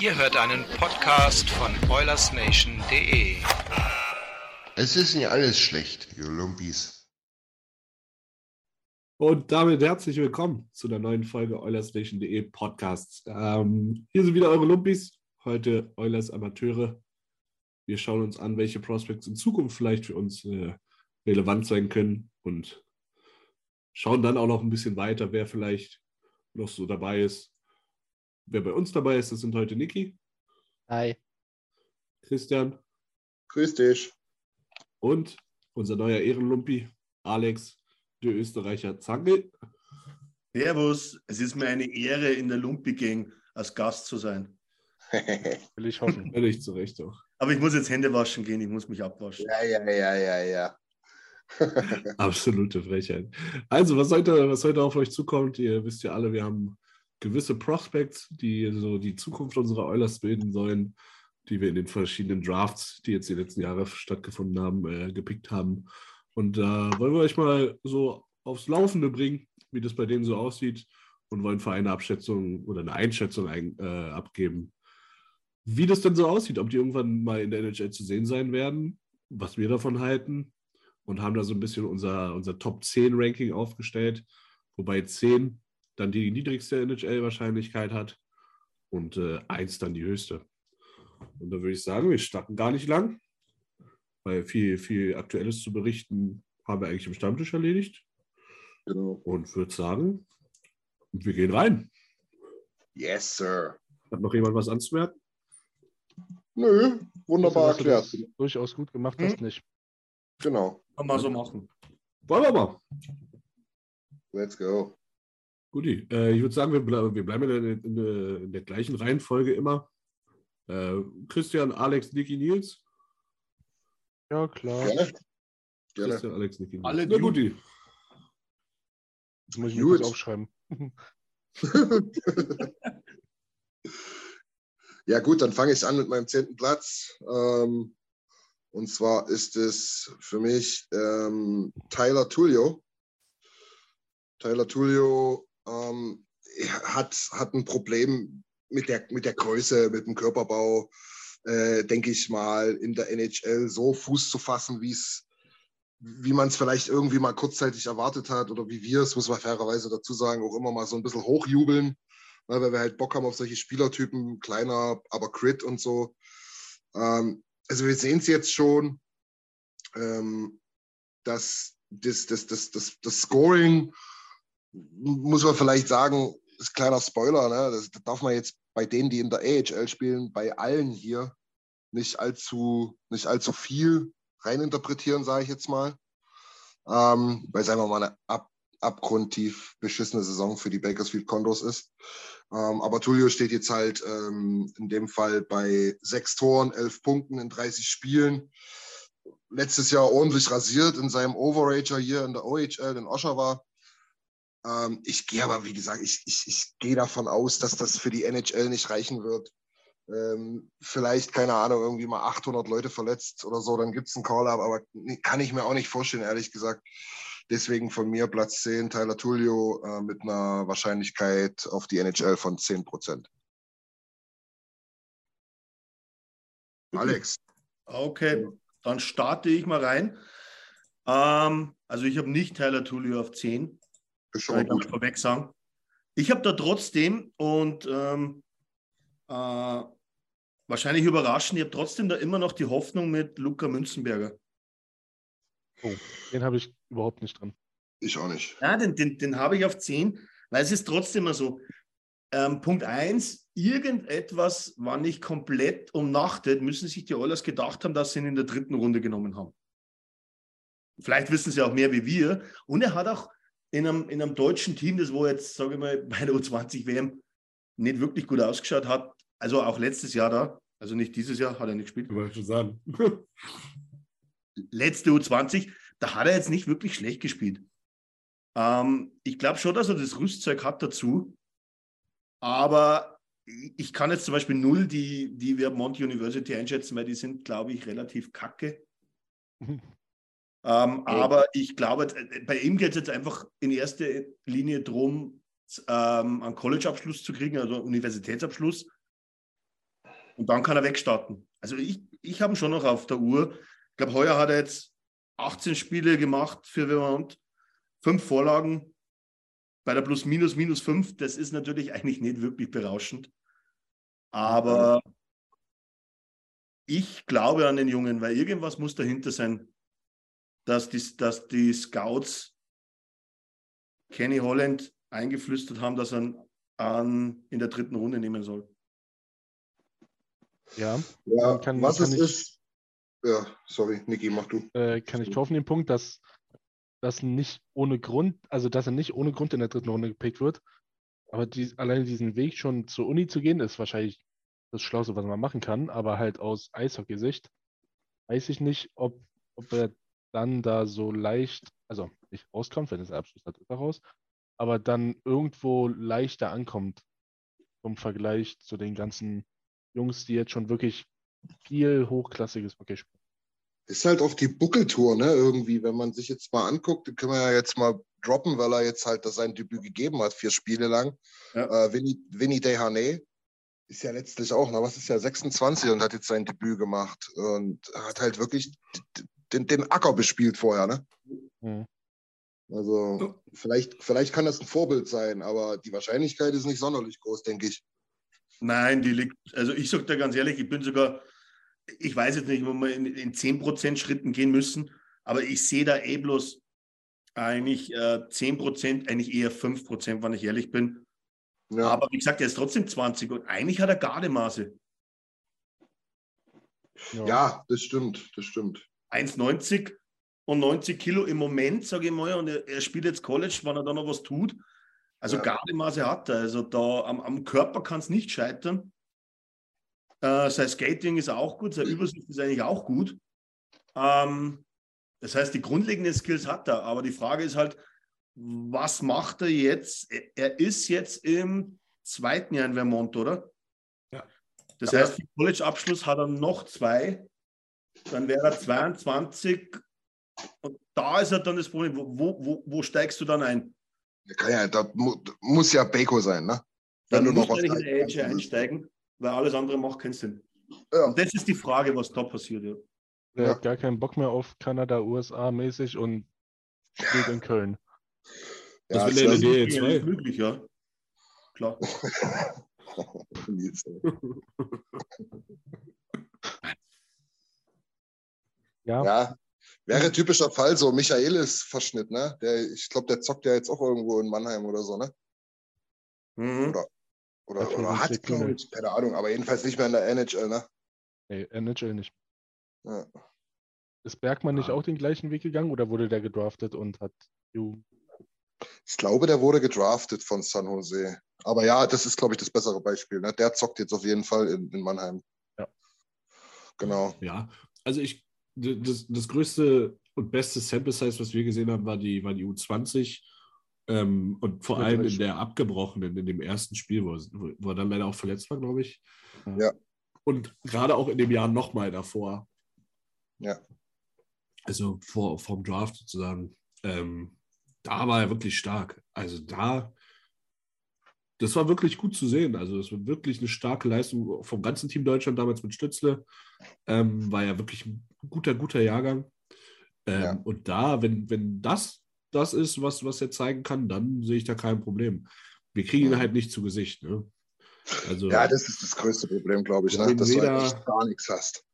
Ihr hört einen Podcast von OilersNation.de. Es ist nicht alles schlecht, ihr Lumpis. Und damit herzlich willkommen zu der neuen Folge OilersNation.de Podcasts. Ähm, hier sind wieder eure Lumpis, heute Eulers Amateure. Wir schauen uns an, welche Prospects in Zukunft vielleicht für uns äh, relevant sein können und schauen dann auch noch ein bisschen weiter, wer vielleicht noch so dabei ist. Wer bei uns dabei ist, das sind heute Niki. Hi. Christian. Grüß dich. Und unser neuer Ehrenlumpi, Alex, der Österreicher Zange. Servus, es ist mir eine Ehre, in der Lumpi-Gang als Gast zu sein. Will ich hoffen. Völlig zu Recht auch. Aber ich muss jetzt Hände waschen gehen, ich muss mich abwaschen. Ja, ja, ja, ja, ja. Absolute Frechheit. Also, was heute, was heute auf euch zukommt, ihr wisst ja alle, wir haben gewisse Prospects, die so die Zukunft unserer Oilers bilden sollen, die wir in den verschiedenen Drafts, die jetzt die letzten Jahre stattgefunden haben, äh, gepickt haben. Und da wollen wir euch mal so aufs Laufende bringen, wie das bei denen so aussieht und wollen für eine Abschätzung oder eine Einschätzung ein, äh, abgeben, wie das denn so aussieht, ob die irgendwann mal in der NHL zu sehen sein werden, was wir davon halten und haben da so ein bisschen unser, unser Top 10 Ranking aufgestellt, wobei 10 dann die niedrigste NHL-Wahrscheinlichkeit hat und äh, 1 dann die höchste. Und da würde ich sagen, wir starten gar nicht lang, weil viel, viel Aktuelles zu berichten haben wir eigentlich im Stammtisch erledigt. Genau. Und würde sagen, wir gehen rein. Yes, sir. Hat noch jemand was anzumerken? Nö, wunderbar du das erklärt. Durchaus gut gemacht Hm? hast, nicht. Genau. Kann man so machen. Wollen wir mal. Let's go. Guti, äh, ich würde sagen, wir, ble wir bleiben in der, in, der, in der gleichen Reihenfolge immer. Äh, Christian, Alex, Niki, Nils. Ja, klar. Gerne. Gerne. Christian, Alex, Niki, Nils. Alle Na Guti. Das muss ich mir aufschreiben. ja, gut, dann fange ich an mit meinem zehnten Platz. Ähm, und zwar ist es für mich ähm, Tyler Tullio. Tyler Tullio ähm, hat, hat ein Problem mit der, mit der Größe, mit dem Körperbau, äh, denke ich mal, in der NHL so Fuß zu fassen, wie es wie man es vielleicht irgendwie mal kurzzeitig erwartet hat oder wie wir es, muss man fairerweise dazu sagen, auch immer mal so ein bisschen hochjubeln, ne, weil wir halt Bock haben auf solche Spielertypen, kleiner, aber Crit und so. Ähm, also wir sehen es jetzt schon, ähm, dass das, das, das, das, das Scoring, muss man vielleicht sagen, ist kleiner Spoiler, ne? das, das darf man jetzt bei denen, die in der AHL spielen, bei allen hier nicht allzu, nicht allzu viel reininterpretieren, sage ich jetzt mal. Ähm, weil es einfach mal eine ab, abgrundtief beschissene Saison für die Bakersfield Condos ist. Ähm, aber Tullio steht jetzt halt ähm, in dem Fall bei sechs Toren, elf Punkten in 30 Spielen. Letztes Jahr ordentlich rasiert in seinem Overager hier in der OHL in Oshawa. Ähm, ich gehe aber, wie gesagt, ich, ich, ich gehe davon aus, dass das für die NHL nicht reichen wird ähm, vielleicht, keine Ahnung, irgendwie mal 800 Leute verletzt oder so, dann gibt es einen Call-Up, aber kann ich mir auch nicht vorstellen, ehrlich gesagt. Deswegen von mir Platz 10, Tyler Tullio äh, mit einer Wahrscheinlichkeit auf die NHL von 10 Prozent. Alex. Okay, dann starte ich mal rein. Ähm, also ich habe nicht Tyler Tullio auf 10. Ist ganz gut. vorweg sagen. Ich habe da trotzdem und ähm, äh, wahrscheinlich überraschend, ich habe trotzdem da immer noch die Hoffnung mit Luca Münzenberger. Oh, den habe ich überhaupt nicht dran. Ich auch nicht. Ja, den, den, den habe ich auf 10, weil es ist trotzdem mal so. Ähm, Punkt 1, irgendetwas war nicht komplett umnachtet, müssen sich die Oilers gedacht haben, dass sie ihn in der dritten Runde genommen haben. Vielleicht wissen sie auch mehr wie wir. Und er hat auch in einem, in einem deutschen Team, das wo jetzt, sage ich mal, bei der U20-WM nicht wirklich gut ausgeschaut hat, also auch letztes Jahr da, also nicht dieses Jahr, hat er nicht gespielt. Wollte schon sagen. Letzte U20, da hat er jetzt nicht wirklich schlecht gespielt. Ähm, ich glaube schon, dass er das Rüstzeug hat dazu. Aber ich kann jetzt zum Beispiel null die, die Vermont University einschätzen, weil die sind, glaube ich, relativ kacke. Ähm, aber ich glaube, bei ihm geht es jetzt einfach in erster Linie darum, ähm, einen College-Abschluss zu kriegen, also Universitätsabschluss. Und dann kann er wegstarten. Also ich, ich habe ihn schon noch auf der Uhr. Ich glaube, heuer hat er jetzt 18 Spiele gemacht für Vermont, fünf Vorlagen bei der Plus Minus Minus 5. Das ist natürlich eigentlich nicht wirklich berauschend. Aber ich glaube an den Jungen, weil irgendwas muss dahinter sein, dass die, dass die Scouts Kenny Holland eingeflüstert haben, dass er an, in der dritten Runde nehmen soll. Ja, Ja, kann- was kann es ich- ist. Ja, sorry, Niki, mach du. äh, kann ich kaufen den Punkt, dass das nicht ohne Grund, also dass er nicht ohne Grund in der dritten Runde gepickt wird. Aber die, alleine diesen Weg schon zur Uni zu gehen, ist wahrscheinlich das Schlauste, was man machen kann. Aber halt aus Eishockey-Sicht weiß ich nicht, ob, ob er dann da so leicht, also nicht rauskommt, wenn es Abschluss hat, ist er raus, aber dann irgendwo leichter ankommt im Vergleich zu den ganzen Jungs, die jetzt schon wirklich viel hochklassiges Hockey spielen. Ist halt auf die Buckeltour, ne? Irgendwie, wenn man sich jetzt mal anguckt, können wir ja jetzt mal droppen, weil er jetzt halt das sein Debüt gegeben hat, vier Spiele lang. Ja. Äh, Vinny, Vinny Dehaney ist ja letztlich auch, na, was ist ja 26 und hat jetzt sein Debüt gemacht und hat halt wirklich den, den Acker bespielt vorher, ne? Mhm. Also vielleicht, vielleicht kann das ein Vorbild sein, aber die Wahrscheinlichkeit ist nicht sonderlich groß, denke ich. Nein, die liegt, also ich sage dir ganz ehrlich, ich bin sogar, ich weiß jetzt nicht, ob wir in, in 10% Schritten gehen müssen, aber ich sehe da eh bloß eigentlich äh, 10%, eigentlich eher 5%, wenn ich ehrlich bin. Ja, Aber wie gesagt, er ist trotzdem 20 und eigentlich hat er Gardemaße. ja das stimmt, das stimmt. 1,90 und 90 Kilo im Moment, sage ich mal, und er, er spielt jetzt College, wenn er da noch was tut. Also Ja. Gardemaße hat er. Also da am, am Körper kann es nicht scheitern. Äh, sein Skating ist auch gut, sein Übersicht ist eigentlich auch gut. Ähm, das heißt, die grundlegenden Skills hat er, aber die Frage ist halt, was macht er jetzt? Er- Er ist jetzt im zweiten Jahr in Vermont, oder? Ja. Das Ja. heißt, College-Abschluss hat er noch zwei. Dann wäre er 22. Und da ist halt dann das Problem, wo, wo, wo, steigst du dann ein? Ja, das mu muss ja Beko sein, ne? Dann Wenn du musst noch in der kannst. einsteigen, weil alles andere macht keinen Sinn. Ja. Und das ist die Frage, was da passiert. Ja. Der Ja. hat gar keinen Bock mehr auf Kanada, USA mäßig und spielt in Köln. Das Ja, will es der wär in der DL2. Ja, ist möglich, ja. Klar. Ja, Ja, wäre typischer Fall so Michaelis Verschnitt, ne? Der, ich glaube, der zockt ja jetzt auch irgendwo in Mannheim oder so, ne? Mhm. Oder, oder, oder hat, glaube ich, keine Ahnung, aber jedenfalls nicht mehr in der NHL, ne? nee, NHL nicht. Ja. Ist Bergmann nicht auch den gleichen Weg gegangen oder wurde der gedraftet und hat Jugend? Ich glaube, der wurde gedraftet von San Jose. Aber ja, das ist, glaube ich, das bessere Beispiel. Ne? Der zockt jetzt auf jeden Fall in, in Mannheim. Ja. Genau. Ja, also ich, das, das größte und beste Sample Size, was wir gesehen haben, war die, war die U20. Ähm, und vor allem in der abgebrochenen, in dem ersten Spiel, wo, er- wo er dann leider auch verletzt war, glaube ich. Ja. Und gerade auch in dem Jahr nochmal davor. Ja. Also vor, vom Draft sozusagen. Ähm, da war er wirklich stark. Also da, das war wirklich gut zu sehen. Also es war wirklich eine starke Leistung vom ganzen Team Deutschland damals mit Stützle. Ähm, war ja wirklich ein guter, guter Jahrgang. Ähm, Ja. Und da, wenn, wenn das das ist, was, was er zeigen kann, dann sehe ich da kein Problem. wir kriegen ihn halt nicht zu Gesicht. Ne? Also, Ja, das ist das größte Problem, glaube ich, ne? dass du weder- eigentlich gar nichts hast.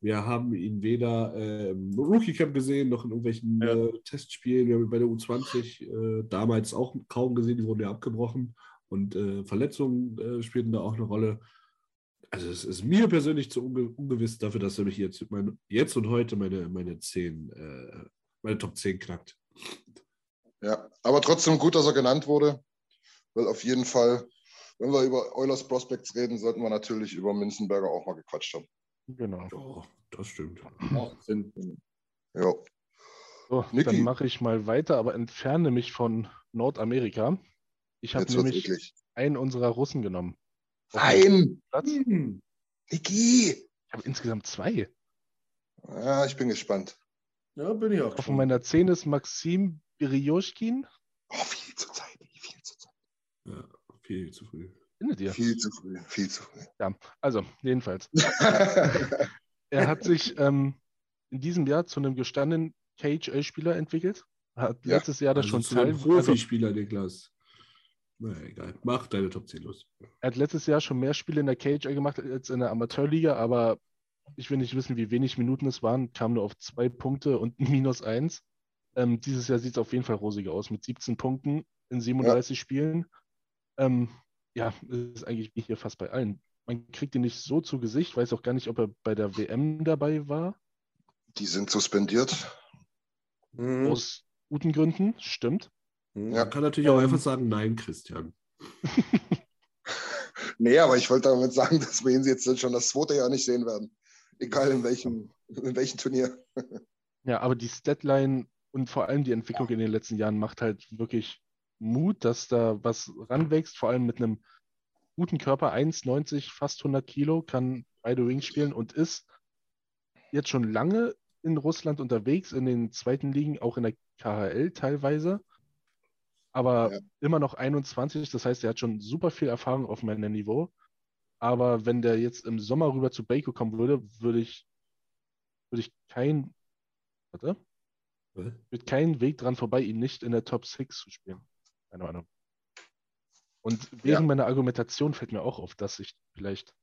Wir haben ihn weder äh, im Rookie Camp gesehen, noch in irgendwelchen Ja. äh, Testspielen. Wir haben ihn bei der U20 äh, damals auch kaum gesehen, die wurden ja abgebrochen. Und äh, Verletzungen äh, spielten da auch eine Rolle. Also es ist mir persönlich zu unge ungewiss dafür, dass er mich jetzt, mein, jetzt und heute meine, meine 10, äh, meine Top 10 knackt. Ja, aber trotzdem gut, dass er genannt wurde, weil auf jeden Fall, wenn wir über Eulers Prospects reden, sollten wir natürlich über Minzenberger auch mal gequatscht haben. Genau. Oh, das stimmt. Ja. So, dann mache ich mal weiter, aber entferne mich von Nordamerika. Ich habe nämlich eklig. einen unserer Russen genommen. Nein! Platz. Hm. Niki! Ich habe insgesamt zwei. Ja, ich bin gespannt. Ja, bin ich auch. Auf gespannt. meiner 10 ist Maxim Birioschkin. Oh, viel zu zeitig, viel zu zeitig. Ja, viel zu früh. Findet ihr? Viel zu früh, viel zu früh. Ja, also, jedenfalls. Er hat sich ähm, in diesem Jahr zu einem gestandenen KHL-Spieler entwickelt. Hat Ja, letztes Jahr das Also schon zu einem Teil, also, Profispieler, Niklas. Na egal. Mach deine Top 10 los. er hat letztes Jahr schon mehr Spiele in der KHL gemacht als in der Amateurliga, aber ich will nicht wissen, wie wenig Minuten es waren, kam nur auf zwei Punkte und minus eins. Ähm, dieses Jahr sieht es auf jeden Fall rosiger aus mit 17 Punkten in 37 Spielen. Ähm, ja, ist eigentlich wie hier fast bei allen. Man kriegt ihn nicht so zu Gesicht, weiß auch gar nicht, ob er bei der WM dabei war. Die sind suspendiert. Mhm. Aus guten Gründen, stimmt. Ja. Man kann natürlich auch Ähm, einfach sagen, nein, Christian. Nee, aber ich wollte damit sagen, dass wir ihn jetzt schon das zweite Jahr nicht sehen werden. Egal in welchem, in welchem Turnier. Ja, aber die Statline und vor allem die Entwicklung in den letzten Jahren macht halt wirklich Mut, dass da was ranwächst, vor allem mit einem guten Körper, 1,90, fast 100 Kilo, kann beide Wings spielen und ist jetzt schon lange in Russland unterwegs, in den zweiten Ligen, auch in der KHL teilweise, aber Ja. immer noch 21, das heißt, er hat schon super viel Erfahrung auf meinem Niveau. Aber wenn der jetzt im Sommer rüber zu Baco kommen würde, würde ich, würde ich kein, warte, wird kein Weg dran vorbei, ihn nicht in der Top 6 zu spielen. Keine Ahnung. Und während meiner Argumentation fällt mir auch auf, dass ich vielleicht.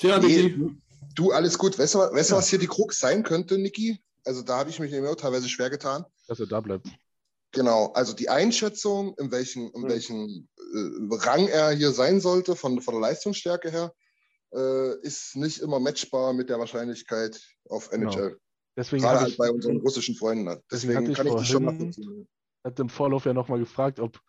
Tja, Nee, Niki. du, du, alles gut. Weißt du, weißt du Ja. was hier die Krux sein könnte, Niki? Also da habe ich mich nämlich auch teilweise schwer getan. dass er da bleibt. Genau, also die Einschätzung, in welchem, in Mhm. welchem äh, Rang er hier sein sollte, von, von der Leistungsstärke her, äh, ist nicht immer matchbar mit der Wahrscheinlichkeit auf Genau. NHL. Deswegen Gerade halt ich, bei unseren russischen Freunden. Deswegen Deswegen hatte ich kann ich das schon nachvollziehen. hatte im Vorlauf ja nochmal gefragt, ob,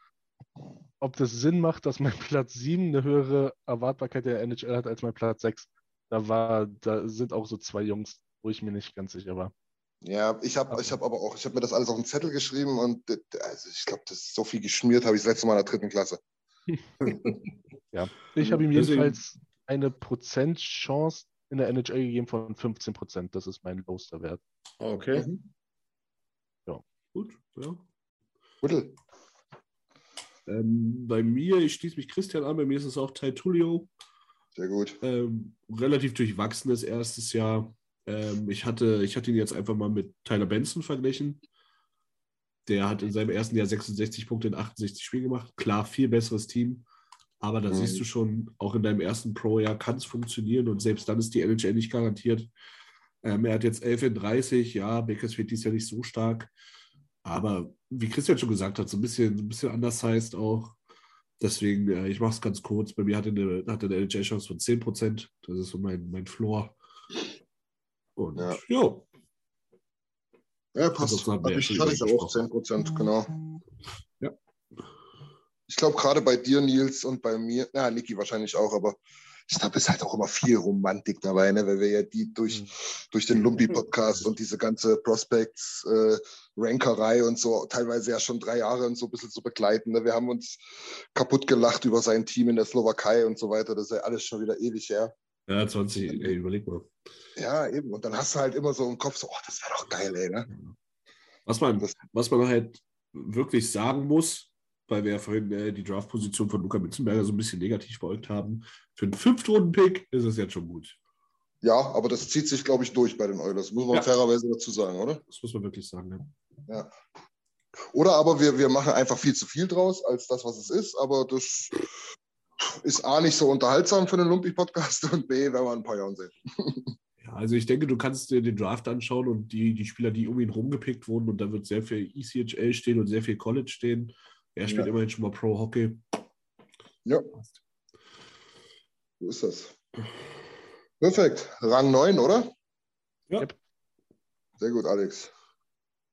ob das Sinn macht, dass mein Platz 7 eine höhere Erwartbarkeit der NHL hat als mein Platz 6. Da war, da sind auch so zwei Jungs, wo ich mir nicht ganz sicher war. Ja, ich habe Aber- ich hab aber auch, ich habe mir das alles auf den Zettel geschrieben und also ich glaube, das ist so viel geschmiert habe ich das letzte Mal in der dritten Klasse. Ja, ich habe ihm jedenfalls eine Prozentchance in der NHL gegeben von 15 Prozent. Das ist mein lowster Wert. Okay. Mhm. Gut, ja. Guttel. Ähm, bei mir, ich schließe mich Christian an, bei mir ist es auch Tai Tullio. Sehr gut. Ähm, relativ durchwachsenes erstes Jahr. Ähm, ich, hatte, ich hatte ihn jetzt einfach mal mit Tyler Benson verglichen. Der hat in seinem ersten Jahr 66 Punkte in 68 Spielen gemacht. Klar, viel besseres Team. Aber da Mhm. siehst du schon, auch in deinem ersten Pro-Jahr kann es funktionieren und selbst dann ist die NHL nicht garantiert. Ähm, er hat jetzt 11 in 30, ja, Bakersfield ist ja nicht so stark. Aber wie Christian schon gesagt hat, so ein bisschen, so ein bisschen anders heißt auch. Deswegen, äh, ich mache es ganz kurz. Bei mir hatte eine, hatte eine NHL-Chance von 10%. Das ist so mein, mein Floor. Und Ja. ja, Ja, passt. Also, ja ich, hatte ich auch 10 Prozent, genau. Ja. Ich glaube, gerade bei dir, Nils, und bei mir, ja, Niki wahrscheinlich auch, aber ich glaube, es ist halt auch immer viel Romantik dabei, ne? weil wir ja die durch, Mhm. durch den Lumpi-Podcast und diese ganze Prospects-Rankerei und so teilweise ja schon drei Jahre und so ein bisschen zu begleiten. Ne? Wir haben uns kaputt gelacht über sein Team in der Slowakei und so weiter. Das ist ja alles schon wieder ewig her. Ja 20, ey, überleg mal. Ja, eben. Und dann hast du halt immer so im Kopf so, oh, das wäre doch geil, ey. Ne? Was man, was man halt wirklich sagen muss, weil wir ja vorhin äh, die Draft-Position von Luca Mitzenberger so ein bisschen negativ beäugt haben, für einen Fünftrunden-Pick ist es jetzt schon gut. Ja, aber das zieht sich, glaube ich, durch bei den Oilers. Muss man Ja. fairerweise dazu sagen, oder? Das muss man wirklich sagen. Ne? Ja. Oder aber wir, wir machen einfach viel zu viel draus, als das, was es ist. Aber das ist A nicht so unterhaltsam für einen Lumpi-Podcast und B, wenn wir in ein paar Jahren sehen. Ja, also ich denke, du kannst dir den Draft anschauen und die, die Spieler, die um ihn rumgepickt wurden, und da wird sehr viel ECHL stehen und sehr viel College stehen. Er spielt Ja. immerhin schon mal Pro Hockey. Ja, so ist das. Perfekt. Rang 9, oder? Ja. Sehr gut, Alex.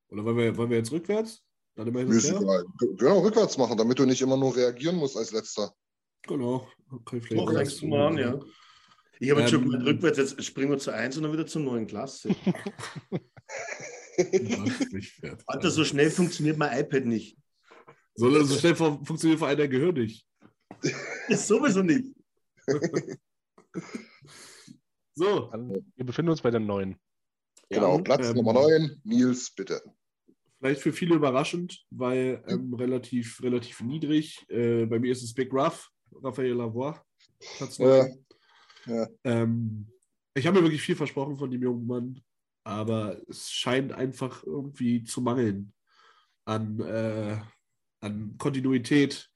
Oder wollen wir, wollen wir jetzt rückwärts? Dann immer hin Mir und ist her? egal. Wir können auch rückwärts machen, damit du nicht immer nur reagieren musst als letzter. Genau. Okay, vielleicht Doch, du mal an, ja. Ich habe jetzt schon Ähm, gemeint, rückwärts, jetzt springen wir zur 1 und dann wieder zur neuen Klasse. Alter, so schnell funktioniert mein iPad nicht. So, so schnell fun- funktioniert vor allem dein Gehirn nicht. Ist sowieso nicht. So, wir befinden uns bei der neuen. Genau, Ja, Platz ähm, Nummer 9. Nils, bitte. vielleicht für viele überraschend, weil ähm, relativ, relativ niedrig. Äh, bei mir ist es Big Rough, Raphael Lavoie. Platz Ja. neun. Ja. Ähm, ich habe mir wirklich viel versprochen von dem jungen Mann, aber es scheint einfach irgendwie zu mangeln an, äh, an Kontinuität,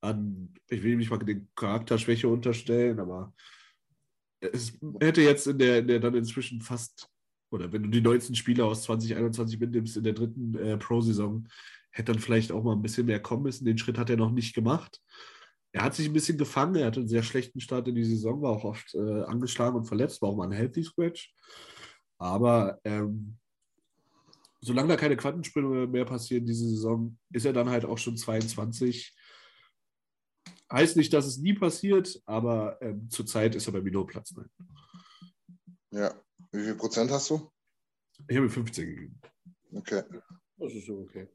an, ich will ihm nicht mal den Charakterschwäche unterstellen, aber es hätte jetzt in der, in der dann inzwischen fast, oder wenn du die 19 Spieler aus 2021 mitnimmst in der dritten äh, Pro-Saison, hätte dann vielleicht auch mal ein bisschen mehr kommen müssen. Den Schritt hat er noch nicht gemacht. Er hat sich ein bisschen gefangen, er hatte einen sehr schlechten Start in die Saison, war auch oft äh, angeschlagen und verletzt, war auch mal ein Healthy Scratch. Aber ähm, solange da keine Quantensprünge mehr passieren diese Saison, ist er dann halt auch schon 22. Heißt nicht, dass es nie passiert, aber ähm, zurzeit ist er bei mir nur Platz 9. Ja. Wie viel Prozent hast du? Ich habe ihm 15 gegeben. Okay. Das ist so okay.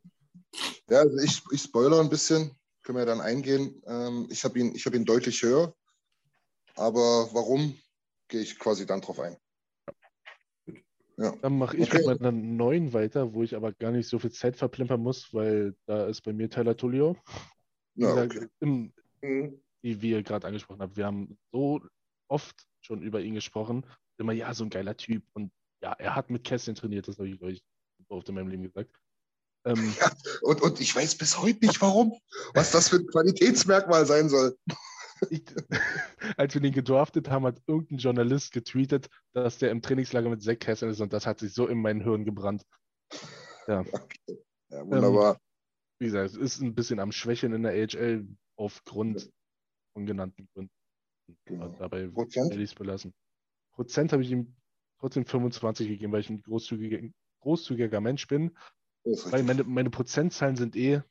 Ja, also ich, ich spoilere ein bisschen. Können wir dann eingehen. Ähm, ich habe ihn, ich hab ihn deutlich höher. Aber warum, gehe ich quasi dann drauf ein. Dann mache ich Okay. mit meiner neuen weiter, wo ich aber gar nicht so viel Zeit verplempern muss, weil da ist bei mir Tyler Tullio. Wie Ja, okay. im, Mhm. wie wir gerade angesprochen haben, wir haben so oft schon über ihn gesprochen. Immer, ja, so ein geiler Typ. Und ja, er hat mit Kästchen trainiert, das habe ich, glaube ich, oft in meinem Leben gesagt. Ähm, Und, und ich weiß bis heute nicht, warum. Was das für ein Qualitätsmerkmal sein soll. ich, als wir den gedraftet haben, hat irgendein Journalist getweetet, dass der im Trainingslager mit Zach Kessel ist und das hat sich so in mein Hirn gebrannt. Ja, Ja, wunderbar. wie gesagt, es ist ein bisschen am Schwächeln in der AHL aufgrund von genannten Gründen. Genau. Dabei Prozent? will ich es belassen. Prozent habe ich ihm trotzdem 25 gegeben, weil ich ein großzügiger, großzügiger Mensch bin. Weil meine, meine Prozentzahlen sind eh,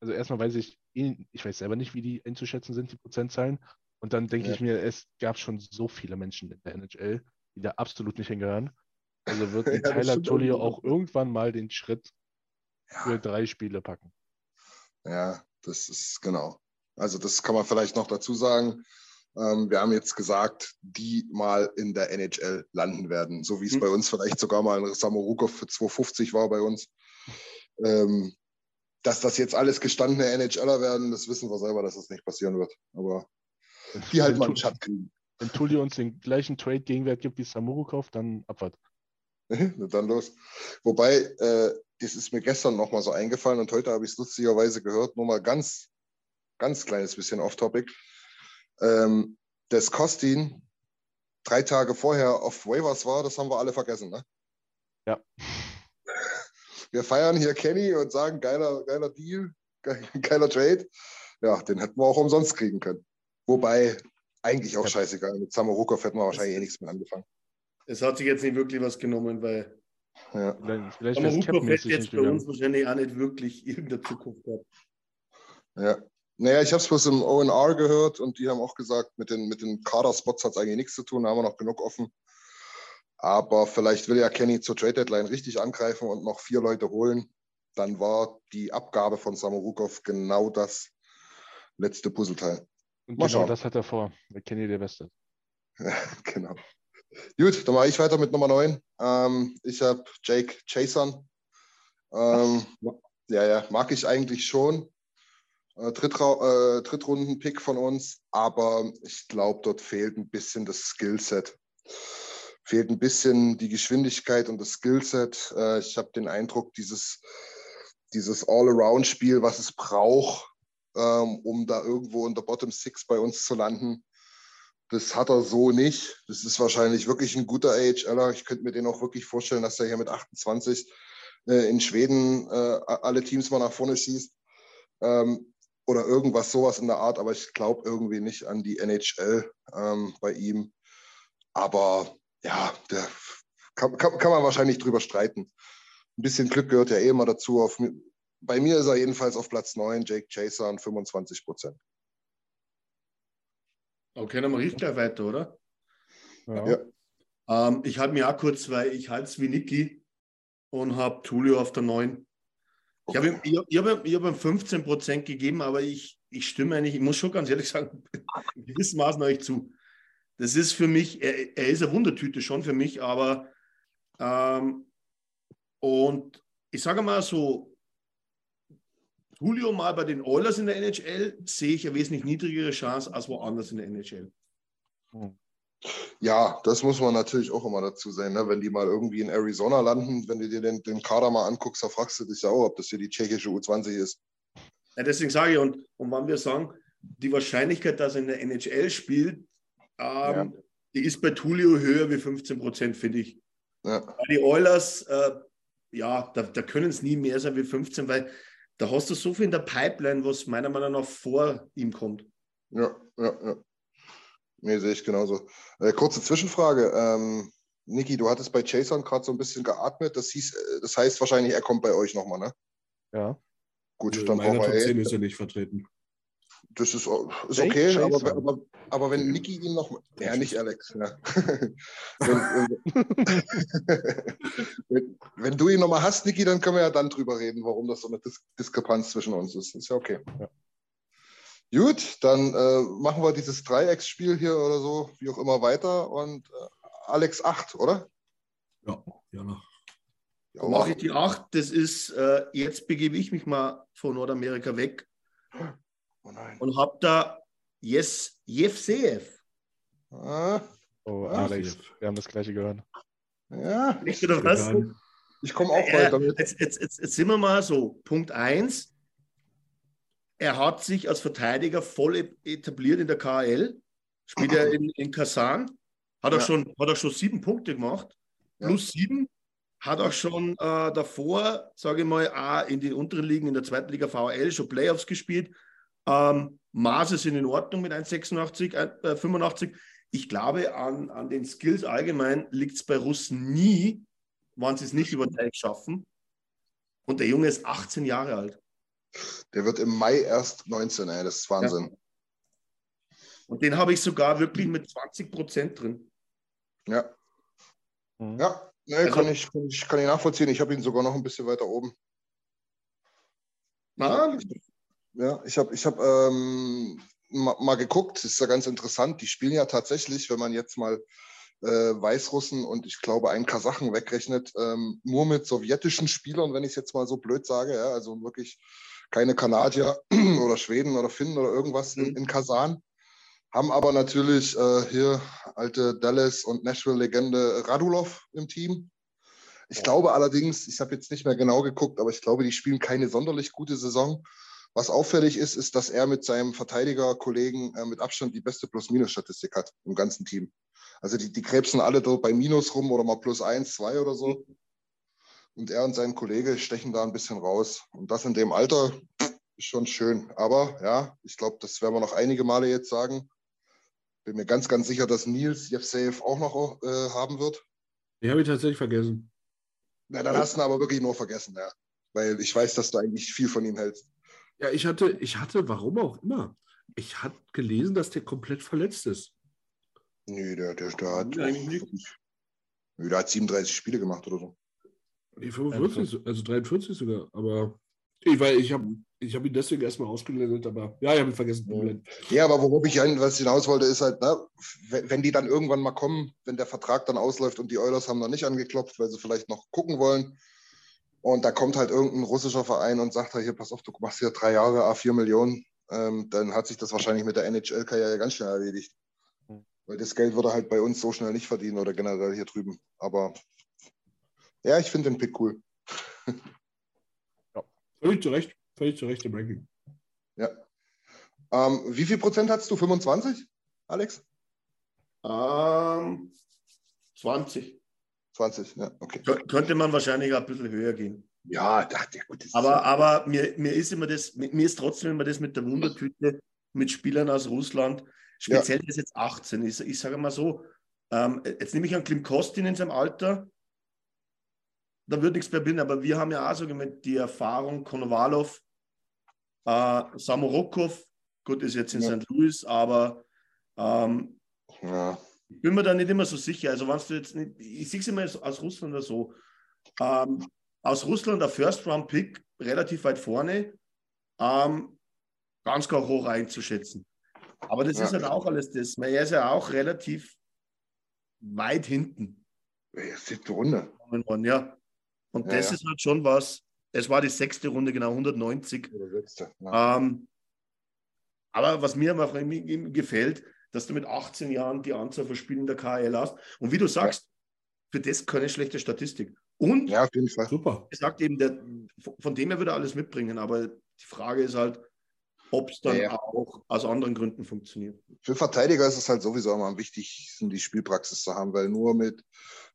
also erstmal weiß ich eh, ich weiß selber nicht, wie die einzuschätzen sind, die Prozentzahlen. Und dann denke Ja. ich mir, es gab schon so viele Menschen in der NHL, die da absolut nicht hingehören. Also wird Ja, Tyler irgendwie. auch irgendwann mal den Schritt für Ja, drei Spiele packen. ja, das ist genau. Also das kann man vielleicht noch dazu sagen. Ähm, wir haben jetzt gesagt, die mal in der NHL landen werden, so wie es Mhm. bei uns vielleicht sogar mal ein Samorukov für 250 war bei uns. Ähm, dass das jetzt alles gestandene NHLer werden, das wissen wir selber, dass das nicht passieren wird. Aber die halt mal einen Schatz kriegen. Wenn Tullio uns den gleichen Trade-Gegenwert gibt wie Samurukov, dann Abfahrt. Dann los. Wobei, äh, das ist mir gestern noch mal so eingefallen und heute habe ich es lustigerweise gehört, nur mal ganz, ganz kleines bisschen off-topic. Ähm, dass Kostin drei Tage vorher auf Waivers war, das haben wir alle vergessen, ne? Ja. Wir feiern hier Kenny und sagen, geiler, geiler Deal, ge- geiler Trade. Ja, den hätten wir auch umsonst kriegen können. Wobei, eigentlich auch Ja. scheißegal. Mit Samorukov hätten wir wahrscheinlich eh nichts mehr angefangen. Es hat sich jetzt nicht wirklich was genommen, weil Ja. Vielleicht, Huko hätte jetzt bei uns wahrscheinlich auch nicht wirklich irgendeine Zukunft gehabt. Ja. Naja, ich habe es bloß im ONR gehört und die haben auch gesagt, mit den, mit den Kader-Spots hat es eigentlich nichts zu tun, da haben wir noch genug offen. Aber vielleicht will ja Kenny zur Trade Deadline richtig angreifen und noch vier Leute holen. Dann war die Abgabe von Samorukov genau das letzte Puzzleteil. Und Mal genau schauen. das hat er vor. Wir kennen ihn der Beste. genau. Gut, dann mache ich weiter mit Nummer 9. Ähm, ich habe Jake Chason. Ähm, ja, ja, mag ich eigentlich schon. Äh, Drittra äh, Drittrunden-Pick von uns, aber ich glaube, dort fehlt ein bisschen das Skillset. Fehlt ein bisschen die Geschwindigkeit und das Skillset. Äh, ich habe den Eindruck, dieses, dieses All-Around-Spiel, was es braucht, ähm, um da irgendwo in der Bottom Six bei uns zu landen. Das hat er so nicht. Das ist wahrscheinlich wirklich ein guter AHLer. Ich könnte mir den auch wirklich vorstellen, dass er hier mit 28 äh, in Schweden äh, alle Teams mal nach vorne schießt. Ähm, oder irgendwas sowas in der Art, aber ich glaube irgendwie nicht an die NHL ähm, bei ihm. Aber ja, der kann, kann, kann, man wahrscheinlich drüber streiten. Ein bisschen Glück gehört ja eh immer dazu. Auf, bei mir ist er jedenfalls auf Platz 9, Jake Chaser an 25 Prozent. Okay, dann mache ich gleich weiter, oder? Ja. ja. Ähm, ich halte mir auch kurz, weil ich halte es wie Niki und habe Tulio auf der 9. Ich habe ihm, ich, ich hab, ich hab ihm 15 Prozent gegeben, aber ich, ich stimme eigentlich, ich muss schon ganz ehrlich sagen, in gewissem Maßen euch zu. Das ist für mich, er, er, ist eine Wundertüte schon für mich, aber ähm, und ich sage mal so, Julio mal bei den Oilers in der NHL sehe ich eine wesentlich niedrigere Chance als woanders in der NHL. Hm. Ja, das muss man natürlich auch immer dazu sein. Ne? Wenn die mal irgendwie in Arizona landen, wenn du dir den, den Kader mal anguckst, da fragst du dich ja auch, ob das hier die tschechische U20 ist. Ja, deswegen sage ich, und, und wann wir sagen, die Wahrscheinlichkeit, dass er in der NHL spielt, ähm, ja. die ist bei Tulio höher wie 15 Prozent, finde ich. Ja. die Oilers, äh, ja, da, da können es nie mehr sein wie 15, weil da hast du so viel in der Pipeline, was meiner Meinung nach vor ihm kommt. Ja, ja, ja. Nee, sehe ich genauso. Äh, kurze Zwischenfrage. Ähm, Niki, du hattest bei Jason gerade so ein bisschen geatmet. Das, hieß, äh, das heißt wahrscheinlich, er kommt bei euch nochmal, ne? Ja. Gut, also dann brauchen wir. Top 10 ist er nicht vertreten. Das ist, ist okay, aber, aber, aber, wenn Niki ihn noch. Ja, nicht Alex. Ja. wenn, wenn, wenn, du ihn nochmal hast, Niki, dann können wir ja dann drüber reden, warum das so eine Dis Diskrepanz zwischen uns ist. Ist ja okay. Ja. Gut, dann äh, machen wir dieses Dreiecksspiel hier oder so, wie auch immer, weiter. Und äh, Alex 8, oder? Ja, ja. ja mache ich die 8. Das ist, äh, jetzt begebe ich mich mal von Nordamerika weg. Oh und habe da Yes, Jevseev. Ah. Oh, Alex, wir haben das gleiche gehört. Ja, ich, ich komme auch weiter mit. Jetzt, jetzt, jetzt, jetzt sind wir mal so. Punkt 1 er hat sich als Verteidiger voll etabliert in der KL. Spielt er in, in Kasan. Hat, ja. er schon, hat er schon sieben Punkte gemacht. Plus ja. sieben. Hat auch schon äh, davor, sage ich mal, auch in den unteren Ligen, in der zweiten Liga VL, schon Playoffs gespielt. Ähm, Maße sind in Ordnung mit 1,86, äh, 85. Ich glaube, an, an den Skills allgemein liegt es bei Russen nie, wann sie es nicht über Teig schaffen. Und der Junge ist 18 Jahre alt. Der wird im Mai erst 19, ey, das ist Wahnsinn. Ja. Und den habe ich sogar wirklich mit 20 Prozent drin. Ja. Mhm. Ja, nee, also, kann, ich, kann, ich, kann ich nachvollziehen. Ich habe ihn sogar noch ein bisschen weiter oben. Ah. Ja, ich habe ich hab, ähm, mal, mal geguckt, das ist ja ganz interessant. Die spielen ja tatsächlich, wenn man jetzt mal äh, Weißrussen und ich glaube einen Kasachen wegrechnet, ähm, nur mit sowjetischen Spielern, wenn ich es jetzt mal so blöd sage. Ja, also wirklich keine Kanadier oder Schweden oder Finnen oder irgendwas in, mhm. in Kasan. Haben aber natürlich äh, hier alte Dallas und Nashville-Legende Radulov im Team. Ich glaube allerdings, ich habe jetzt nicht mehr genau geguckt, aber ich glaube, die spielen keine sonderlich gute Saison. Was auffällig ist, ist, dass er mit seinem Verteidigerkollegen äh, mit Abstand die beste Plus-Minus-Statistik hat im ganzen Team. Also die, die krebsen alle dort bei Minus rum oder mal plus eins, zwei oder so. Mhm. Und er und sein Kollege stechen da ein bisschen raus. Und das in dem Alter ist schon schön. Aber ja, ich glaube, das werden wir noch einige Male jetzt sagen. Bin mir ganz, ganz sicher, dass Nils Jefseev auch noch äh, haben wird. Die habe ich tatsächlich vergessen. Na, dann hast du ihn aber wirklich nur vergessen, ja. Weil ich weiß, dass du eigentlich viel von ihm hältst. Ja, ich hatte, ich hatte, warum auch immer, ich hatte gelesen, dass der komplett verletzt ist. Nee, der, der, der hat. Nee, der hat 37 Spiele gemacht oder so. Nee, 45, also 43 sogar. Aber ich, weil ich habe ich hab ihn deswegen erstmal ausgeblendet, aber ja, ich habe ihn vergessen. Ja, aber worauf ich was hinaus wollte, ist halt, ne, wenn die dann irgendwann mal kommen, wenn der Vertrag dann ausläuft und die Oilers haben noch nicht angeklopft, weil sie vielleicht noch gucken wollen. Und da kommt halt irgendein russischer Verein und sagt, hier, pass auf, du machst hier drei Jahre, A4 Millionen, ähm, dann hat sich das wahrscheinlich mit der NHL-Karriere ganz schnell erledigt. Hm. Weil das Geld würde halt bei uns so schnell nicht verdienen oder generell hier drüben. Aber ja, ich finde den Pick cool. ja. Völlig zu Recht, völlig zu Recht im Ranking. Ja. Ähm, wie viel Prozent hattest du? 25, Alex? Ähm, 20. 20, ja, okay. Kö- Könnte man wahrscheinlich auch ein bisschen höher gehen. Ja, da, ja gut. das ist Aber, ja- aber mir, mir ist immer das, mir ist trotzdem immer das mit der Wundertüte mit Spielern aus Russland, speziell der ist jetzt 18. Ich, ich sage mal so, ähm, jetzt nehme ich an Klim Kostin in seinem Alter, da wird nichts mehr bilden, aber wir haben ja auch so mit die Erfahrung, Konovalov, äh, Samorokov, gut, ist jetzt in Ja. St. Louis, aber ähm, ja. ich bin mir da nicht immer so sicher. Also, wenn du jetzt nicht, ich sehe es immer aus Russland oder so. Ähm, aus Russland der First-Round-Pick relativ weit vorne, ähm, ganz klar hoch einzuschätzen. Aber das Ja. ist halt auch alles das. Er ist ja auch relativ weit hinten. Ja, siebte Runde. Ja. Und Ja, das ja. ist halt schon was. Es war die sechste Runde, genau 190. Oder letzte. Ja. Ähm, aber was mir einfach gefällt, dass du mit 18 Jahren die Anzahl von Spielen in der KL hast. Und wie du sagst, für das keine schlechte Statistik. Und ja, auf jeden Fall. Super. er sagt eben, der, von dem her würde er alles mitbringen. Aber die Frage ist halt, ob es dann Ja, ja. auch aus anderen Gründen funktioniert. Für Verteidiger ist es halt sowieso immer am wichtigsten, die Spielpraxis zu haben, weil nur mit,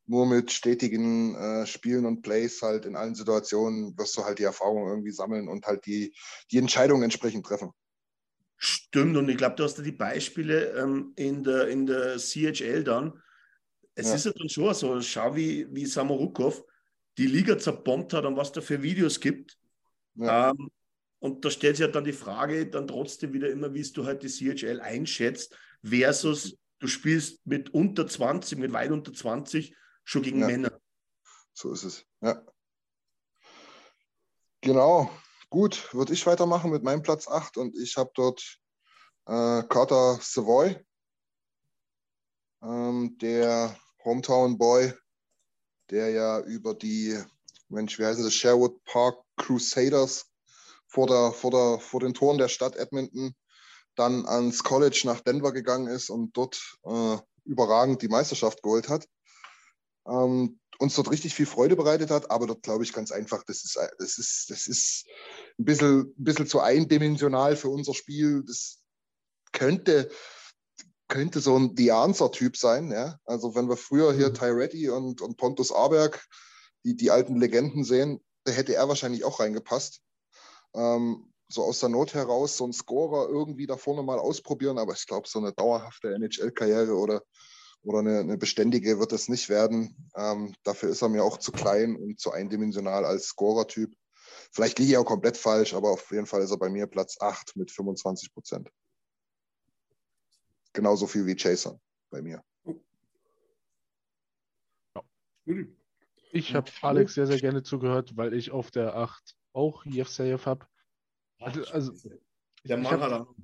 nur mit stetigen äh, Spielen und Plays halt in allen Situationen wirst du halt die Erfahrung irgendwie sammeln und halt die, die Entscheidung entsprechend treffen. Stimmt, und ich glaube, du hast da die Beispiele ähm, in, der, in der CHL dann. Es Ja. ist ja dann schon so, schau wie, wie Samorukov die Liga zerbombt hat und was da für Videos gibt. Ja. Ähm, und da stellt sich halt dann die Frage dann trotzdem wieder immer, wie du halt die CHL einschätzt, versus du spielst mit unter 20, mit weit unter 20 schon gegen Ja. Männer. So ist es. Ja. Genau. Gut, würde ich weitermachen mit meinem Platz 8 und ich habe dort äh, Carter Savoy, ähm, der Hometown Boy, der ja über die, Mensch, wie heißen das, Sherwood Park Crusaders vor, der, vor, der, vor den Toren der Stadt Edmonton dann ans College nach Denver gegangen ist und dort äh, überragend die Meisterschaft geholt hat. Ähm, uns dort richtig viel Freude bereitet hat, aber dort glaube ich ganz einfach, das ist, das ist, das ist ein bisschen, ein bisschen zu eindimensional für unser Spiel. Das könnte, könnte so ein The Answer-Typ sein. Ja? Also wenn wir früher hier Tyretti und, und Pontus Arberg, die, die alten Legenden sehen, da hätte er wahrscheinlich auch reingepasst. Ähm, so aus der Not heraus so einen Scorer irgendwie da vorne mal ausprobieren, aber ich glaube, so eine dauerhafte NHL-Karriere oder oder eine, eine beständige wird es nicht werden. Ähm, dafür ist er mir auch zu klein und zu eindimensional als Scorer-Typ. Vielleicht liege ich auch komplett falsch, aber auf jeden Fall ist er bei mir Platz 8 mit 25 Prozent. Genauso viel wie Chaser bei mir. Ich habe Alex sehr, sehr gerne zugehört, weil ich auf der 8 auch Jevsejev habe. Also, also Der ich Mann hab- auch-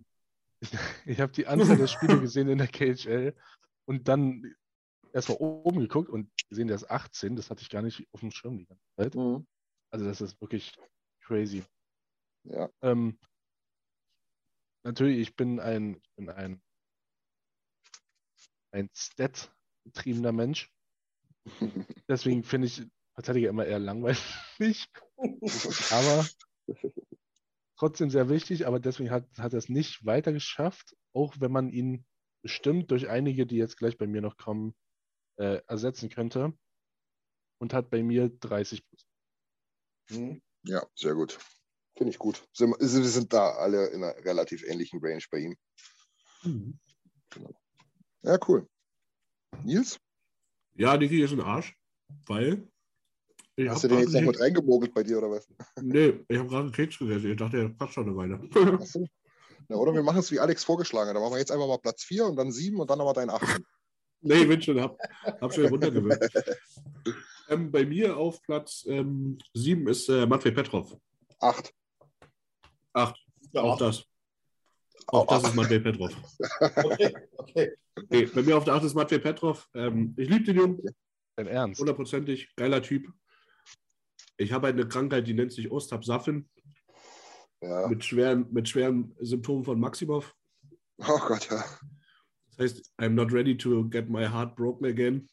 ich habe die Anzahl der Spiele gesehen in der KHL und dann erstmal oben geguckt und gesehen, der ist 18. Das hatte ich gar nicht auf dem Schirm die ganze Zeit. Mhm. Also das ist wirklich crazy. Ja. Ähm, natürlich, ich bin ein, ich bin ein, ein Stat-getriebener Mensch. Deswegen finde ich Verteidiger immer eher langweilig. aber trotzdem sehr wichtig, aber deswegen hat, hat er es nicht weiter geschafft, auch wenn man ihn bestimmt durch einige, die jetzt gleich bei mir noch kommen, äh, ersetzen könnte. Und hat bei mir 30 plus. Mhm. Ja, sehr gut. Finde ich gut. Sind- Wir sind da alle in einer relativ ähnlichen Range bei ihm. Genau. Ja, cool. Nils, Ja, Niki ist ein Arsch, weil. Ich hast du den jetzt noch mit reingemogelt bei dir oder was? Nee, ich habe gerade einen Keks gegessen. Ich dachte, der passt schon eine Weile. Achso. Ja, oder wir machen es wie Alex vorgeschlagen. hat. Dann machen wir jetzt einfach mal Platz 4 und dann 7 und dann nochmal dein 8. nee, ich bin schon, hab, hab schon runtergewürzt. ähm, bei mir auf Platz 7 ist äh, Matvei Petrov. 8. Acht. Ja, Auch das. Auch das ist Matvei Petrov. Okay, okay. Nee, bei mir auf der 8 ist Matvei Petrov. Ähm, ich liebe den Jungen, Dein Ernst? hundertprozentig. Geiler Typ. Ich habe eine Krankheit, die nennt sich Ostab-Saffin, Ja. mit schweren, mit schweren Symptomen von Maximov. Oh Gott, ja. Das heißt, I'm not ready to get my heart broken again.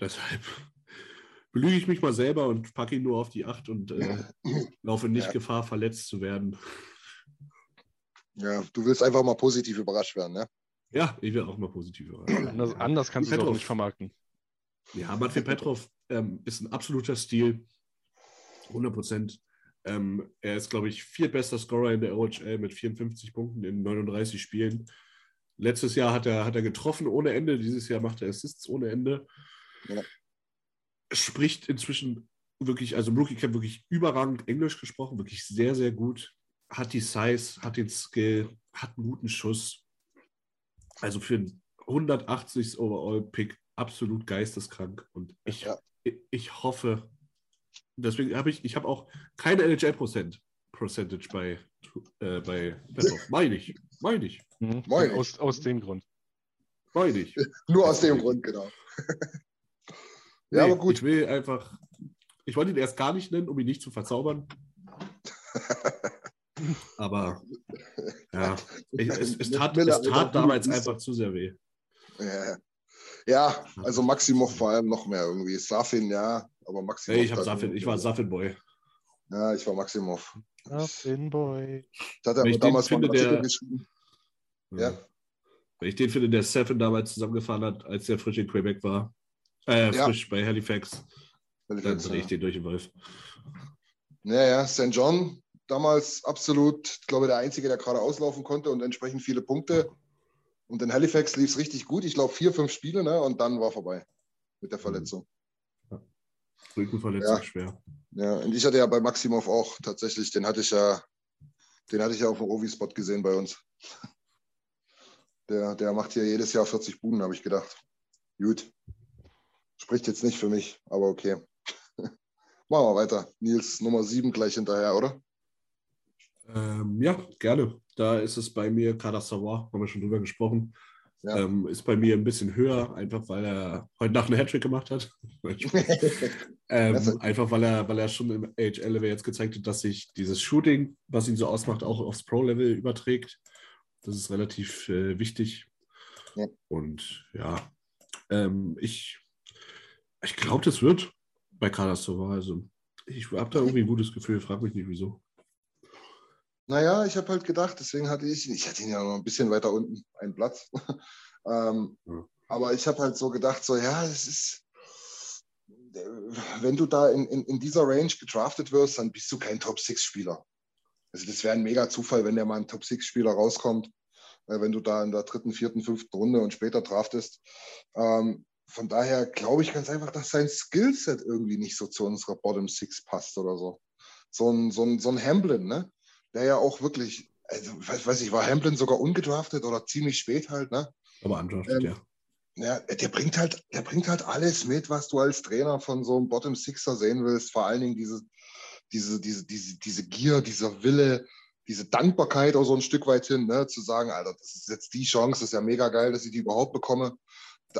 Deshalb belüge ich mich mal selber und packe ihn nur auf die 8 und äh, laufe nicht Ja. Gefahr, verletzt zu werden. Ja, du willst einfach mal positiv überrascht werden, ne? Ja, ich will auch mal positiv überraschen. Anders, anders kannst du es auch Petrov. nicht vermarkten. Ja, Matvey Petrov ähm, ist ein absoluter Stil. 100 Prozent. Ähm, er ist, glaube ich, viertbester Scorer in der OHL mit 54 Punkten in 39 Spielen. Letztes Jahr hat er, hat er getroffen ohne Ende. Dieses Jahr macht er Assists ohne Ende. Ja. Spricht inzwischen wirklich, also im Rookie Camp wirklich überragend Englisch gesprochen, wirklich sehr, sehr gut. Hat die Size, hat den Skill, hat einen guten Schuss. Also für einen 180 Overall-Pick absolut geisteskrank. Und ich, Ja. ich, ich hoffe, deswegen habe ich, ich habe auch keine NHL-Prozent Percentage bei, äh, bei Petrov. Meine ich, meine ich, Mhm. Moin. Aus, aus dem Grund. meine ich. Nur aus dem Grund, genau. Nee, ja, aber gut. Ich will einfach, ich wollte ihn erst gar nicht nennen, um ihn nicht zu verzaubern. Aber ja, ich, es, es tat, Miller, es tat damals einfach zu sehr weh. Ja, ja, also Maximov vor allem noch mehr irgendwie. Safin, ja, aber Maximov. Nee, ich, Safin, ich war Safin-Boy. Ja, ich war Maximov. Ja, Finboy. Das hat er ich aber den damals mal finde, Artikel der- geschrieben. Ja. Wenn ich den finde, der Seven damals zusammengefahren hat, als der frisch in Quebec war, äh, Ja. frisch bei Halifax, dann drehe ich den durch den Wolf. Ja, ja, St. John damals absolut, ich glaube, der Einzige, der gerade auslaufen konnte und entsprechend viele Punkte. Und in Halifax lief es richtig gut. Ich glaube, vier, fünf Spiele, ne? Und dann war vorbei mit der Verletzung. Rückenverletzung Ja. schwer. Ja, und ich hatte ja bei Maximov auch tatsächlich, den hatte ich ja, den hatte ich ja auf dem Ovi-Spot gesehen bei uns. Der, der macht hier jedes Jahr 40 Buden, habe ich gedacht. Gut. Spricht jetzt nicht für mich, aber okay. Machen wir weiter. Nils Nummer 7 gleich hinterher, oder? Ähm, ja, gerne. Da ist es bei mir Kader Savoy, haben wir schon drüber gesprochen. Ja. Ähm, ist bei mir ein bisschen höher, einfach weil er heute Nacht einen Hattrick gemacht hat. ähm, einfach weil er, weil er schon im AHL-Level jetzt gezeigt hat, dass sich dieses Shooting, was ihn so ausmacht, auch aufs Pro-Level überträgt. Das ist relativ äh, wichtig. Ja. Und ja, ähm, ich, ich glaube, das wird bei Kader Savoy. Also ich habe da irgendwie ein gutes Gefühl, frag mich nicht wieso. Naja, ich habe halt gedacht, deswegen hatte ich, ich hatte ihn ja noch ein bisschen weiter unten, einen Platz. ähm, Ja. Aber ich habe halt so gedacht, so ja, es ist, wenn du da in, in, in dieser Range gedraftet wirst, dann bist du kein Top-6-Spieler. Also das wäre ein mega Zufall, wenn der mal ein Top-6-Spieler rauskommt, äh, wenn du da in der dritten, vierten, fünften Runde und später draftest. Ähm, von daher glaube ich ganz einfach, dass sein Skillset irgendwie nicht so zu unserer Bottom Six passt oder so. So ein, so ein, so ein Hamblin, ne? Der ja auch wirklich, also weiß, weiß ich, war Hamblin sogar ungedraftet oder ziemlich spät halt, ne? Aber undrafted, Ähm, ja. Ja, der bringt halt, der bringt halt alles mit, was du als Trainer von so einem Bottom Sixer sehen willst. Vor allen Dingen diese, diese, diese, diese, diese Gier, dieser Wille, diese Dankbarkeit auch so ein Stück weit hin, ne? zu sagen, Alter, das ist jetzt die Chance, das ist ja mega geil, dass ich die überhaupt bekomme,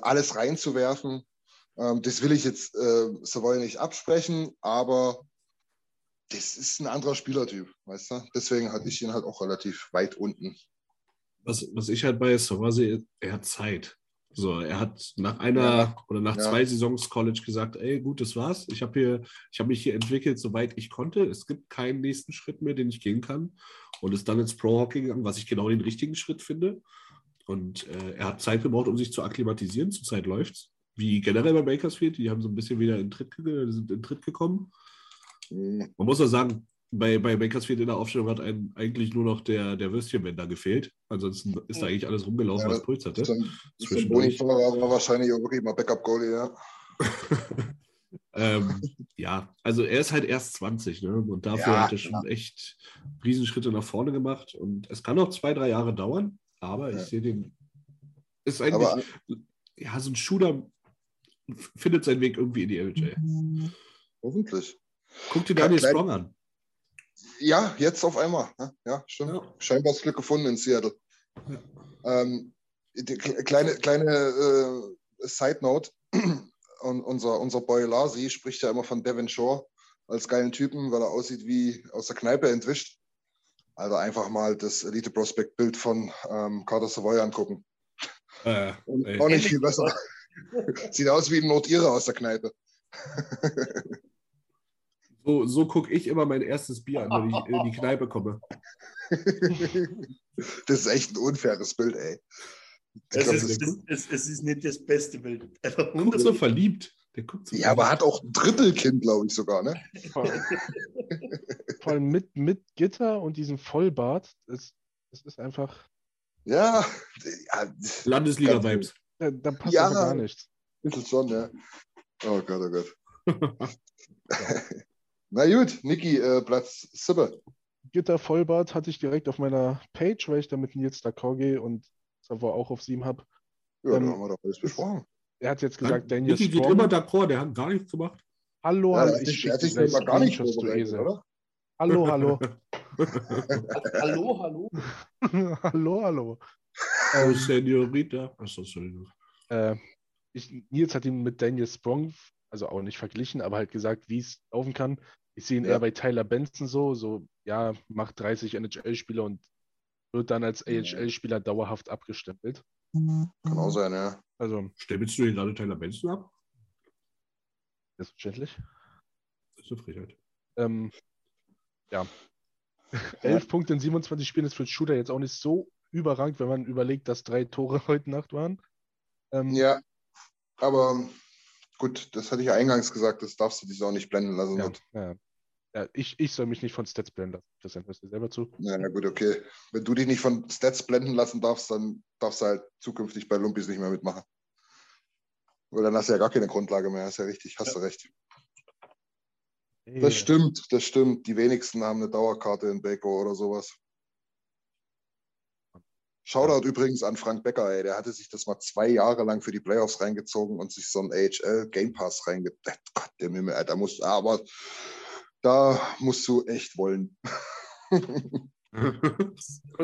alles reinzuwerfen. Ähm, das will ich jetzt äh, Savoy nicht absprechen, aber das ist ein anderer Spielertyp, weißt du? Deswegen hatte ich ihn halt auch relativ weit unten. Was, was ich halt bei sehe, er hat Zeit. So, er hat nach einer Ja. oder nach Ja. zwei Saisons College gesagt, ey, gut, das war's. Ich habe hier, ich habe mich hier entwickelt, soweit ich konnte. Es gibt keinen nächsten Schritt mehr, den ich gehen kann. Und ist dann ins Pro-Hockey gegangen, was ich genau den richtigen Schritt finde. Und äh, er hat Zeit gebraucht, um sich zu akklimatisieren. Zurzeit läuft's. Wie generell bei Bakersfield, die haben so ein bisschen wieder in Tritt, sind in Tritt gekommen. Man muss ja sagen, bei, bei Bakersfield in der Aufstellung hat einem eigentlich nur noch der, der Würstchenwender gefehlt. Ansonsten ist da eigentlich alles rumgelaufen, Ja, was Puls hatte. Dann, Zwischendurch. War wahrscheinlich auch wirklich mal Backup-Goalie, ja. ähm, ja, also er ist halt erst 20, ne? Und dafür Ja, hat er schon echt Riesenschritte nach vorne gemacht. Und es kann noch zwei, drei Jahre dauern, aber ich Ja. sehe den. Ist eigentlich, Aber ja, so ein Shooter findet seinen Weg irgendwie in die LJ. hoffentlich. Guck dir Ja, Daniel klein- Strong an. Ja, jetzt auf einmal. Ja, stimmt. Ja. Scheinbar das Glück gefunden in Seattle. Ähm, die kle- kleine kleine äh, Side Note: Un unser, unser Boy Larsi spricht ja immer von Devin Shore als geilen Typen, weil er aussieht wie aus der Kneipe entwischt. Also einfach mal das Elite Prospect Bild von ähm, Carter Savoy angucken. Äh, Und auch nicht viel besser. Sieht aus wie ein Notierer aus der Kneipe. So, so gucke ich immer mein erstes Bier an, wenn ich in die Kneipe komme. das ist echt ein unfaires Bild, ey. Es glaub, ist, das- es, es, es ist nicht das beste Bild. Einfach Guckt so verliebt. Der guckt so ja, aber hat auch ein Drittelkind, glaube ich sogar, ne? Vor, vor allem mit, mit Gitter und diesem Vollbart. Das, das ist einfach. Ja, ja Landesliga-Vibes. Da, da passt Ja. gar nichts. bisschen schon, ja. Oh Gott, oh Gott. Na gut, Niki, äh, Platz 7. Gitter Vollbart hatte ich direkt auf meiner Page, weil ich da mit Nils D'accord gehe und Savoy auch auf sieben habe. Ja, Ähm, da haben wir doch alles besprochen. Er hat jetzt gesagt, Daniel Niki geht Strong. immer d'accord, der hat gar nichts gemacht. Hallo, Ja, hallo. ich schicke der hat sich gleich selber gar nicht vorbereitet, oder? Hallo, hallo. Hallo, hallo. hallo, hallo. Oh, Senorita. Achso, Entschuldigung. Äh, ich, Nils hat ihn mit Daniel Sprong, also auch nicht verglichen, aber halt gesagt, wie es laufen kann. Ich sehe ihn Ja. eher bei Tyler Benson so, so, ja, macht 30 NHL-Spieler und wird dann als AHL-Spieler dauerhaft abgestempelt. Kann auch sein, ja. Also, Stempelst du hier gerade Tyler Benson ab? selbstverständlich. Das ist eine Frechheit. Ähm, ja. 11 Punkte in 27 Spielen ist für den Shooter jetzt auch nicht so überragend, wenn man überlegt, dass drei Tore heute Nacht waren. Ähm, Ja, aber gut, das hatte ich ja eingangs gesagt, das darfst du dich auch nicht blenden lassen. ja, ja. Ja ich, ich soll mich nicht von Stats blenden lassen. Christian, hörst du selber zu? Ja, na gut, okay. Wenn du dich nicht von Stats blenden lassen darfst, dann darfst du halt zukünftig bei Lumpis nicht mehr mitmachen. Weil dann hast du ja gar keine Grundlage mehr, ist ja richtig, hast du recht. Das stimmt, das stimmt. Die wenigsten haben eine Dauerkarte in Baco oder sowas. Shoutout übrigens an Frank Becker, ey. Der hatte sich das mal zwei Jahre lang für die Playoffs reingezogen und sich so einen AHL Game Pass reingedacht. Gott, der Mimmel, Alter, musst, aber da musst du echt wollen.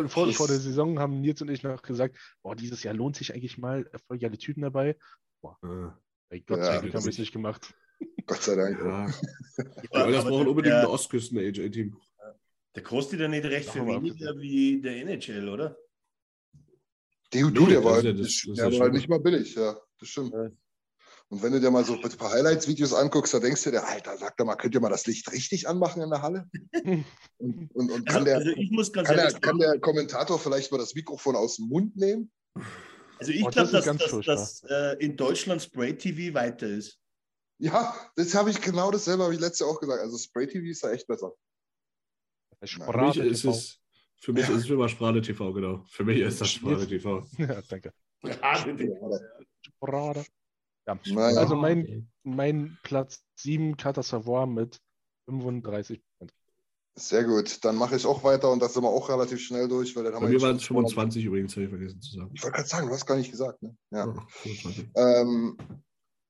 Vor, vor der Saison haben Nils und ich noch gesagt, boah, dieses Jahr lohnt sich eigentlich mal, geile Typen dabei. Ah, Ey, Gott Ja, sei Dank haben wir es nicht gemacht. Gott sei Dank. ja. Ja, Ja, das brauchen unbedingt ein der, Ostküsten-AJ-Team. der kostet ja nicht recht viel weniger wie der NHL, oder? Du, du der war, das- nicht- das der war halt nicht mal billig, ja, das stimmt. Und wenn du dir mal so ein paar Highlights-Videos anguckst, da denkst du dir, Alter, sag doch mal, könnt ihr mal das Licht richtig anmachen in der Halle? Und, und, und kann, Also, der, also ich muss ganz kann, der, kann der Kommentator vielleicht mal das Mikrofon aus dem Mund nehmen? also ich Oh, das glaube, dass, dass, dass äh, in Deutschland Spray TV weiter ist. Ja, das habe ich genau dasselbe, habe ich letztes Jahr auch gesagt. Also Spray TV ist da echt besser. Für mich ist es, für mich Ja. ist es immer Sprade TV, genau. Für mich ist das Sprade TV. Ja, danke. Sprate. Ja. Naja. Also mein, mein Platz 7 Kata Savoir mit 35 Prozent. Sehr gut, dann mache ich auch weiter und das sind wir auch relativ schnell durch, weil dann haben Bei wir mir waren es schon- 25 übrigens, habe ich vergessen zu sagen. Ich wollte gerade sagen, du hast gar nicht gesagt. Ne? Ja. Ja, 25. Ähm,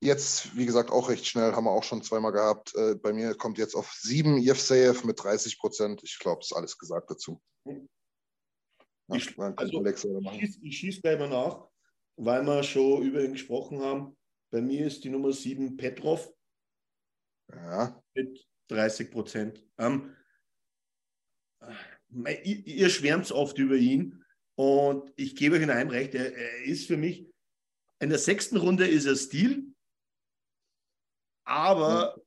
jetzt, wie gesagt, auch recht schnell, haben wir auch schon zweimal gehabt. Äh, bei mir kommt jetzt auf 7 Yevseyev mit 30 Prozent. Ich glaube, ist alles gesagt dazu. Ja, Ich- also, Ich schieße ich schieß gleich mal nach, weil wir schon über ihn gesprochen haben. Bei mir ist die Nummer 7 Petrov. Ja, mit 30 Prozent. Ähm, ihr, ihr schwärmt oft über ihn. Und ich gebe euch in einem recht, er, er ist für mich, in der sechsten Runde ist er Stil, aber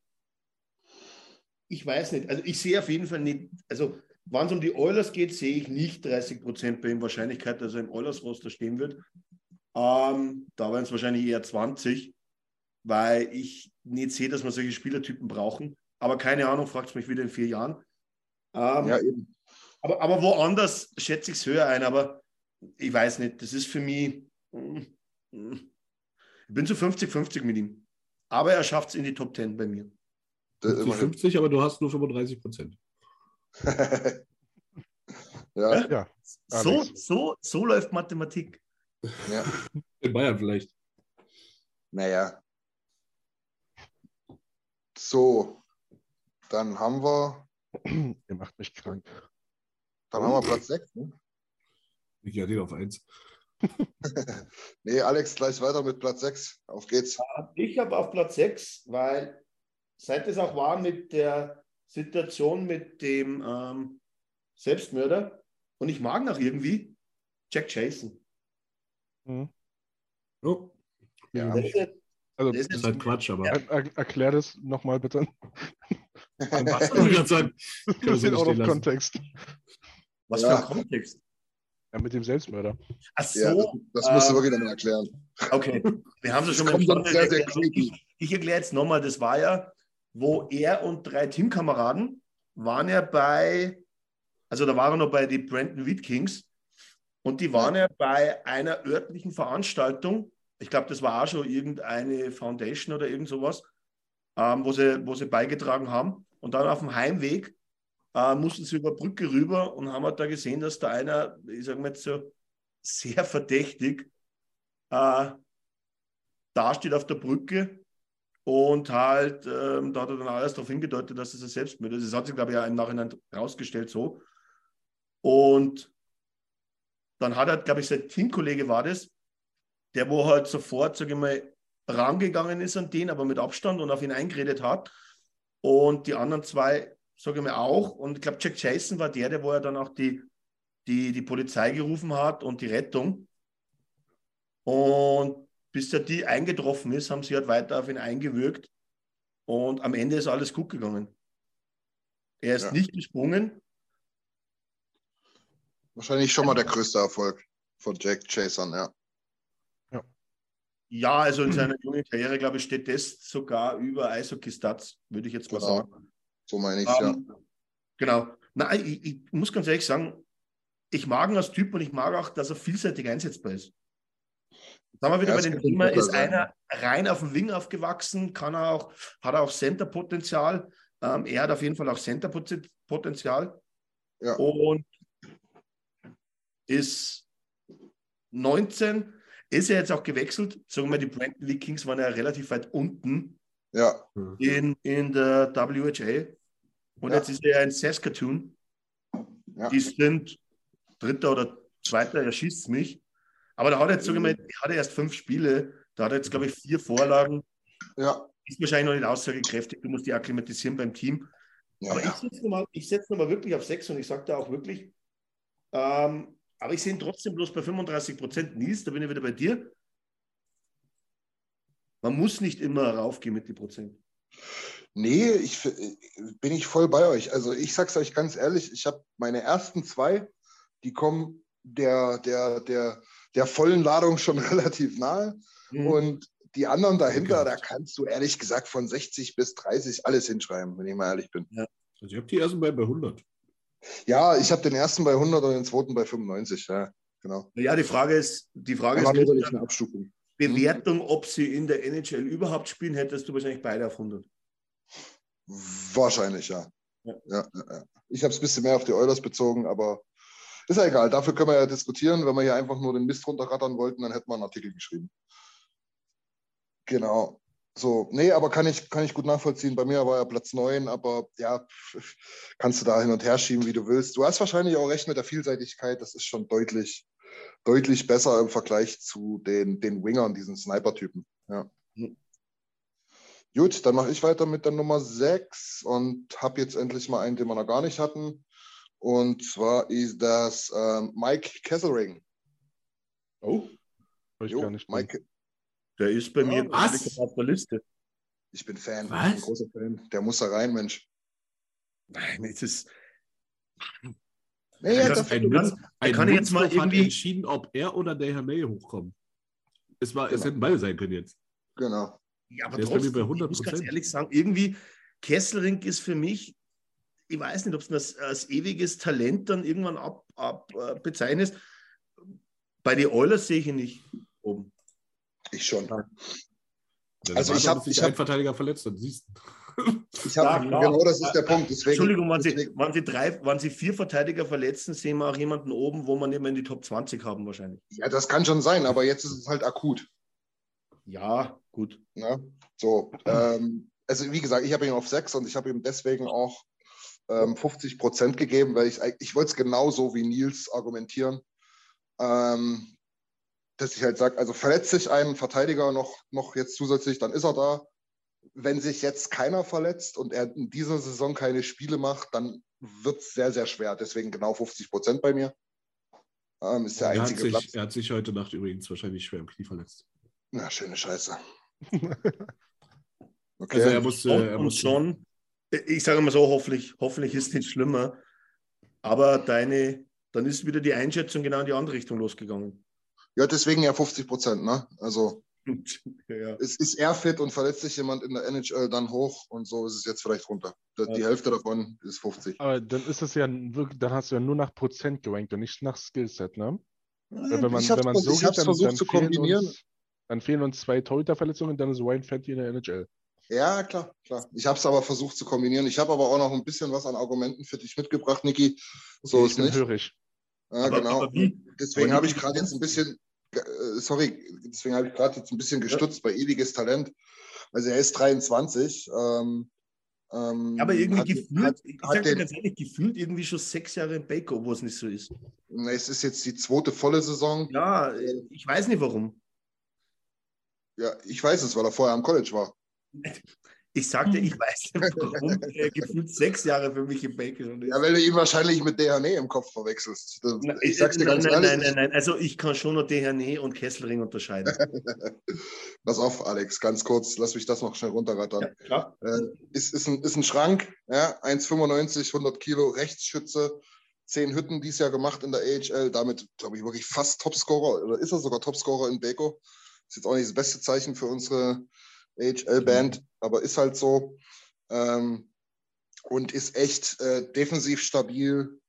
ich weiß nicht, also ich sehe auf jeden Fall nicht, also wenn es um die Oilers geht, sehe ich nicht 30 Prozent bei ihm Wahrscheinlichkeit, dass er im Oilers-Roster stehen wird. Ähm, da wären es wahrscheinlich eher 20, weil ich nicht sehe, dass wir solche Spielertypen brauchen. Aber keine Ahnung, fragt mich wieder in vier Jahren. Ähm, ja eben. aber, aber woanders schätze ich es höher ein, aber ich weiß nicht, das ist für mich. mm, mm. Ich bin zu 50-50 mit ihm. Aber er schafft es in die Top 10 bei mir. Das 50, immerhin. 50, aber du hast nur 35 Prozent. ja, Ja, So, so, so läuft Mathematik. ja. In Bayern vielleicht. Naja. So, dann haben wir, Ihr macht mich krank. dann haben wir Platz 6. Ne? Ich hatte ihn auf 1. Nee, Alex, gleich weiter mit Platz 6. Auf geht's. Ich habe auf Platz 6, weil seit es auch war mit der Situation mit dem ähm, Selbstmörder und ich mag noch irgendwie Jack Jason. Mhm. Oh. Ja. Das ist, Also, Das ist halt Quatsch, aber. er, er, erklär das nochmal bitte. Wir Das so auf lassen. Kontext. Was Ja. für ein Kontext? Ja, mit dem Selbstmörder. Ach Ja, das, so, das musst du äh, wirklich nochmal erklären. okay. Wir haben es schon mal kommt dann sehr, sehr creepy. Ich, ich erkläre jetzt nochmal, das war ja, wo er und drei Teamkameraden waren ja bei, also da waren er noch bei die Brandon Wheat Kings und die waren ja bei einer örtlichen Veranstaltung. Ich glaube, das war auch schon irgendeine Foundation oder irgend sowas, ähm, wo, sie, wo sie beigetragen haben. Und dann auf dem Heimweg äh, mussten sie über Brücke rüber und haben halt da gesehen, dass da einer, ich sage mal jetzt so, sehr verdächtig äh, dasteht auf der Brücke und halt, ähm, da hat er dann alles darauf hingedeutet, dass es ein Selbstmord ist. Das hat sich, glaube ich, ja im Nachhinein rausgestellt so. Und dann hat er, glaube ich, sein Teamkollege war das, der wo halt sofort, sage ich mal, rangegangen ist an den, aber mit Abstand und auf ihn eingeredet hat. Und die anderen zwei, sage ich mal, auch. Und ich glaube, Jack Jason war der, der wo er dann auch die, die, die Polizei gerufen hat und die Rettung. Und bis der die eingetroffen ist, haben sie halt weiter auf ihn eingewirkt. Und am Ende ist alles gut gegangen. Er ist Ja. nicht gesprungen. Wahrscheinlich schon mal der größte Erfolg von Jack Chasern, ja. Ja, also in seiner jungen Karriere, glaube ich, steht das sogar über Eishockey-Stats, würde ich jetzt mal Genau. sagen. So meine ich ja. Ähm, Genau. Nein, ich, ich muss ganz ehrlich sagen, ich mag ihn als Typ und ich mag auch, dass er vielseitig einsetzbar ist. Sagen wir wieder Ja, bei dem Thema, ist sein, einer rein auf dem Wing aufgewachsen, kann er auch, hat er auch Center-Potenzial. Ähm, er hat auf jeden Fall auch Center-Potenzial Ja. und ist 19, ist er jetzt auch gewechselt. Sagen wir, die Brandon Lee Kings waren ja relativ weit unten Ja, in, in der WHA. Und Ja. jetzt ist er ja in Saskatoon. Ja. Die sind Dritter oder Zweiter, er schießt mich. Aber da hat er jetzt, sag ich mal, hat er erst fünf Spiele. Da hat er jetzt, glaube ich, vier Vorlagen. ja. Ist wahrscheinlich noch nicht aussagekräftig. Du musst die akklimatisieren beim Team. ja, aber ich setze nochmal setz noch mal wirklich auf sechs und ich sage da auch wirklich, ähm, aber ich sehe ihn trotzdem bloß bei 35 Prozent. Nils, da bin ich wieder bei dir. Man muss nicht immer raufgehen mit den Prozent. Nee, ich f- bin ich voll bei euch. Also ich sag's euch ganz ehrlich, ich habe meine ersten zwei, die kommen der, der, der, der vollen Ladung schon relativ nahe. Mhm. Und die anderen dahinter, da Gehabt. kannst du ehrlich gesagt von 60 bis 30 alles hinschreiben, wenn ich mal ehrlich bin. Also ich habe die ersten beiden bei 100. Ja, ich habe den ersten bei 100 und den zweiten bei 95. Ja, genau. Ja, die Frage ist, die Frage Aber ist, nur wirklich eine Abstufung. Bewertung, ob sie in der NHL überhaupt spielen, hättest du wahrscheinlich beide auf 100. Wahrscheinlich, ja. Ja. ja, ja, ja. Ich habe es ein bisschen mehr auf die Oilers bezogen, aber ist ja egal. Dafür können wir ja diskutieren. Wenn wir hier einfach nur den Mist runterrattern wollten, dann hätten wir einen Artikel geschrieben. Genau. So, nee, aber kann ich, kann ich gut nachvollziehen. Bei mir war ja Platz 9, aber ja, kannst du da hin und her schieben, wie du willst. Du hast wahrscheinlich auch recht mit der Vielseitigkeit. Das ist schon deutlich, deutlich besser im Vergleich zu den, den Wingern, diesen Sniper-Typen. Ja. Mhm. Gut, dann mache ich weiter mit der Nummer 6 und habe jetzt endlich mal einen, den wir noch gar nicht hatten. Und zwar ist das ähm, Mike Kesselring. Oh, Hab ich Jo, gar nicht. Mike, der ist bei mir was? auf der Liste. ich bin Fan, Was? ich bin ein großer Fan. Der muss da rein, Mensch. Nein, es ist. Nee, Ja, das, ein Münz, ein kann jetzt mal irgendwie- entschieden, ob er oder der Herr May hochkommen. Es, war, es Genau. hätten beide sein können jetzt. genau. Ja, aber Der bei trotzdem, bei ich muss ganz 100%. ehrlich sagen, irgendwie, Kesselring ist für mich, ich weiß nicht, ob es das als ewiges Talent dann irgendwann ab, ab äh, bezeichnest. Bei den Oilers sehe ich ihn nicht oben. Ich schon. Ja, Also dann ich war hab- doch, bis ich hab- Verteidiger verletzt hat. Siehst. Ich hab, Ja, genau das ist der Punkt. Deswegen, Entschuldigung, wenn Sie, wenn, Sie drei, wenn Sie vier Verteidiger verletzen, sehen wir auch jemanden oben, wo man immer in die Top 20 haben wahrscheinlich. ja, das kann schon sein, aber jetzt ist es halt akut. Ja, gut. Ne? So, ähm, also wie gesagt, ich habe ihn auf 6 und ich habe ihm deswegen auch ähm, 50 Prozent gegeben, weil ich, ich wollte es genauso wie Nils argumentieren. Ähm, dass ich halt sage, also verletzt sich ein Verteidiger noch, noch jetzt zusätzlich, dann ist er da. Wenn sich jetzt keiner verletzt und er in dieser Saison keine Spiele macht, dann wird es sehr, sehr schwer. Deswegen genau 50 Prozent bei mir. Ähm, ist der Er hat, einzige sich, Platz. er hat sich heute Nacht übrigens wahrscheinlich schwer im Knie verletzt. Na, schöne Scheiße. Okay. Also er muss, Und, er und muss schon, ich sage mal so, hoffentlich, hoffentlich ist es nicht schlimmer. Aber deine, dann ist wieder die Einschätzung genau in die andere Richtung losgegangen. Ja, deswegen ja 50 Prozent, ne? Also ja, ja. es ist er fit und verletzt sich jemand in der NHL dann hoch und so ist es jetzt vielleicht runter. Die die Hälfte davon ist 50. Aber dann ist es ja wirklich, dann hast du ja nur nach Prozent gerankt und nicht nach Skillset, ne? Weil wenn man, ich wenn man so ich geht, dann, versucht dann, zu fehlen kombinieren. uns, dann fehlen uns zwei Torhüterverletzungen, dann ist Ryan Fenty in der NHL. Ja, klar, klar. Ich habe es aber versucht zu kombinieren. Ich habe aber auch noch ein bisschen was an Argumenten für dich mitgebracht, Niki. So Okay, ist ich bin nicht. hörig. Ja, Aber- genau. aber wie? Deswegen habe ich gerade jetzt ein bisschen, sorry, deswegen habe ich gerade jetzt ein bisschen gestutzt bei ewiges Talent. Also er ist 23. Ähm, ähm, Aber irgendwie hat- gefühlt, hat- ich hat sag dir ganz ehrlich, gefühlt irgendwie schon sechs Jahre in Baker, wo es nicht so ist. Es ist jetzt die zweite volle Saison. Ja, ich weiß nicht warum. Ja, ich weiß es, weil er vorher am College war. Ich sagte, ich weiß nicht warum. er gefühlt sechs Jahre für mich in Baker schon ist. Ja, weil du ihn wahrscheinlich mit DHNE im Kopf verwechselst. Das- Na, Ich sag's dir nein, ganz nein, ehrlich. nein, nein, nein. Also ich kann schon noch DHNE und Kesselring unterscheiden. Pass auf, Alex, ganz kurz, lass mich das noch schnell runterrattern. Ja, klar. Äh, ist, ist, ein, ist ein Schrank, ja, 1,95, 100 Kilo, Rechtsschütze, 10 Hütten dieses Jahr gemacht in der AHL, damit, glaube ich, wirklich fast Topscorer, oder ist er sogar Topscorer in Beko. Ist jetzt auch nicht das beste Zeichen für unsere AHL-Band, aber ist halt so. Ähm, und ist echt äh, defensiv stabil.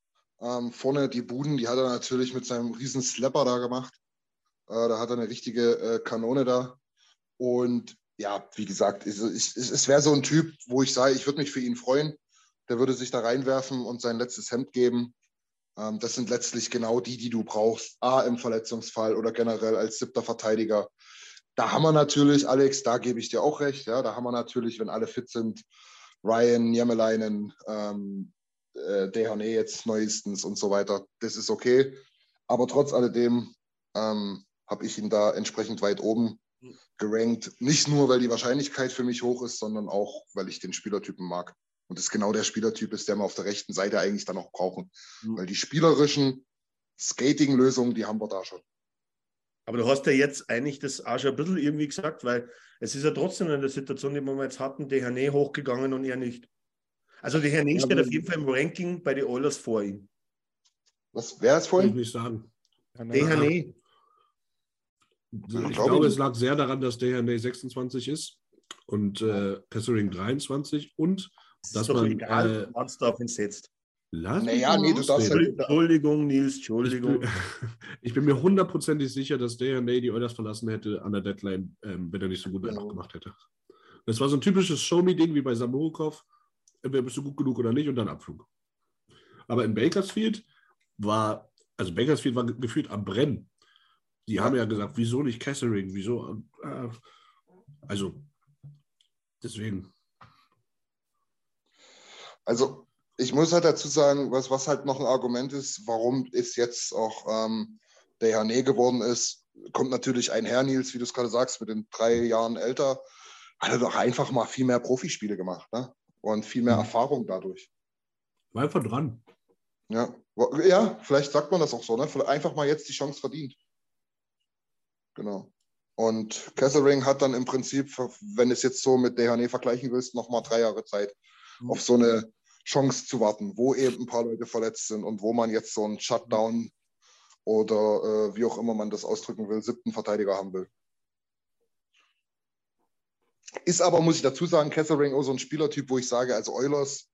Ähm, vorne die Buden, die hat er natürlich mit seinem riesen Slapper da gemacht. Äh, da hat er eine richtige äh, Kanone da. Und ja, wie gesagt, es, es, es wäre so ein Typ, wo ich sage, ich würde mich für ihn freuen. Der würde sich da reinwerfen und sein letztes Hemd geben. Ähm, das sind letztlich genau die, die du brauchst. A, im Verletzungsfall oder generell als siebter Verteidiger. Da haben wir natürlich, Alex, da gebe ich dir auch recht. Ja, da haben wir natürlich, wenn alle fit sind, Ryan, Jemelainen, ähm, äh, Dehane jetzt neuestens und so weiter. Das ist okay. Aber trotz alledem ähm, habe ich ihn da entsprechend weit oben gerankt. Nicht nur, weil die Wahrscheinlichkeit für mich hoch ist, sondern auch, weil ich den Spielertypen mag. Und es genau der Spielertyp ist, der wir auf der rechten Seite eigentlich dann auch brauchen. Mhm. Weil die spielerischen Skating-Lösungen, die haben wir da schon. Aber du hast ja jetzt eigentlich das auch schon ein bisschen irgendwie gesagt, weil es ist ja trotzdem in der Situation, die wir jetzt hatten, der Herne hochgegangen und er nicht. Also der Herne Ja, steht auf jeden Fall im Ranking bei den Oilers vor ihm. Was wäre es Kann ich vorhin? nicht sagen. Nein, Herne, Ich glaube glaube, ich. es lag sehr daran, dass der Herr 26 ist und äh, Kessering 23 und das dass ist doch man, egal, äh, was du auf ihn setzt. Lass Naja, nee, du darfst ja- Entschuldigung, Nils, Entschuldigung. ich bin mir hundertprozentig sicher, dass der Ney die Oilers verlassen hätte an der Deadline, ähm, wenn er nicht so gut einfach gemacht hätte. Das war so ein typisches Show-Me-Ding wie bei Samorukov. Entweder bist du gut genug oder nicht und dann Abflug. Aber in Bakersfield war, also Bakersfield war ge- gefühlt am Brennen. Die Ja. haben ja gesagt, wieso nicht Kessering, wieso? Äh, also, deswegen. Also, ich muss halt dazu sagen, was, was halt noch ein Argument ist, warum es jetzt auch ähm, der Herne geworden ist, kommt natürlich einher, Nils, wie du es gerade sagst, mit den drei Jahren älter, hat er doch einfach mal viel mehr Profispiele gemacht ne? und viel mehr Mhm. Erfahrung dadurch. War einfach dran. Ja. ja, vielleicht sagt man das auch so, ne? Einfach mal jetzt die Chance verdient. Genau. Und Kesselring hat dann im Prinzip, wenn du es jetzt so mit DHNE vergleichen willst, nochmal drei Jahre Zeit, Mhm. auf so eine Chance zu warten, wo eben ein paar Leute verletzt sind und wo man jetzt so einen Shutdown oder äh, wie auch immer man das ausdrücken will, siebten Verteidiger haben will. Ist aber, muss ich dazu sagen, Kesselring auch so ein Spielertyp, wo ich sage, also Oilers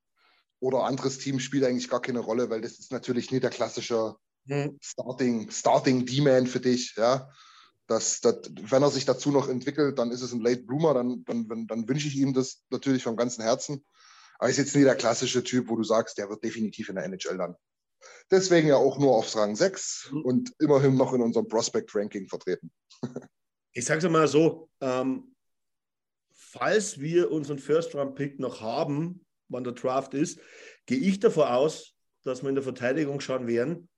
oder anderes Team spielt eigentlich gar keine Rolle, weil das ist natürlich nicht der klassische Hm. Starting, Starting D-Man für dich, ja. Das, das, wenn er sich dazu noch entwickelt, dann ist es ein Late Bloomer, dann, dann, dann, dann wünsche ich ihm das natürlich vom ganzen Herzen. Aber ist jetzt nie der klassische Typ, wo du sagst, der wird definitiv in der NHL landen. Deswegen ja auch nur auf Rang 6 Mhm. und immerhin noch in unserem Prospect-Ranking vertreten. Ich sage es mal so, ähm, falls wir unseren First-Round-Pick noch haben, wann der Draft ist, gehe ich davon aus, dass wir in der Verteidigung schauen werden.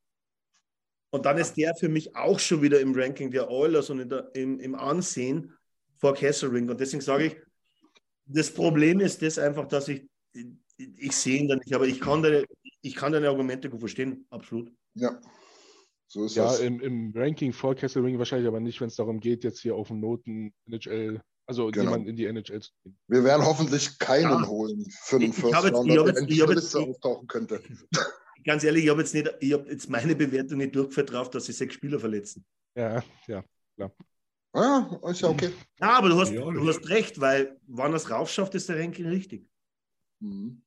Und dann ist der für mich auch schon wieder im Ranking der Oilers und der, im, im Ansehen vor Kesselring. Und deswegen sage ich, das Problem ist das einfach, dass ich, ich sehe ihn da nicht, aber ich kann deine, ich kann deine Argumente gut verstehen, absolut. Ja, so ist Ja, das. im, im Ranking vor Kesselring wahrscheinlich aber nicht, wenn es darum geht, jetzt hier auf dem Noten NHL Also Genau. jemanden in die NHL zu ziehen. Wir werden hoffentlich keinen Ja. holen für den Ich- ich First habe jetzt- Rounder, ich der jetzt- ich jetzt- auftauchen könnte. Ganz ehrlich, ich habe jetzt, nicht- ich hab jetzt meine Bewertung nicht durchgeführt drauf, dass sie sechs Spieler verletzen. Ja, ja. Ja, ist ja okay. Ja, aber du hast, Ja, du hast recht, weil wann er es raufschafft, ist der Ranking richtig. Mhm.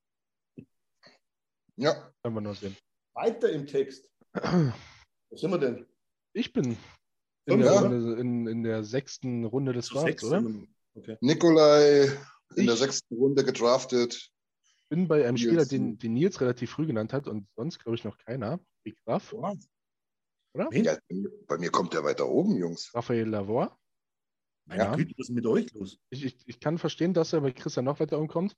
Ja, Können wir noch sehen. Weiter im Text. Was sind wir denn? Ich bin in, Fünf, der, oder? Runde, in, in der sechsten Runde des Drafts, oder? Okay. Nikolai in der Ich- sechsten Runde gedraftet. bin bei einem Nils. Spieler, den, den Nils relativ früh genannt hat und sonst, glaube ich, noch keiner. Big Raff, Wen? Ja, bei mir kommt der weiter oben, Jungs. Raphael Lavoie. Meine Ja. Güte, was ist mit euch los? Ich, ich, ich kann verstehen, dass er bei Christian noch weiter umkommt.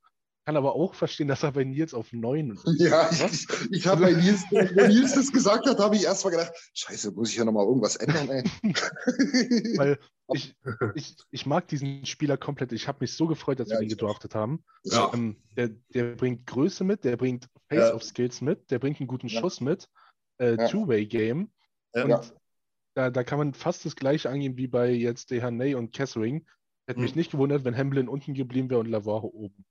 Kann aber auch verstehen, dass er bei Nils auf 9 Ja, ich, ich, habe bei Nils, wo Nils das gesagt hat, habe ich erst mal gedacht, scheiße, muss ich ja nochmal irgendwas ändern, ey. Weil ich, ich, ich mag diesen Spieler komplett. Ich habe mich so gefreut, dass Ja, wir ihn auch. gedraftet haben. Ja. Ähm, der, der bringt Größe mit, der bringt Face-of-Skills mit, der bringt einen guten Ja. Schuss mit, äh. Two-Way-Game. Und da, da kann man fast das gleiche angehen wie bei jetzt Dehaney und Kessering. Hätte mich Hm. nicht gewundert, wenn Hamlin unten geblieben wäre und Lavoie oben.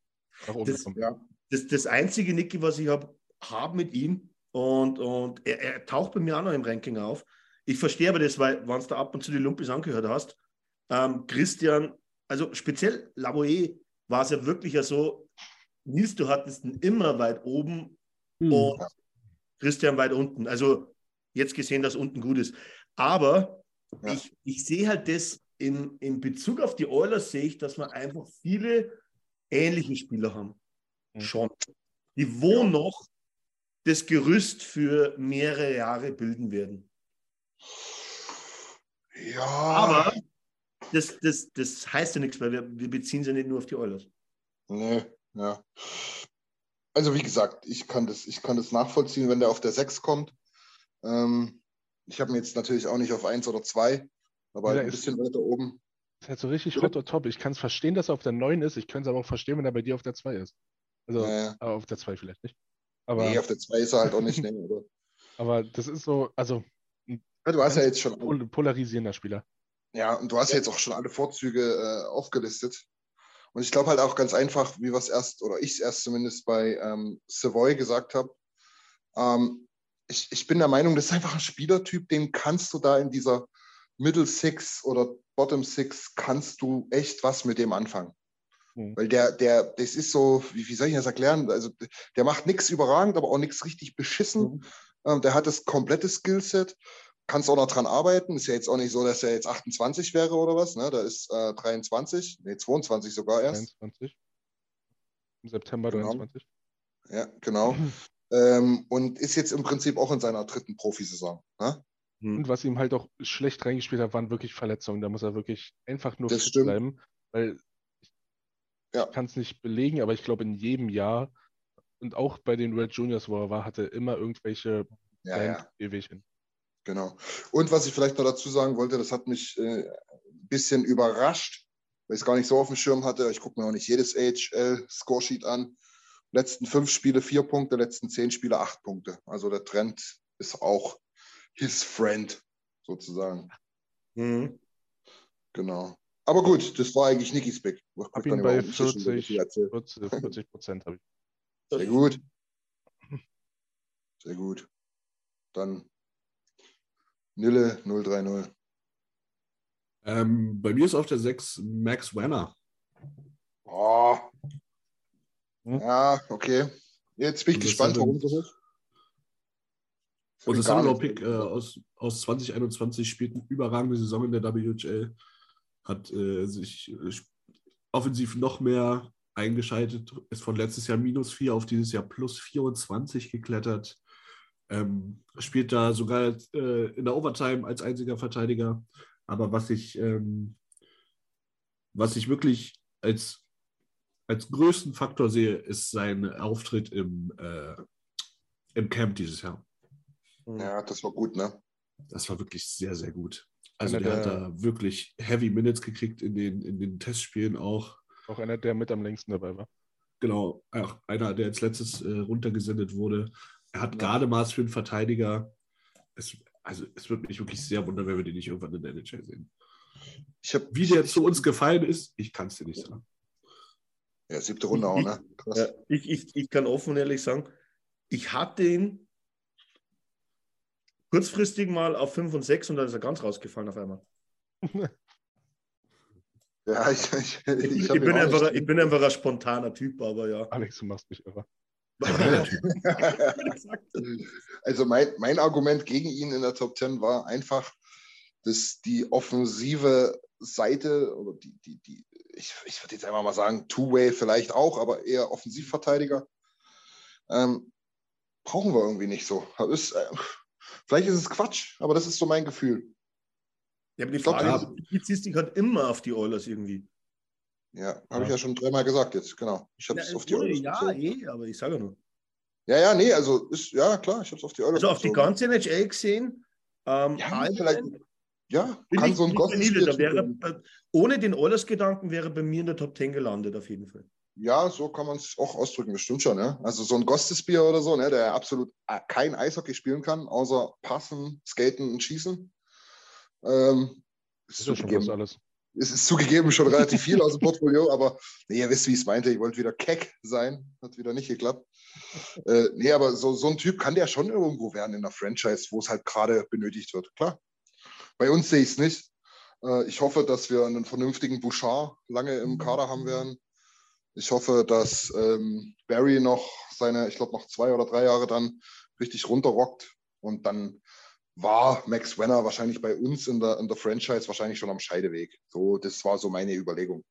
Nach oben Das- gekommen. ja. Das, das einzige, Niki, was ich habe hab mit ihm und, und er, er taucht bei mir auch noch im Ranking auf. Ich verstehe aber das, weil, wenn du da ab und zu die Lumpis angehört hast, ähm, Christian, also speziell Lavoie war es ja wirklich ja so, Nils, du hattest ihn immer weit oben Hm. und Christian weit unten. Also jetzt gesehen, dass unten gut ist. Aber Ja. ich, ich sehe halt das in, in Bezug auf die Oilers, sehe ich, dass wir einfach viele ähnliche Spieler haben. Mhm. Schon. Die wo noch das Gerüst für mehrere Jahre bilden werden. Ja, Aber das, das, das heißt ja nichts, weil wir, wir beziehen sie nicht nur auf die Oilers. Nee, ja. Also wie gesagt, ich kann das, ich kann das nachvollziehen, wenn der auf der 6 kommt. Ähm, ich habe ihn jetzt natürlich auch nicht auf 1 oder 2, aber Ja, ein ist- bisschen weiter oben. Das ist halt so richtig hot or top. Ich kann es verstehen, dass er auf der 9 ist. Ich könnte es aber auch verstehen, wenn er bei dir auf der 2 ist. Also Naja. auf der 2 vielleicht nicht. Aber, Nee, auf der 2 ist er halt auch nicht. Nee, oder? aber das ist so, also Ja, du hast ja jetzt schon, pol polarisierender Spieler. ja, und du hast ja jetzt auch schon alle Vorzüge äh, aufgelistet. Und ich glaube halt auch ganz einfach, wie es erst, oder ich es erst zumindest bei ähm, Savoy gesagt habe, ähm, ich, ich bin der Meinung, das ist einfach ein Spielertyp, den kannst du da in dieser Middle Six oder Bottom Six, kannst du echt was mit dem anfangen. Mhm. Weil der, der, das ist so, wie, wie soll ich das erklären? Also der macht nichts überragend, aber auch nichts richtig beschissen. Ähm, der hat das komplette Skillset, kannst auch noch dran arbeiten. Ist ja jetzt auch nicht so, dass er jetzt 28 wäre oder was. Ne? Da ist äh, 23, nee, 22 sogar erst. 23. Im September Genau. 23. Ja, genau. ähm, und ist jetzt im Prinzip auch in seiner dritten Profisaison. Ne? Und was ihm halt auch schlecht reingespielt hat, waren wirklich Verletzungen. Da muss er wirklich einfach nur Das fit stimmt. bleiben. Weil ich Ja. kann es nicht belegen, aber ich glaube, in jedem Jahr und auch bei den Red Juniors, wo er war, hatte er immer irgendwelche Ja, ja, Wehwehchen. genau. Und was ich vielleicht noch dazu sagen wollte, das hat mich äh, ein bisschen überrascht, weil ich es gar nicht so auf dem Schirm hatte. Ich gucke mir auch nicht jedes AHL-Scoresheet an. Letzten fünf Spiele vier Punkte, letzten zehn Spiele acht Punkte. Also der Trend ist auch his friend, sozusagen. Mhm. Genau. Aber gut, das war eigentlich Nikis Pick. Macht Hab ihn bei überhaupt nicht so schön, 40, viel erzählt. 40, 40 Prozent habe ich. Sehr gut. Sehr gut. Dann Nille 030. Ähm, bei mir ist auf der 6 Max Werner. Oh. Hm? Ja, okay. Jetzt bin ich gespannt, warum das Und das Gar Underdog nicht. Pick äh, aus, aus 2021 spielt eine überragende Saison in der WHL. Hat äh, sich äh, offensiv noch mehr eingeschaltet, ist von letztes Jahr minus 4 auf dieses Jahr plus 24 geklettert. Ähm, spielt da sogar äh, in der Overtime als einziger Verteidiger. Aber was ich, ähm, was ich wirklich als, als größten Faktor sehe, ist sein Auftritt im, äh, im Camp dieses Jahr. Ja, das war gut, ne? Das war wirklich sehr, sehr gut. Also Einer der hat da wirklich Heavy Minutes gekriegt in den, in den Testspielen auch. Auch einer, der mit am längsten dabei war. Genau, auch einer, der als letztes äh, runtergesendet wurde. Er hat Gardemaß für einen Verteidiger. Es, also es würde mich wirklich sehr wundern, wenn wir den nicht irgendwann in der NHL sehen. Ich hab, Wie der zu uns gefallen ist, ich kann es dir nicht sagen. Ja, siebte Runde auch, ne? Krass. Ja, ich, ich, ich kann offen und ehrlich sagen, ich hatte ihn kurzfristig mal auf 5 und 6 und dann ist er ganz rausgefallen auf einmal. Ja, ich, ich, ich, Ich, bin, einfach, nicht- ich bin einfach ein spontaner Typ, aber ja. Alex, du machst mich irre. Also mein, mein Argument gegen ihn in der Top 10 war einfach, dass die offensive Seite oder die, die, die ich, ich würde jetzt einfach mal sagen, Two-Way vielleicht auch, aber eher Offensivverteidiger, ähm, brauchen wir irgendwie nicht so. Das Ist, äh, vielleicht ist es Quatsch, aber das ist so mein Gefühl. Ja, aber die Ich glaub, Frage ja. ist, die sich halt immer auf die Oilers irgendwie. Ja, habe ich Ja. ja schon dreimal gesagt jetzt, genau. Ich habe es auf die Oilers ja, bezogen. eh, aber ich sage ja nur. Ja, ja, nee, also ist, ja klar, ich habe es auf die Oilers Also auf die bezogen. ganze NHL gesehen, ähm, Ja, allgemein vielleicht, ja, kann ich so ein wäre, äh, ohne den Oilers-Gedanken wäre bei mir in der Top 10 gelandet, auf jeden Fall. Ja, so kann man es auch ausdrücken, das stimmt schon. Ne? Also so ein Gostespier oder so, ne, der absolut äh, kein Eishockey spielen kann, außer passen, skaten und schießen. Ähm, ist, ist schon zugegeben, fast alles. es ist zugegeben schon relativ viel aus dem Portfolio, aber nee, ihr wisst, wie ich es meinte. Ich wollte wieder keck sein, hat wieder nicht geklappt. Äh, nee, aber so, so ein Typ kann der schon irgendwo werden in der Franchise, wo es halt gerade benötigt wird. Klar. Bei uns sehe ich es nicht. Äh, ich hoffe, dass wir einen vernünftigen Bouchard lange im Kader haben werden. Ich hoffe, dass ähm, Barry noch seine, ich glaube, noch zwei oder drei Jahre dann richtig runterrockt. Und dann war Max Wenner wahrscheinlich bei uns in der, in der Franchise wahrscheinlich schon am Scheideweg. So, das war so meine Überlegung.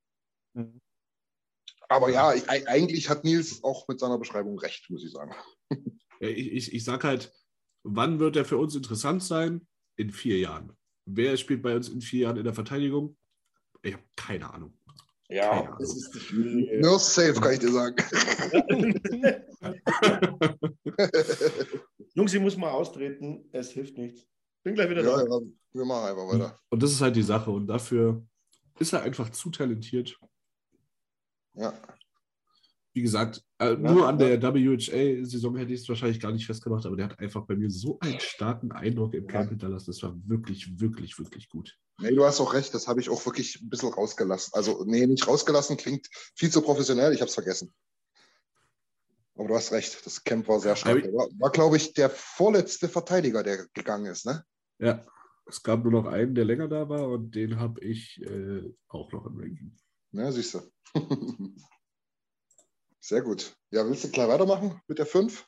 Mhm. Aber ja, ich, ei- eigentlich hat Nils auch mit seiner Beschreibung recht, muss ich sagen. Ja, ich ich, ich sage halt, wann wird er für uns interessant sein? In vier Jahren. Wer spielt bei uns in vier Jahren in der Verteidigung? Ich habe keine Ahnung. Ja. Das ist das Schwierige. Nurse safe, kann ich dir sagen. Jungs, ich muss mal austreten. Es hilft nichts. Bin gleich wieder Ja, da. ja, wir machen einfach weiter. Und das ist halt die Sache. Und dafür ist er einfach zu talentiert. Ja. Wie gesagt, äh, nur an der WHA-Saison hätte ich es wahrscheinlich gar nicht festgemacht, aber der hat einfach bei mir so einen starken Eindruck im Camp hinterlassen. Das war wirklich, wirklich, wirklich gut. Nee, du hast auch recht, das habe ich auch wirklich ein bisschen rausgelassen. Also, nee, nicht rausgelassen, klingt viel zu professionell, ich habe es vergessen. Aber du hast recht, das Camp war sehr stark. War, war glaube ich, der vorletzte Verteidiger, der gegangen ist, ne? Ja, es gab nur noch einen, der länger da war und den habe ich äh, auch noch im Ranking. Ja, siehst du. Sehr gut. Ja, willst du gleich weitermachen mit der 5?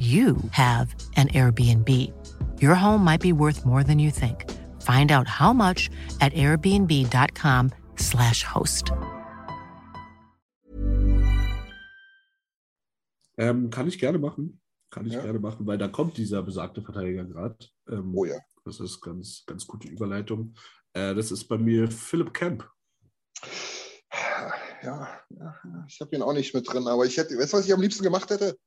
you have an Airbnb. Your home might be worth more than you think. Find out how much at airbnb.com/slash host. Ähm, kann ich gerne machen. Kann ich Ja. gerne machen, weil da kommt dieser besagte Verteidiger gerade. Ähm, Oh ja. Das ist ganz, ganz gute Überleitung. Äh, das ist bei mir Philipp Camp. Ja, ja, ja, ich habe ihn auch nicht mit drin, aber ich hätte, weißt du, was ich am liebsten gemacht hätte?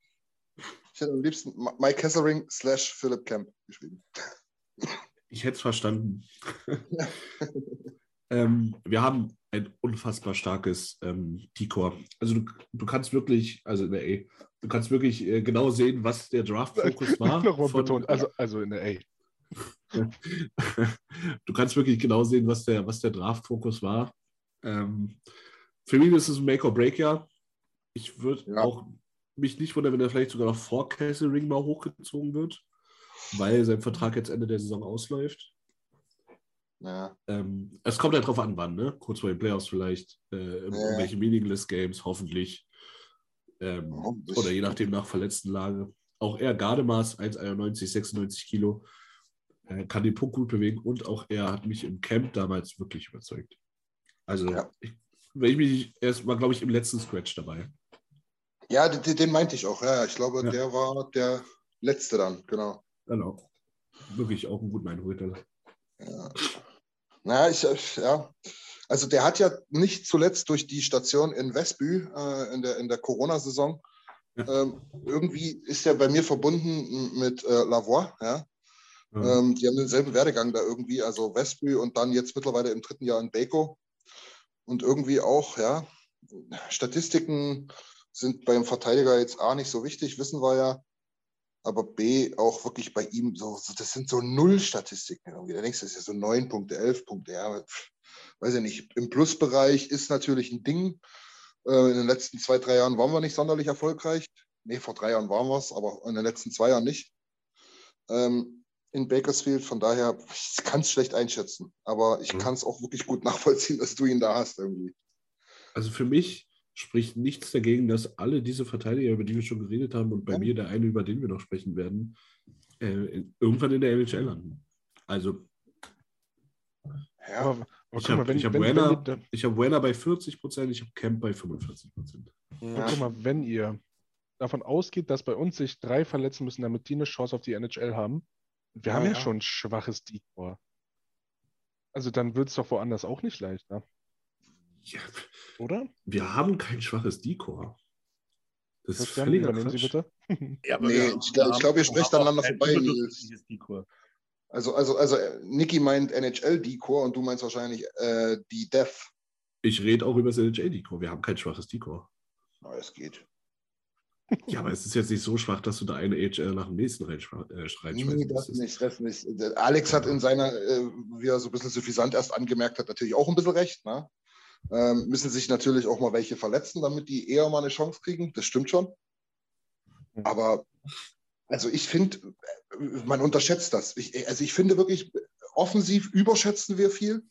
Ich hätte am liebsten Mike Kessering slash Philip Camp geschrieben. Ich ich hätte es verstanden. ähm, wir haben ein unfassbar starkes ähm, Decor. Also du, du kannst wirklich, also in der A, du kannst wirklich äh, genau sehen, was der Draft-Fokus war. Nochmal von- betont, also, also in der A. du kannst wirklich genau sehen, was der, was der Draft-Fokus war. Ähm, für mich ist es ein Make-or-Break-Jahr. Ich würde Ja. auch mich nicht wundern, wenn er vielleicht sogar noch vor Kesselring mal hochgezogen wird, weil sein Vertrag jetzt Ende der Saison ausläuft. Ja. Ähm, es kommt halt drauf an, wann, ne? Kurz vor den Playoffs vielleicht, äh, irgendwelche Meaningless Games, hoffentlich. Ähm, Hoffentlich. oder je nachdem nach verletzten Lage. Auch er Gardemaß, 1,91, 96 Kilo, äh, kann den Punkt gut bewegen und auch er hat mich im Camp damals wirklich überzeugt. Also, Ja. ich, wenn ich mich, er war, glaube ich, im letzten Scratch dabei. Ja, den, den meinte ich auch. Ja, ich glaube, Ja. der war der letzte dann, genau. Genau. Wirklich auch ein guter Einholteller. Ja. Naja, ich, ja. Also der hat ja nicht zuletzt durch die Station in Westbü äh, in der, in der Corona-Saison, Ja. ähm, irgendwie ist er bei mir verbunden mit äh, Lavoie, ja. Ähm, die haben denselben Werdegang da irgendwie, also Westbü und dann jetzt mittlerweile im dritten Jahr in Beko. Und irgendwie auch, ja, Statistiken sind beim Verteidiger jetzt A nicht so wichtig, wissen wir ja. Aber B auch wirklich bei ihm so, das sind so Null-Statistiken irgendwie. Da denkst du, das ist ja so neun Punkte, elf Punkte, ja. Weiß ich nicht. Im Plusbereich ist natürlich ein Ding. Äh, in den letzten zwei, drei Jahren waren wir nicht sonderlich erfolgreich. Nee, vor drei Jahren waren wir es, aber in den letzten zwei Jahren nicht. Ähm, in Bakersfield, von daher, ich kann es schlecht einschätzen. Aber ich Mhm. kann es auch wirklich gut nachvollziehen, dass du ihn da hast irgendwie. Also für mich spricht nichts dagegen, dass alle diese Verteidiger, über die wir schon geredet haben, und bei Ja. mir der eine, über den wir noch sprechen werden, äh, in- irgendwann in der NHL landen. Also Ja, ich guck mal, habe wenn, hab wenn, wenn, Werner, ihr, da- ich hab Werner bei 40 Prozent, ich habe Camp bei 45 Prozent. aber guck mal, wenn ihr davon ausgeht, dass bei uns sich drei verletzen müssen, damit die eine Chance auf die NHL haben, wir Ja, haben ja, ja. schon ein schwaches Decor. Also dann wird es doch woanders auch nicht leichter, Ja, oder? wir haben kein schwaches Decor. Das ist völliger Sie bitte. Ja, aber Nee, wir ich glaub- ich glaub, ihr wir sprecht aneinander vorbei, also, also, also äh, Niki meint NHL-Decor und du meinst wahrscheinlich äh, die Death. Ich rede auch über das NHL-Decor. Wir haben kein schwaches Decor. Na, es geht. Ja, aber es ist jetzt nicht so schwach, dass du da eine HL nach dem nächsten reinschra- äh, Nee, das nicht, das nicht. Alex hat in seiner, äh, wie er so ein bisschen suffisant erst angemerkt hat, natürlich auch ein bisschen recht. Ne? Ähm, müssen sich natürlich auch mal welche verletzen, damit die eher mal eine Chance kriegen. Das stimmt schon. Aber also ich finde, man unterschätzt das. Ich, also ich finde wirklich, offensiv überschätzen wir viel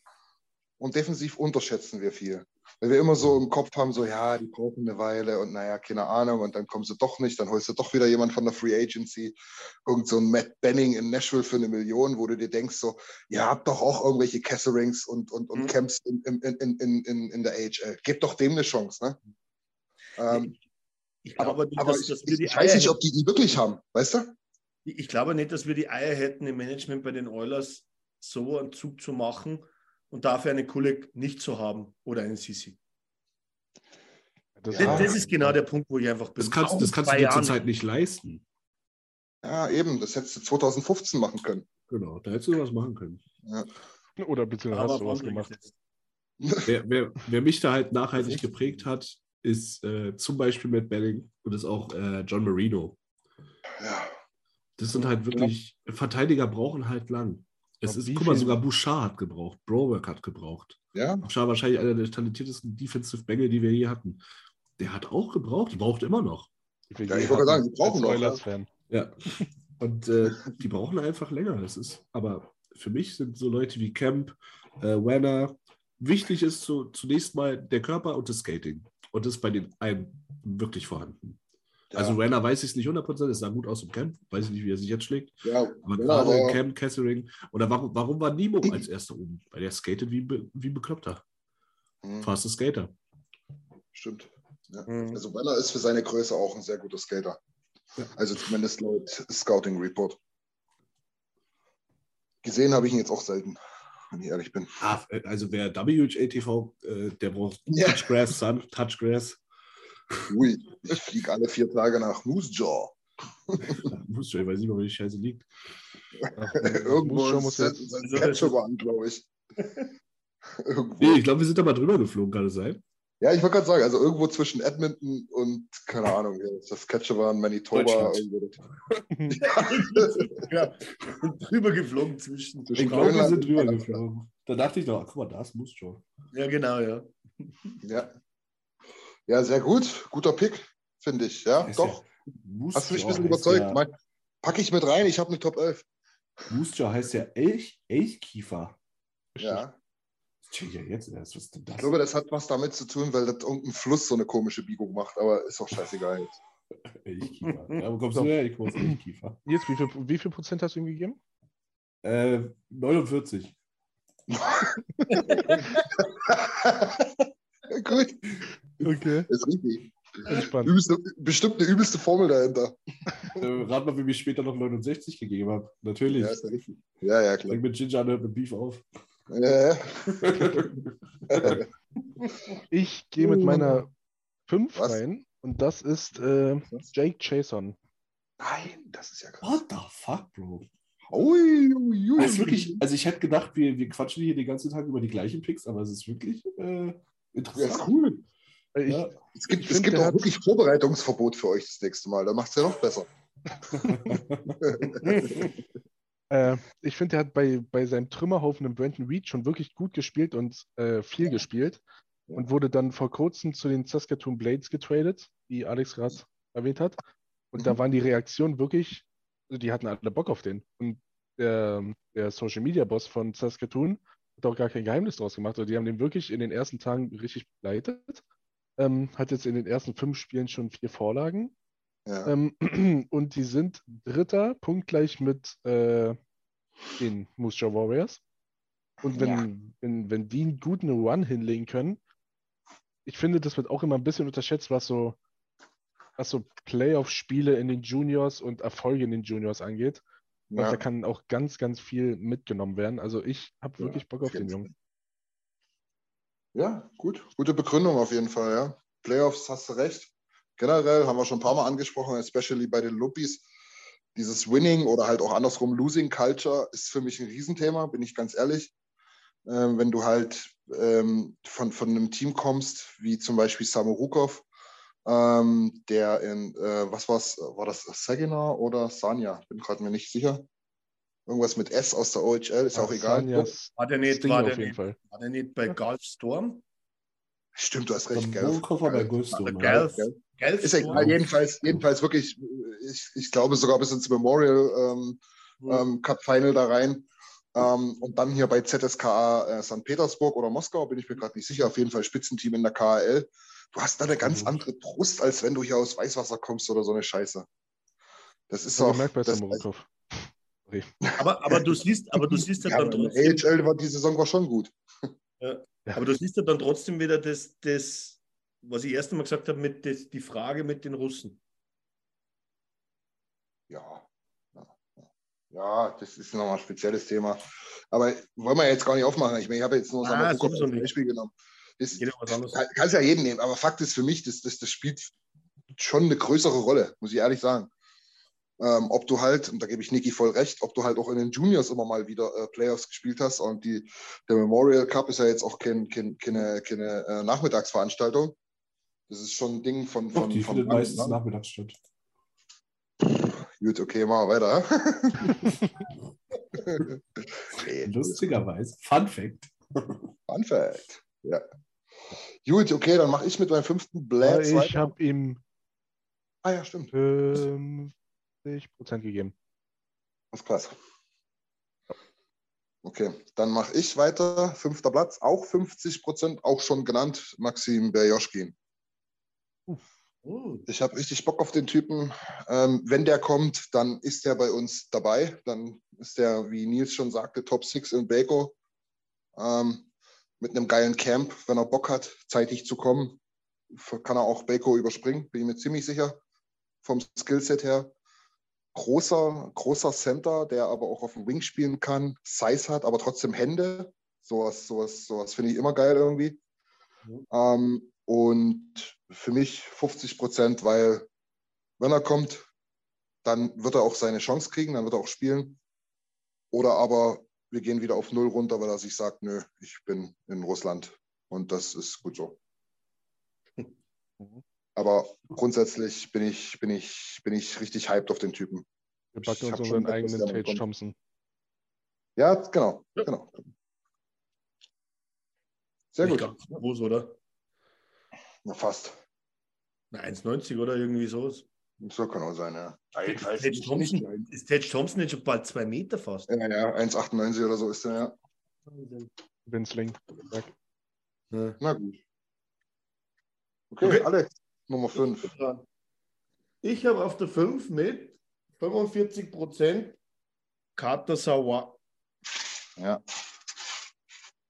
und defensiv unterschätzen wir viel. Weil wir immer so im Kopf haben, so ja, die brauchen eine Weile und naja, keine Ahnung, und dann kommen sie doch nicht, dann holst du doch wieder jemand von der Free Agency, irgend so ein Matt Benning in Nashville für eine Million, wo du dir denkst, so, ihr habt doch auch irgendwelche Kesserings und, und, und Mhm. Camps in, in, in, in, in, der AHL. Gebt doch dem eine Chance, ne? Ähm, Ich glaube aber nicht, aber dass, ich, dass ich, ich weiß nicht, ob die die wirklich haben, weißt du? Ich ich glaube nicht, dass wir die Eier hätten, im Management bei den Oilers so einen Zug zu machen und dafür eine Kulik nicht zu haben oder einen Sisi. Das, Ja. Das, das ist genau der Punkt, wo ich einfach bin. Das kannst, das kannst du dir zurzeit nicht leisten. Ja, eben, das hättest du 2015 machen können. Genau, da hättest du was machen können. oder beziehungsweise Aber hast du was gemacht. Wer, wer, wer mich da halt nachhaltig geprägt hat, ist äh, zum Beispiel Matt Belling und ist auch äh, John Marino. Ja. Das sind halt wirklich, Verteidiger brauchen halt lang. Es ist, guck mal, sogar Bouchard hat gebraucht, Browerk hat gebraucht. Ja, Bouchard wahrscheinlich einer der talentiertesten Defensive Bengel, die wir je hatten. Der hat auch gebraucht, braucht immer noch. Die wir Ja, ich wollte sagen, die brauchen noch, Oilers-Fan. Ja. Und äh, die brauchen einfach länger. Das ist, aber für mich sind so Leute wie Camp, äh, Werner, wichtig ist so, zunächst mal der Körper und das Skating. Und das ist bei den einen wirklich vorhanden. Ja. Also Werner weiß ich es nicht 100%, es sah gut aus im Camp, weiß ich nicht, wie er sich jetzt schlägt. ja, Aber ja, gerade im aber- Camp, Kessering, oder warum, warum war Nemo als erster oben? Weil der skatet wie, wie ein Bekloppter. Hm, Fast Skater. stimmt. Ja. Mhm. Also Werner ist für seine Größe auch ein sehr guter Skater. Ja. Also zumindest laut Scouting Report. Gesehen habe ich ihn jetzt auch selten, wenn ich ehrlich bin. Ah, also wer WHA-TV, äh, der braucht Ja. Touchgrass, Sun, Touchgrass. Ui, ich fliege alle vier Tage nach Moose Jaw. Muss schon, ich weiß nicht mal, wo die Scheiße liegt. Irgendwo muss schon, ist muss das jetzt. sein Ketchup an, glaube ich. Irgendwo. Nee, ich glaube, wir sind da mal drüber geflogen, kann es sein? Ja, ich wollte gerade sagen, also irgendwo zwischen Edmonton und, keine Ahnung, ja, das Ketchup Manitoba. Irgendwo. Ja, drüber geflogen zwischen. Ich Zwischen glaube, wir sind drüber geflogen. Da dachte ich noch, ach, guck mal, das muss schon. Ja, genau, ja. Ja. Ja, sehr gut. Guter Pick, finde ich. Ja, Ist doch. Ja, Hast du mich ein bisschen überzeugt. Ja, packe ich mit rein, ich habe eine Top 11. Moose Jaw heißt ja Elch, Elchkiefer. Ja. Tja, ja, jetzt erst, was ist denn das? Ich glaube, das hat was damit zu tun, weil das irgendein Fluss so eine komische Biegung macht, aber ist doch scheißegal jetzt. Elchkiefer. Ja, wo kommst du her? Ich komme aus Elchkiefer. Jetzt, wie viel, wie viel Prozent hast du ihm gegeben? Äh, 49. Gut, Okay. ist richtig. Entspannt. Übelste, bestimmt eine übelste Formel dahinter. Äh, rat mal, wie ich später noch 69 gegeben habe. Natürlich. Ja, ist ja richtig. Ja, ja, klar. Fängt mit Ginger an, hört mit Beef auf. Ja, ja. Ich gehe mit meiner 5 Was? rein und das ist äh, Jake Chason. Nein, das ist ja krass. What the fuck, Bro? Ui, ui, ui. Das ist wirklich, also ich hätte gedacht, wir, wir quatschen hier den ganzen Tag über die gleichen Picks, aber es ist wirklich äh, Ja, interessant. ist cool. Ich, Ja. Es gibt, es gibt auch hat- wirklich Vorbereitungsverbot für euch das nächste Mal. Da macht es ja noch besser. äh, ich finde, er hat bei, bei seinem Trümmerhaufen im Brandon Reed schon wirklich gut gespielt und äh, viel gespielt und wurde dann vor kurzem zu den Saskatoon Blades getradet, wie Alex gerade erwähnt hat. Und da Mhm. waren die Reaktionen wirklich, also die hatten alle Bock auf den. Und der, der Social Media Boss von Saskatoon hat auch gar kein Geheimnis draus gemacht. Also die haben den wirklich in den ersten Tagen richtig begleitet. Ähm, hat jetzt in den ersten fünf Spielen schon vier Vorlagen. Ja. Ähm, und die sind Dritter, punktgleich mit äh, den Moose Jaw Warriors. Und wenn, Ja. wenn, wenn die einen guten Run hinlegen können, ich finde, das wird auch immer ein bisschen unterschätzt, was so, was so Playoff-Spiele in den Juniors und Erfolge in den Juniors angeht. Ja. da kann auch ganz, ganz viel mitgenommen werden. Also ich habe wirklich Bock auf den Jungen. Ja, gut. Gute Begründung auf jeden Fall, ja. Playoffs hast du recht. Generell haben wir schon ein paar Mal angesprochen, especially bei den Luppies. Dieses Winning oder halt auch andersrum Losing Culture ist für mich ein Riesenthema, bin ich ganz ehrlich. Ähm, wenn du halt ähm, von, von einem Team kommst, wie zum Beispiel Samorukov, ähm, der in, äh, was war's, war das Saginaw oder Sanja? Bin gerade mir nicht sicher. Irgendwas mit S aus der OHL, ist auch egal. War der nicht, war auf der jeden nicht, Fall. war der nicht bei Gulf Storm? Stimmt, du hast recht? Wohlkoffer bei ja. Gulf, Gulf Ist egal, jedenfalls, jedenfalls wirklich, ich, ich glaube sogar bis ins Memorial ähm, ähm, Cup Final da rein. Ähm, und dann hier bei ZSKA äh, St. Petersburg oder Moskau, bin ich mir gerade nicht sicher, auf jeden Fall Spitzenteam in der KHL. Du hast da eine ganz Mhm. andere Brust, als wenn du hier aus Weißwasser kommst oder so eine Scheiße. Das ist Ja, auch. gemerkt bei das, Samorukov. Aber, aber du siehst, aber du siehst ja, ja, dann trotzdem, AHL war die Saison war schon gut. aber du siehst ja dann trotzdem wieder das, das was ich erst einmal gesagt habe, mit das, die Frage mit den Russen. Ja. ja. Ja, das ist nochmal ein spezielles Thema. Aber wollen wir jetzt gar nicht aufmachen. Ich meine, ich habe jetzt nur Ah, als nicht. Beispiel genommen. Das. Kann, kannst ja jeden nehmen, aber Fakt ist für mich, das, das, das spielt schon eine größere Rolle, muss ich ehrlich sagen. Ähm, ob du halt, und da gebe ich Niki voll recht, ob du halt auch in den Juniors immer mal wieder äh, Playoffs gespielt hast und die, der Memorial Cup ist ja jetzt auch kein, kein, keine, keine äh, Nachmittagsveranstaltung. Das ist schon ein Ding von. Doch, von die vom findet meistens ne? nachmittags statt. Gut, okay, machen wir weiter. nee, Lustigerweise. Fun Fact. Fun Fact. Ja. Gut, okay, dann mache ich mit meinem fünften Blitz ich habe ihm Ah ja, stimmt. 50% gegeben. Das ist krass. Okay, dann mache ich weiter. Fünfter Platz, auch 50 Prozent, auch schon genannt, Maxim Berjoschkin. Oh, Ich habe richtig Bock auf den Typen. Ähm, wenn der kommt, dann ist der bei uns dabei. Dann ist der, wie Nils schon sagte, Top 6 in Baco. Ähm, mit einem geilen Camp, wenn er Bock hat, zeitig zu kommen, kann er auch Baco überspringen, bin ich mir ziemlich sicher. Vom Skillset her. Großer, großer Center, der aber auch auf dem Wing spielen kann, Size hat, aber trotzdem Hände. Sowas, sowas, sowas finde ich immer geil irgendwie. Ähm, und für mich 50 Prozent, weil wenn er kommt, dann wird er auch seine Chance kriegen, dann wird er auch spielen. Oder aber wir gehen wieder auf Null runter, weil er sich sagt, nö, ich bin in Russland. Und das ist gut so. Aber grundsätzlich bin ich, bin ich, bin ich richtig hyped auf den Typen. Wir Ich backen uns unseren eigenen Tage. Thompson. Ja, genau, genau. Sehr Ich gut. glaub, groß, oder? Na, fast. Na, 1,90 oder irgendwie so. So kann auch sein, ja. Ist Tage Thompson, ist Thompson jetzt schon bald zwei Meter fast? Ja, ja, 1,98 oder so ist er, ja. Vince Ling. Sag. Ja. Na gut. Okay, Okay. Alex, Nummer 5. Ich habe auf der 5 mit 45 Prozent Carter Sawa. Ja.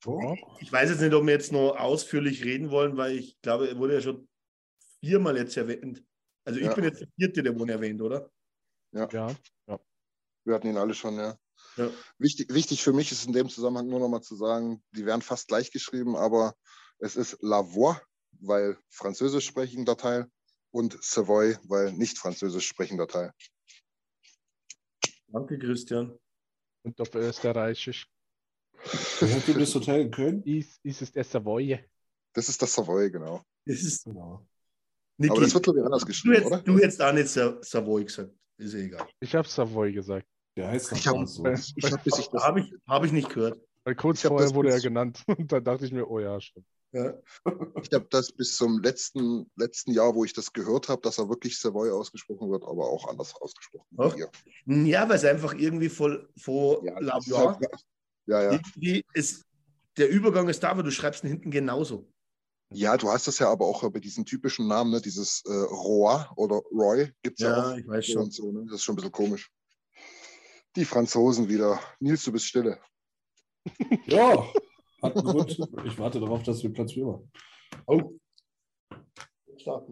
Oh. Ich weiß jetzt nicht, ob wir jetzt noch ausführlich reden wollen, weil ich glaube, er wurde ja schon viermal jetzt erwähnt. Also ich Ja. bin jetzt der vierte, der wurde erwähnt, oder? Ja. Wir hatten ihn alle schon, ja. Ja. Wichtig, wichtig für mich ist in dem Zusammenhang nur noch mal zu sagen, die werden fast gleich geschrieben, aber es ist Lavoie, weil französisch sprechender Teil und Savoy, weil nicht französisch sprechender Teil. Danke, Christian. Und auf Österreichisch Habt ihr das Hotel in Köln? ist, ist es der Savoy. Das ist das Savoy, genau. Das ist Genau. Niki, Aber das wird, glaube ich, anders du, geschrieben, oder? jetzt, du jetzt auch nicht Sa- Savoy gesagt. Ist ja egal. Ich habe Savoy gesagt. Der heißt Ich hab- so. Ich habe ich das, Habe ich, hab ich nicht gehört. Weil kurz Ich vorher wurde er genannt. Und dann dachte ich mir, oh ja, stimmt. Ja. ich hab das bis zum letzten, letzten Jahr, wo ich das gehört habe, dass er wirklich Savoy ausgesprochen wird, aber auch anders ausgesprochen. wie Ach. ihr. Ja, weil es einfach irgendwie voll vor Ja, La halt, ja, ja. irgendwie ist der Übergang ist da, aber du schreibst ihn hinten genauso. ja, du hast das ja aber auch bei diesen typischen Namen, ne? dieses äh, Roy oder Roy gibt es ja, Ja, auch. ich weiß schon. so, ne? Das ist schon ein bisschen komisch. Die Franzosen wieder. Nils, du bist stille. Ja, hat einen Grund. Ich warte darauf, dass wir Platz 4 machen. Oh.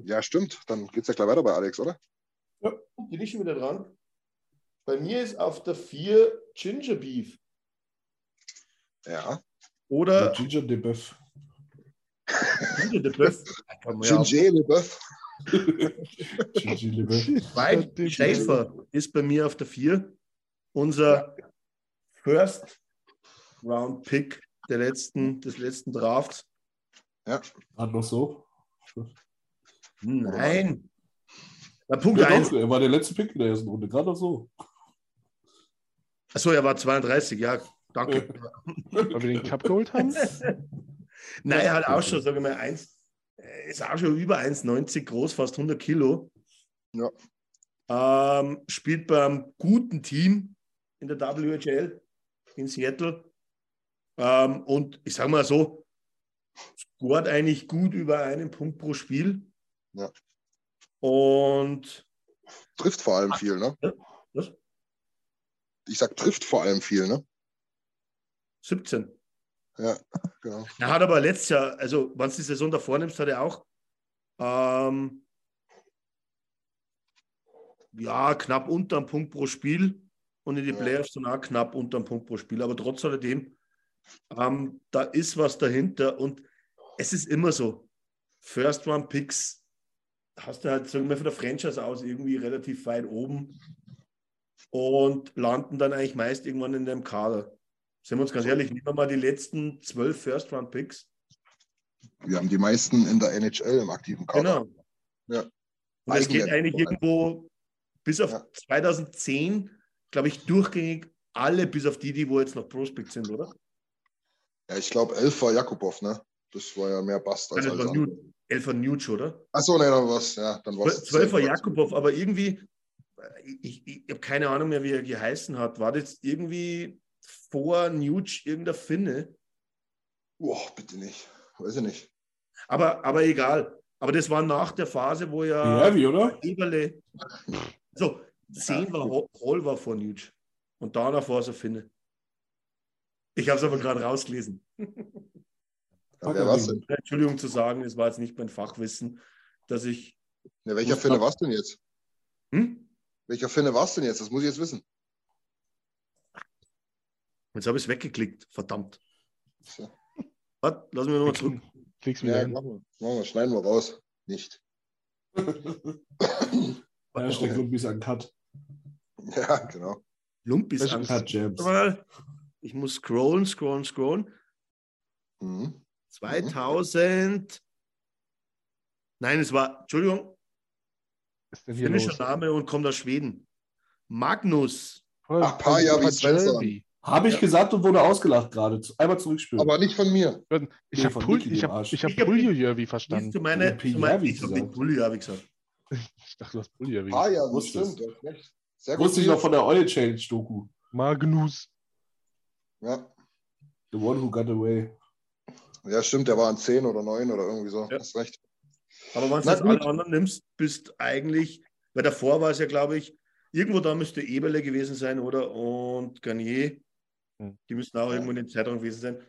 Ja, stimmt. Dann geht es ja gleich weiter bei Alex, oder? Bin ich schon wieder dran? Bei mir ist auf der 4 Ginger Beef. Ja. Oder Ginger de Boeuf. Ginger de Boeuf. Ja. Ginger LeBeuf. Ginger de Boeuf. Weil Schäfer ist bei mir auf der 4. Unser First Round Pick der letzten, des letzten Drafts. Hat noch so. Nein. Bei Punkt Ja, 1. doch, er war der letzte Pick in der ersten Runde, gerade noch so. Achso, er war 32, ja. Danke. Weil wir den Cup geholt haben. Nein, er hat auch schon, sagen wir mal, eins, er ist auch schon über 1,90 groß, fast 100 Kilo. Ja. Ähm, spielt beim guten Team in der WHL in Seattle. Ähm, und ich sage mal so, scoret eigentlich gut über einen Punkt pro Spiel. Ja. Und Trifft vor allem viel, ne? was? Ich sag, trifft vor allem viel, ne? 17. Ja, genau. Er hat aber letztes Jahr, also wenn du die Saison davor nimmst, hat er auch ähm, ja, knapp unter einem Punkt pro Spiel und in die Ja. Playoffs dann auch knapp unter einem Punkt pro Spiel. Aber trotz alledem, ähm, da ist was dahinter und es ist immer so. First One Picks hast du halt, sagen wir von der Franchise aus, irgendwie relativ weit oben und landen dann eigentlich meist irgendwann in dem Kader. Sind wir uns ganz ehrlich, nehmen wir mal die letzten zwölf First Round Picks. Wir haben die meisten in der NHL im aktiven Kader. Genau. Ja. Und es geht eigentlich irgendwo bis auf Ja. 2010, glaube ich, durchgängig alle, bis auf die, die wo jetzt noch Prospect sind, oder? Ja, ich glaube, elf war Jakubow, ne? Das war ja mehr Bast als Also alles war andere. Newt, Elfer Newt, oder? Achso, ne, dann war's, ja, dann war's. Zwölfer Jakubow, aber irgendwie, ich, ich, ich habe keine Ahnung mehr, wie er geheißen hat. War das irgendwie vor Newt irgendein Finne? Boah, bitte nicht. Weiß ich nicht. Aber, aber egal. Aber das war nach der Phase, wo ja Heavy, oder? Eberle. So, 10 war Ho- Hall war vor Nuge. Und danach war es ein Finne. Ich habe es aber gerade rausgelesen. Ja? Entschuldigung zu sagen, es war jetzt nicht mein Fachwissen, dass ich. Ja, welcher Finne man- war's denn jetzt? Hm? Welcher Finne war's denn jetzt? Das muss ich jetzt wissen. Jetzt habe ich es weggeklickt. Verdammt. So. Warte, lass mich nochmal zurück. Klick's wieder Ja, machen wir. Machen wir. Schneiden wir raus. Nicht. Hashtag Rugby ist ein Cut. Ja, genau. Lumpis. Uncut Gems. Mal. Ich muss scrollen, scrollen, scrollen. Mhm. 2000. Nein, es war, Entschuldigung, Was ist denn hier finnischer los? Name und kommt aus Schweden. Magnus. Ach, Paja. Derby. Habe ich Ja. gesagt und wurde ausgelacht gerade. Einmal zurückspielen. Aber nicht von mir. Ich habe Pul ich hab, ich hab Puljujärvi verstanden. du meine, Ja, du mein, ich habe gesagt. ich gesagt. Ich dachte, du hast Puljujärvi. Paja, das Wusste es. stimmt. Sehr gut. Wusste ich noch von der Oil Change Doku. Magnus. Ja. The one who got away. ja, stimmt, der war an 10 oder 9 oder irgendwie so. Ja. Hast recht. Aber wenn du jetzt alle anderen nimmst, bist eigentlich, weil davor war es ja, glaube ich, irgendwo da müsste Eberle gewesen sein, oder? Und Garnier. Hm. Die müssten auch irgendwo in den Zeitraum gewesen sein.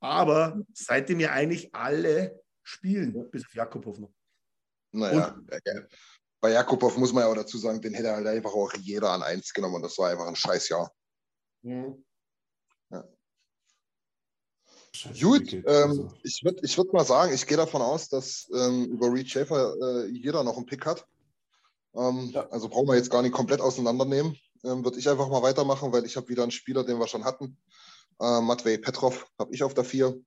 Aber seitdem ja eigentlich alle spielen, bis auf Jakobov noch. Naja, äh, bei Jakubow muss man ja auch dazu sagen, den hätte halt einfach auch jeder an 1 genommen und das war einfach ein Scheißjahr. Scheiße, Gut, ähm, ich würde ich würd mal sagen, ich gehe davon aus, dass ähm, über Reed Schaefer äh, jeder noch einen Pick hat. Ähm, Ja. Also brauchen wir jetzt gar nicht komplett auseinandernehmen. Ähm, würde ich einfach mal weitermachen, weil ich habe wieder einen Spieler, den wir schon hatten. Äh, Matvei Petrov habe ich auf der 4.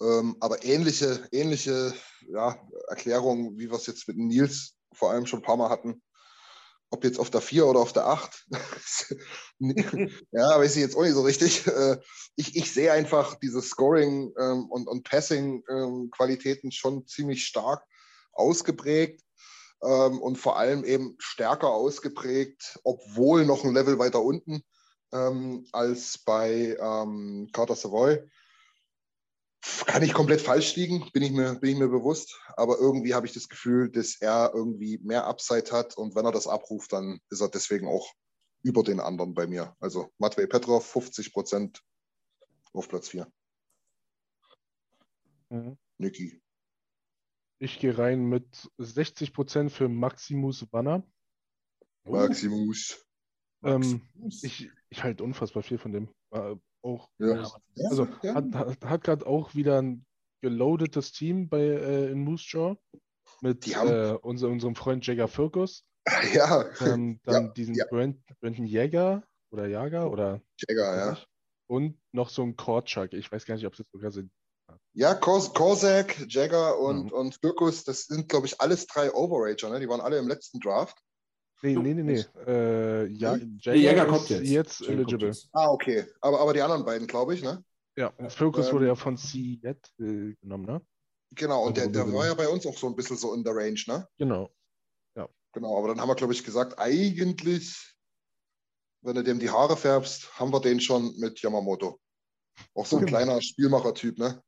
Ähm, aber ähnliche, ähnliche ja, Erklärungen, wie wir es jetzt mit Nils vor allem schon ein paar Mal hatten. Ob jetzt auf der 4 oder auf der 8. ja, weiß ich jetzt auch nicht so richtig. Äh, ich, ich sehe einfach diese Scoring- ähm, und, und Passing-Qualitäten schon ziemlich stark ausgeprägt ähm, und vor allem eben stärker ausgeprägt, obwohl noch ein Level weiter unten ähm, als bei ähm, Carter Savoy. Kann ich komplett falsch liegen, bin ich mir, bin ich mir bewusst. Aber irgendwie habe ich das Gefühl, dass er irgendwie mehr Upside hat. Und wenn er das abruft, dann ist er deswegen auch über den anderen bei mir. Also Matvei Petrov, 50 Prozent auf Platz 4. Mhm. Niki. Ich gehe rein mit 60% für Maximus Wanner. Maximus. Ähm, ich ich halte unfassbar viel von dem. Auch, Ja. Also ja. hat, hat, hat gerade auch wieder ein geloadetes Team bei, äh, in Moose Jaw mit haben- äh, unser, unserem Freund Jagger Firkus. Ja, Ähm, dann Ja, diesen ja. Brand, Brandon Jäger oder Jager oder Jagger, ja. und noch so ein Korczak. Ich weiß gar nicht, ob es jetzt sogar sind. Ja, Kors Korsak, Jagger und, Mhm. und Firkus, das sind, glaube ich, alles drei Overager. Ne? Die waren alle im letzten Draft. Nee, nee, nee, nee. Äh, ja, Jagger, Jäger kommt jetzt. jetzt Jäger eligible. jetzt. Ah, okay. Aber, aber die anderen beiden, glaube ich, ne? Ja, Firkus Ähm, wurde ja von Seattle genommen, ne? Genau, und der, Also, der genau. war ja bei uns auch so ein bisschen so in der Range, ne? Genau. Genau, aber dann haben wir, glaube ich, gesagt, eigentlich, wenn du dem die Haare färbst, haben wir den schon mit Yamamoto. Auch so ein Genau. kleiner Spielmacher-Typ, ne?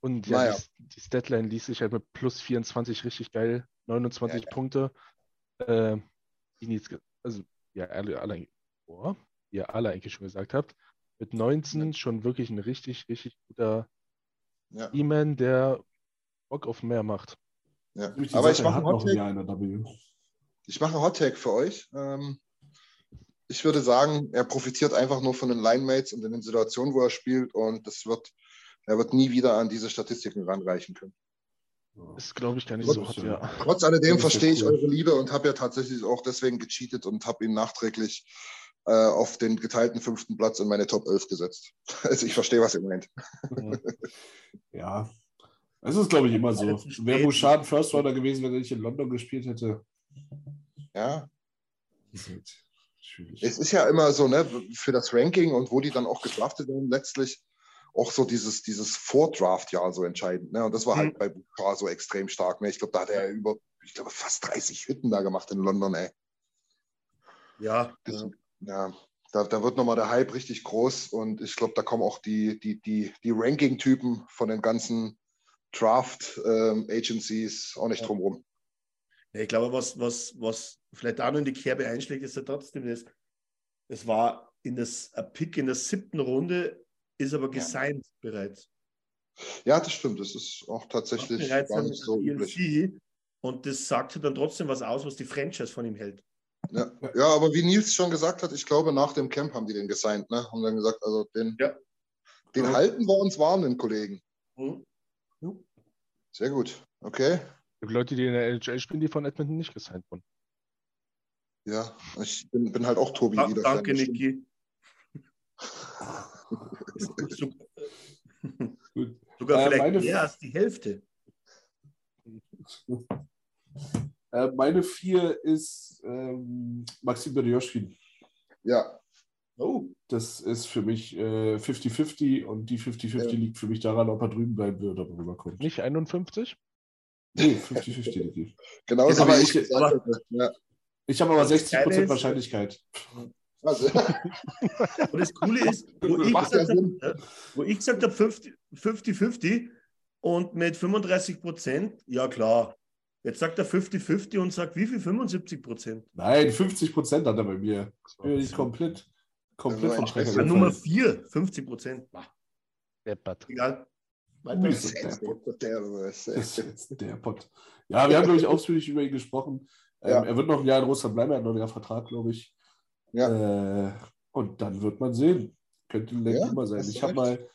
Und ja, Naja. die, die Statline ließ sich halt mit plus 24 richtig geil. 29 Ja, ja. Punkte. Äh, Nils ge- also, ja, alle, alle, oh, wie ihr alle eigentlich schon gesagt habt, mit 19 schon wirklich ein richtig, richtig guter Ja. E-Man, der Bock auf mehr macht. ja. Aber ich mache einen W. Ich mache einen Hottake für euch. Ähm, ich würde sagen, er profitiert einfach nur von den Linemates und in den Situationen, wo er spielt. Und das wird, er wird nie wieder an diese Statistiken ranreichen können. Ist, glaube ich, gar nicht Das so hot, ja- ja. Trotz alledem verstehe ich eure Liebe und habe ja tatsächlich auch deswegen gecheatet und habe ihn nachträglich äh, auf den geteilten fünften Platz in meine Top 11 gesetzt. Also ich verstehe, was ihr meint. Ja. Es ist, glaube ich, immer so. Wäre Bouchard First Rounder gewesen, wenn er nicht in London gespielt hätte. Ja, halt es ist ja immer so, ne, für das Ranking und wo die dann auch gedraftet werden, letztlich auch so dieses, dieses Vordraft-Jahr so entscheidend. Ne? Und das war halt Mhm. bei Bouchard so extrem stark. Ne? Ich glaube, da hat er über, ich glaube, fast 30 Hütten da gemacht in London, ey. Ja, Das- ja. Da, da wird nochmal der Hype richtig groß und ich glaube, da kommen auch die, die, die, die Ranking-Typen von den ganzen Draft-Agencies auch nicht Ja. drum rum. Ja, ich glaube, was, was, was vielleicht auch noch in die Kerbe einschlägt, ist ja trotzdem das. Es war in das, ein Pick in der siebten Runde, ist aber gesigned bereits. Ja, das stimmt. Das ist auch tatsächlich bereits gar ein nicht so üblich. Und das sagt ja dann trotzdem was aus, was die Franchise von ihm hält. Ja. ja, aber wie Nils schon gesagt hat, ich glaube, nach dem Camp haben die den gesigned, ne? Haben dann gesagt, also den, Ja. den Ja. halten wir uns warm, den Kollegen. Mhm. Sehr gut. Okay. Es gibt Leute, die in der NHL spielen, die von Edmonton nicht gesigned wurden. Ja, ich bin, bin halt auch Tobi Da, wieder. danke. Niki. Gut. Sogar Äh, vielleicht meine- mehr als die Hälfte. Äh, meine vier ist ähm, Maxim Berioschkin. Ja, Oh, Das ist für mich äh, 50-50 und die 50-50 Ja. liegt für mich daran, ob er drüben bleiben wird oder rüberkommt. Nicht 51? Nee, 50-50 liegt die. genauso Aber ich- ich. Ja. Ich habe aber Das 60% Geile ist- Wahrscheinlichkeit. Also, und das Coole ist, wo ich Macht ja gesagt Sinn. habe, wo ich gesagt habe 50 50-50 und mit 35 Prozent, ja klar. Jetzt sagt er 50-50 und sagt wie viel? 75 Prozent. Nein, 50% hat er bei mir. Bin ich komplett, komplett Also vom Schwächer. Nummer gefallen. 4, 50 Prozent. Deppert. Egal. Ist der Pott. der, Das ist der Pott. Ja, wir haben, glaube ich, ausführlich über ihn gesprochen. Ähm, Ja. Er wird noch ein Jahr in Russland bleiben, er hat noch einen Jahr Vertrag, glaube ich. Äh, und dann wird man sehen. Könnte ein Ja, Lenkrummer sein. Ich habe mal,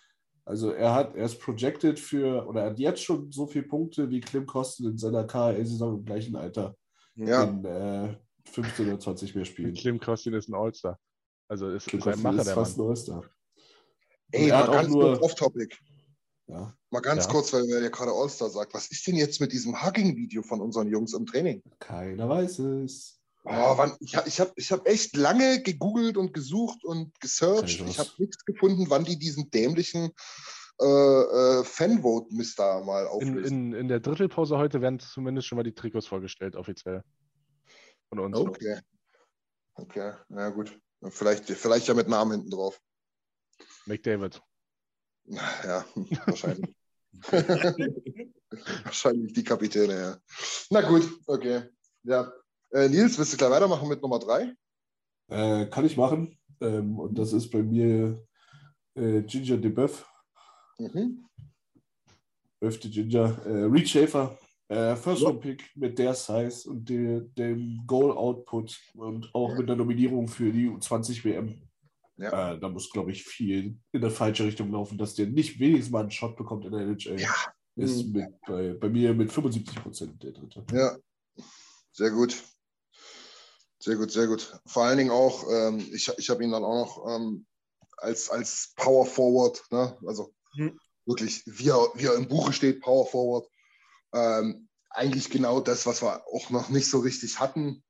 also er hat, er ist projected für, oder er hat jetzt schon so viele Punkte wie Klim Kosten in seiner KHL-Saison im gleichen Alter. Ja. In äh, 15 oder 20 mehr Spielen. Klim Kostin ist ein All-Star. Also ist, Klim ist ein Macher, ist der fast Mann. ein All-Star. Ey, mal auch ganz nur- kurz off-topic. Ja, Mal ganz Ja. kurz, weil er ja gerade All-Star sagt. Was ist denn jetzt mit diesem Hugging-Video von unseren Jungs im Training? keiner weiß es. Oh, wann, ich habe ich hab, ich hab echt lange gegoogelt und gesucht und gesearched. Ich habe nichts gefunden, wann die diesen dämlichen äh, äh, Fanvote-Mist da mal In, auflösen. in, in der Drittelpause heute werden zumindest schon mal die Trikots vorgestellt, offiziell. Von uns. okay. Okay, na gut. Vielleicht, vielleicht ja mit Namen hinten drauf. McDavid. Ja, wahrscheinlich. wahrscheinlich die Kapitäne, ja. Na gut, okay. Ja. Äh, Nils, willst du gleich weitermachen mit Nummer drei? Äh, kann ich machen. Ähm, und das ist bei mir äh, Ginger DeBeuf. Mhm. Öfte Ginger. Äh, Reed Schaefer. Äh, First Ja. Round Pick mit der Size und der, dem Goal Output und auch mit der Nominierung für die U20 WM. Ja. Äh, da muss, glaube ich, viel in der falsche Richtung laufen, dass der nicht wenigstens mal einen Shot bekommt in der NHL. Ja. Ist Mhm. mit, bei, bei mir mit 75 Prozent der dritte. Ja, sehr gut. Sehr gut, sehr gut. Vor allen Dingen auch, ähm, ich, ich habe ihn dann auch noch ähm, als, als Power Forward, ne? also Mhm. wirklich, wie er, wie er im Buche steht, Power Forward. Ähm, eigentlich genau das, was wir auch noch nicht so richtig hatten.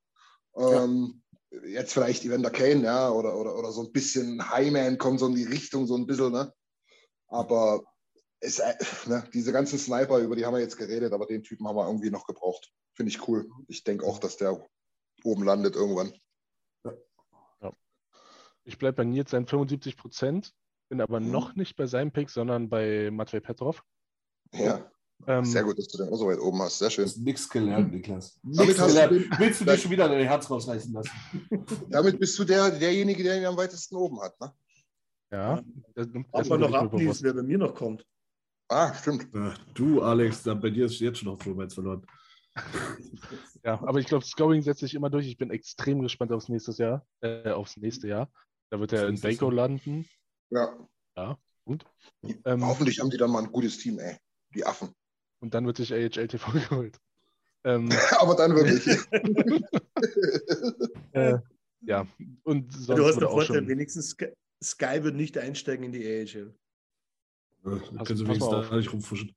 Ähm, Jetzt vielleicht Evander Kane, ja, oder, oder, oder so ein bisschen Highman kommt so in die Richtung, so ein bisschen, ne? Aber es, äh, ne, diese ganzen Sniper, über die haben wir jetzt geredet, aber den Typen haben wir irgendwie noch gebraucht. Finde ich cool. Ich denke auch, dass der oben landet irgendwann. Ich bleibe bei Nils seinen 75 Prozent, bin aber Mhm. noch nicht bei seinem Pick, sondern bei Matvei Petrov. Ja, Ähm, sehr gut, dass du den auch so weit oben hast. Sehr Du schön. hast nichts gelernt, Niklas. Nichts hast du gelernt. den- Willst du dir schon wieder dein Herz rausreißen lassen? Damit bist du der, derjenige, der ihn am weitesten oben hat. Ne? ja, das, das mir noch ablesen, wer bei mir noch kommt. Ah, stimmt. Ach, du, Alex, bei dir ist jetzt schon auf Romance verloren. Ja, aber ich glaube, Scoring setzt sich immer durch. Ich bin extrem gespannt aufs nächste Jahr, äh, aufs nächste Jahr. Da wird er in Baco landen. Ja. Und, ähm, Hoffentlich haben die dann mal ein gutes Team, ey. Die Affen. und dann wird sich AHL TV geholt. Ähm, Aber dann wirklich. äh, ja, und sonst du hast auch Vorteil, schon. wenigstens Sky, Sky wird nicht einsteigen in die AHL. Dann Pass- können sie wenigstens da nicht rumfuschen.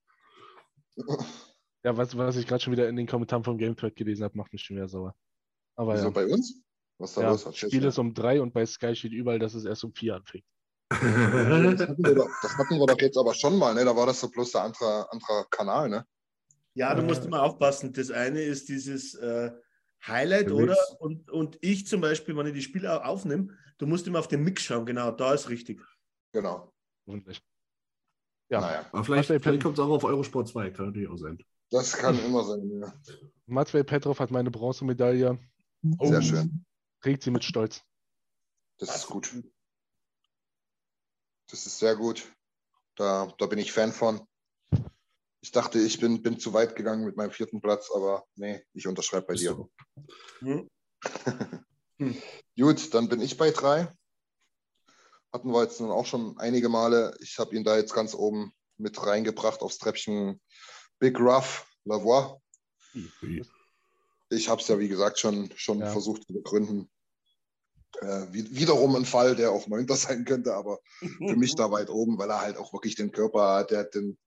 Ja, was, was ich gerade schon wieder in den Kommentaren vom Game Thread gelesen habe, macht mich schon wieder sauer. Aber Wieso ja, bei uns? Was da ja los? Erzähl's Spiel ist um drei und bei Sky steht überall, dass es erst um vier anfängt. Das hatten, wir doch, das hatten wir doch jetzt aber schon mal, ne? Da war das so bloß der andere, andere Kanal, ne? Ja, du musst immer aufpassen. Das eine ist dieses äh, Highlight, Der oder? Mix. Und, und ich zum Beispiel, wenn ich die Spiele au- aufnehme, du musst immer auf den Mix schauen. Genau, da ist richtig. Genau. Hoffentlich. Ja, Naja, Aber vielleicht, vielleicht kommt es auch auf Eurosport 2, kann natürlich auch sein. Das kann immer sein, ja. Matvei Petrov hat meine Bronzemedaille. Sehr Oh, schön. Trägt sie mit Stolz. Das ist gut. Das ist sehr gut. Da, da bin ich Fan von. Ich dachte, ich bin, bin zu weit gegangen mit meinem vierten Platz, aber nee, ich unterschreibe bei Ist dir. Hm? Gut, dann bin ich bei drei. Hatten wir jetzt nun auch schon einige Male. Ich habe ihn da jetzt ganz oben mit reingebracht aufs Treppchen. Big Rough Lavoie. Ui. ich habe es ja, wie gesagt, schon, schon Ja. versucht zu begründen. Äh, wie, wiederum ein Fall, der auch Neunter sein könnte, aber für mich da weit oben, weil er halt auch wirklich den Körper hat, der hat den,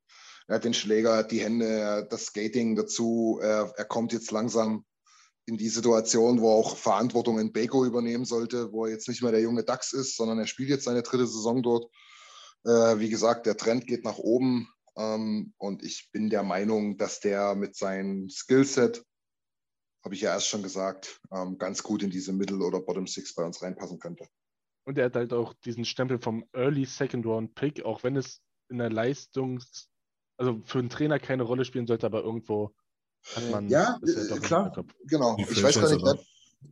er hat den Schläger, er hat die Hände, er das Skating dazu. Er, er kommt jetzt langsam in die Situation, wo er auch Verantwortung in Beko übernehmen sollte, wo er jetzt nicht mehr der junge Dax ist, sondern er spielt jetzt seine dritte Saison dort. Äh, wie gesagt, der Trend geht nach oben ähm, und ich bin der Meinung, dass der mit seinem Skillset, habe ich ja erst schon gesagt, ähm, ganz gut in diese Middle- oder Bottom Six bei uns reinpassen könnte. Und er hat halt auch diesen Stempel vom Early Second Round Pick, auch wenn es in der Leistungs-, also für einen Trainer keine Rolle spielen sollte, aber irgendwo hat man Ja, das ja doch im klar. Genau. Die Ich weiß gar nicht, wer,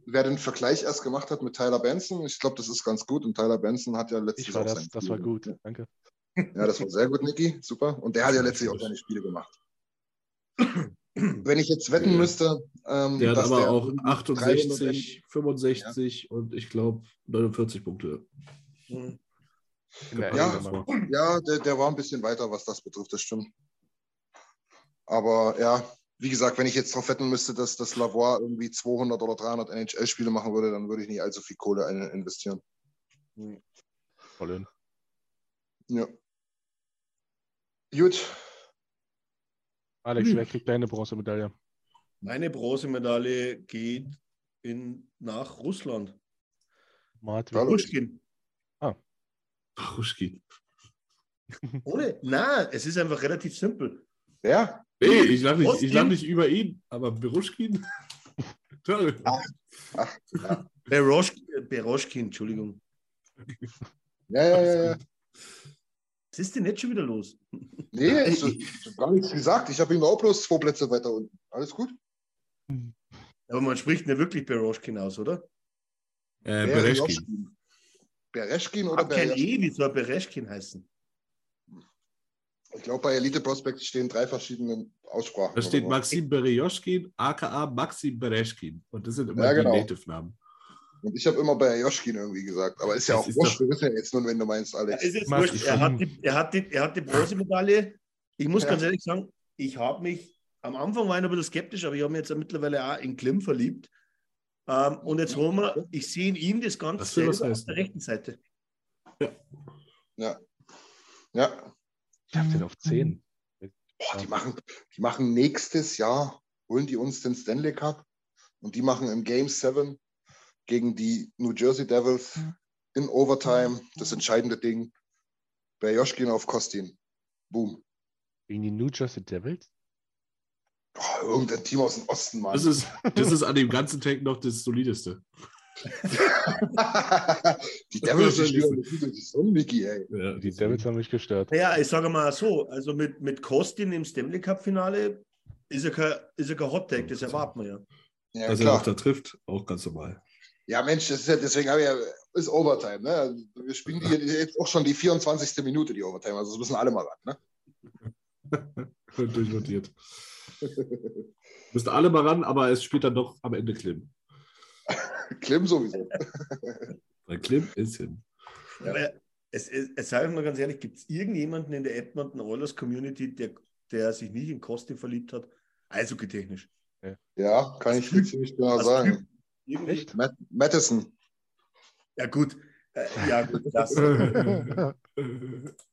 wer den Vergleich erst gemacht hat mit Tyler Benson. Ich glaube, das ist ganz gut. Und Tyler Benson hat ja letztes auch das, das war gut, danke. Ja, das war sehr gut, Niki. Super. Und der hat ja letztlich auch seine Spiele gemacht. Wenn ich jetzt wetten Ja. müsste, ähm, Der hat dass aber der auch 300 68, 65 und ich glaube 49 Punkte. Mhm. Der Ja. Immer. Ja, der, der war ein bisschen weiter, was das betrifft, das stimmt. Aber ja, wie gesagt, wenn ich jetzt darauf wetten müsste, dass das Lavoie irgendwie 200 oder 300 NHL-Spiele machen würde, dann würde ich nicht allzu viel Kohle investieren. Voll in. Ja. Gut, Alex, Hm. wer kriegt deine Bronzemedaille? Meine Bronzemedaille geht in, nach Russland. Martin. Hallo. Pushkin. Ruschkin. Ohne? Nein, es ist einfach relativ simpel. wer? Nee, ich lache nicht, ich lach nicht über ihn, aber Beruschkin. Toll. Beroschkin, Beroschkin, Entschuldigung. Ja, ja, ja, ja. Was ist denn jetzt schon wieder los? Nee, ich, ich habe gar nichts gesagt. Ich habe ihm auch bloß zwei Plätze weiter unten. Alles gut? Aber man spricht nicht wirklich Beroschkin aus, oder? Äh, Bereschkin. Bereschkin. Bereschkin oder Hat kein Bereschkin? E, wie soll Bereschkin heißen? Ich glaube, bei Elite Prospect stehen drei verschiedene Aussprachen. Da steht. Maxim Berejoschkin, aka Maxim Bereschkin. Und das sind immer Ja, die genau. Native-Namen. Und ich habe immer bei Joschkin irgendwie gesagt. Aber ist ja Das auch ist wurscht. doch- Wir wissen ja jetzt nur, wenn du meinst, Alex. ist jetzt wurscht. Er hat, die, er, hat die, er hat die Bronzemedaille. Ich muss Ja. ganz ehrlich sagen, ich habe mich, am Anfang war ich noch ein bisschen skeptisch, aber ich habe mich jetzt mittlerweile auch in Klim verliebt. Ähm, und jetzt haben wir, ich sehe in ihm das Ganze Das selber auf der rechten Seite. Ja. Ja. Ich hab den auf 10. Boah, die, machen, die machen nächstes Jahr, holen die uns den Stanley Cup und die machen im Game 7 gegen die New Jersey Devils in Overtime das entscheidende Ding. Bei Joschkin auf Kostin. Boom. Gegen die New Jersey Devils? Oh, irgendein Team aus dem Osten, Mann. Das ist, das ist an dem ganzen Tank noch das solideste. die Devils, gute Saison, Mickey, ey. Ja, Die Devils haben mich gestört. Ja, ich sage mal so, also mit, mit Kostin im Stanley Cup-Finale ist er kein, ist er kein Hot Take, das erwarten wir ja. Ja, Dass er auch klar. da trifft, auch ganz normal. Ja, Mensch, das ist ja, deswegen habe ich ja, ist Overtime, ne? Also, Wir spielen die jetzt auch schon die 24. Minute, die Overtime. Also das müssen alle mal ran, ne? Durchnotiert. Müssen alle mal ran, aber es spielt dann doch am Ende Klim. Klim sowieso. Weil Klim ist hin. Aber es, es, es sage ich mal ganz ehrlich, gibt es irgendjemanden in der Edmonton Oilers Community, der, der sich nicht in Kostin verliebt hat? Eishockey-technisch. Ja, kann ich ziemlich genau sagen. Irgendwie- Echt? Matt, Madison. Ja, gut. Äh, ja, gut. Das.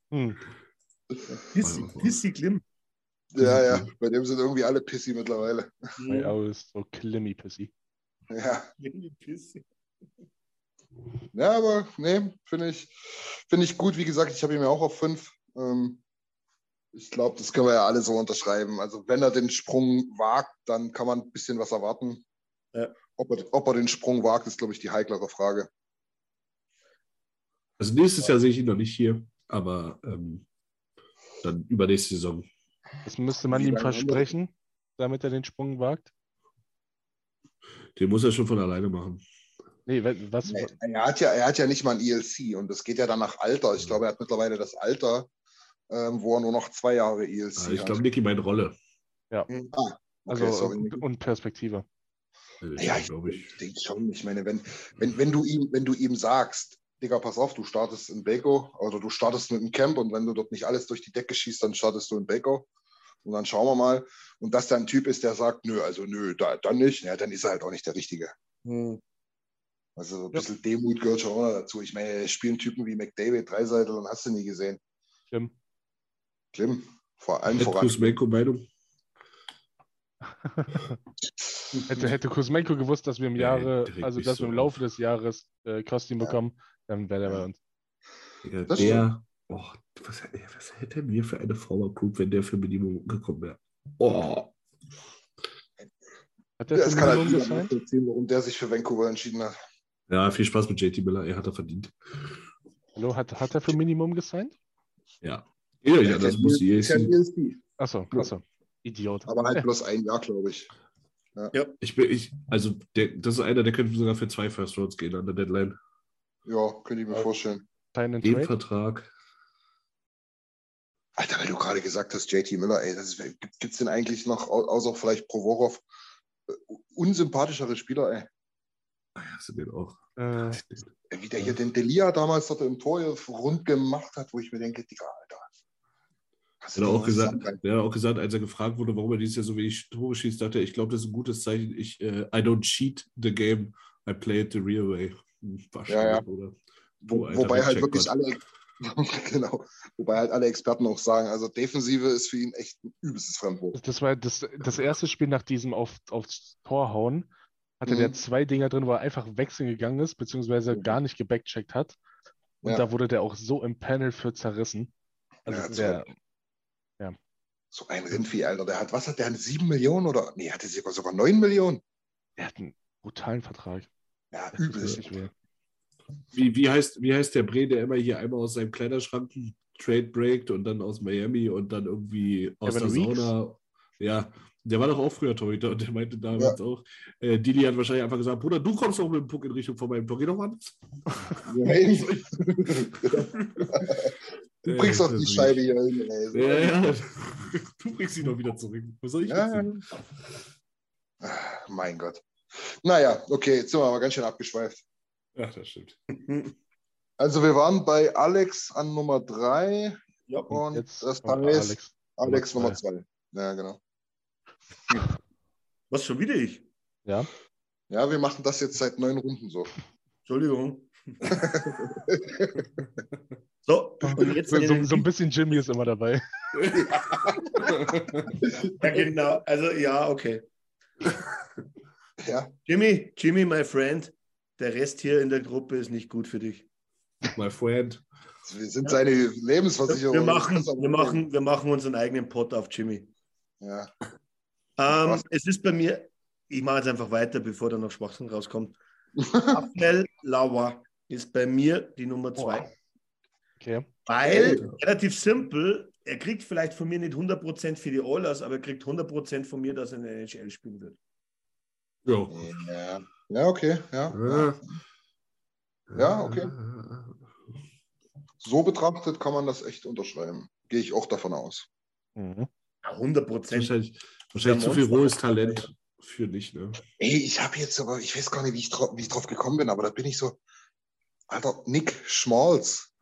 Hm. Pissy, Pissy Klim. Ja, ja, bei dem sind irgendwie alle pissy mittlerweile. My Owl ist so Climmy Pissy. Ja, Pissy. ja aber nee, finde ich, finde ich gut. Wie gesagt, ich habe ihn mir auch auf fünf. Ähm, ich glaube, das können wir ja alle so unterschreiben. Also wenn er den Sprung wagt, dann kann man ein bisschen was erwarten. Ja. Ob, er, ob er den Sprung wagt, ist, glaube ich, die heiklere Frage. Also nächstes Jahr sehe ich ihn noch nicht hier, aber ähm, dann übernächste Saison. Das müsste man Wie ihm versprechen, damit er den Sprung wagt. Den muss er schon von alleine machen. Nee, was? Er hat, ja, er hat ja nicht mal ein ELC und das geht ja dann nach Alter. Ich glaube, er hat mittlerweile das Alter, ähm, wo er nur noch zwei Jahre ELC Ah, ich hat. glaube, Niki meint Rolle. Ah, okay, Also sorry. und, und Ja, ich glaube ich. denke schon. Ich meine, wenn, wenn, wenn, du ihm, wenn du ihm sagst, Digga, pass auf, du startest in Beko oder du startest mit dem Camp und wenn du dort nicht alles durch die Decke schießt, dann startest du in Beko. Und dann schauen wir mal. Und dass da ein Typ ist, der sagt, nö, also nö, da, dann nicht, ja, dann ist er halt auch nicht der Richtige. Hm. Also so ein bisschen Demut gehört schon auch dazu. Ich meine, es spielen Typen wie McDavid, Dreiseitel und hast du nie gesehen. Schlimm. Schlimm. Vor allem Ed voran. Meinung. hätte, hätte Kuzmenko gewusst, dass wir im Jahre, regt also dass so wir im auf. Laufe des Jahres äh, Kostin bekommen, dann wäre der bei uns. Der, oh, was, was hätte mir für eine Frau approved, wenn der für Minimum gekommen wäre? Oh, Hat der Ja, für das kann halt nachvollziehen, warum der sich für Vancouver entschieden hat. ja, viel Spaß mit JT Miller, er hat er verdient. Hallo, hat, hat er für Minimum gesigned? Ja. Ja, ja, das muss ja. ESP. Achso, Ja. achso. Idiot. Aber halt bloß ein Jahr, glaube ich. Ich bin, ich, also, der, das ist einer, der könnte sogar für zwei First Rounds gehen an der Deadline. Ja, könnte ich mir vorstellen. And Den Trade? Vertrag. Alter, weil du gerade gesagt hast, JT Miller, ey, das ist, gibt es denn eigentlich noch, au- außer vielleicht Provorov, äh, unsympathischere Spieler, ey? Ah, ja, hast du den auch. Äh, Wie der hier den Delia damals dort im Tor rund gemacht hat, wo ich mir denke, Digga, Er hat du auch gesagt, er hat auch gesagt, als er gefragt wurde, warum er dieses Jahr so wenig Tore schießt, dachte er, ich glaube, das ist ein gutes Zeichen. Ich, äh, I don't cheat the game, I play it the real way. Hm, Wahrscheinlich, Ja, ja. oder? Wo, alter wobei halt wirklich alle, genau, wobei halt alle Experten auch sagen, also Defensive ist für ihn echt ein übelstes Fremdwort. das war das, das erste Spiel nach diesem auf, aufs Tor hauen. Hatte Mhm. der zwei Dinger drin, wo er einfach wechseln gegangen ist, beziehungsweise Mhm. gar nicht gebackcheckt hat. Und Ja. da wurde der auch so im Panel für zerrissen. Also Ja, der, So ein Rindvieh, Alter, der hat, was hat der, sieben Millionen oder, nee, hatte sogar, sogar neun Millionen? der hat einen brutalen Vertrag. Ja, Das weh. Wie, wie, heißt, wie heißt der Bre, der immer hier einmal aus seinem Kleiderschrank Trade breakt und dann aus Miami und dann irgendwie aus Kevin der Weeks? Sauna? Ja, der war doch auch früher Torhüter und der meinte damals auch, äh, Didi hat wahrscheinlich einfach gesagt, Bruder, du kommst doch mit dem Puck in Richtung von meinem Tor, geh doch mal. Du bringst doch Äh, die Scheibe hier hin, ey. So. Ja, ja. Du bringst sie doch wieder zurück. Was soll ich Ja, jetzt Mein Gott. Naja, okay, jetzt sind wir aber ganz schön abgeschweift. Ach, das stimmt. Also wir waren bei Alex an Nummer drei Ja. und Jetzt das heißt Alex. Alex Nummer Nummer zwei. Ja, genau. Was schon wieder ich? Ja, Ja, wir machen das jetzt seit neun Runden so. Entschuldigung. so, und jetzt so, so, so ein bisschen Jimmy ist immer dabei. Ja, genau. Also, ja, okay. Ja, Jimmy, Jimmy, my friend, der Rest hier in der Gruppe ist nicht gut für dich. My friend. wir sind seine Lebensversicherung. Wir machen, wir, machen, wir machen unseren eigenen Pot auf Jimmy. Ja, Ähm, es ist bei mir, ich mache jetzt einfach weiter, bevor da noch Schwachsinn rauskommt. Raphael Lauer ist bei mir die Nummer zwei. Okay. Weil, relativ simpel, er kriegt vielleicht von mir nicht 100% für die Oilers, aber er kriegt 100% von mir, dass er in der NHL spielen wird. Ja. ja. ja okay. Ja. Ja. Ja, okay. So betrachtet kann man das echt unterschreiben. Gehe ich auch davon aus. Mhm. Ja, 100%. Wahrscheinlich, wahrscheinlich zu viel rohes Talent für dich, ne? Ey, ich habe jetzt aber, ich weiß gar nicht, wie ich, drauf, wie ich drauf gekommen bin, aber da bin ich so, Alter, Nick Schmalz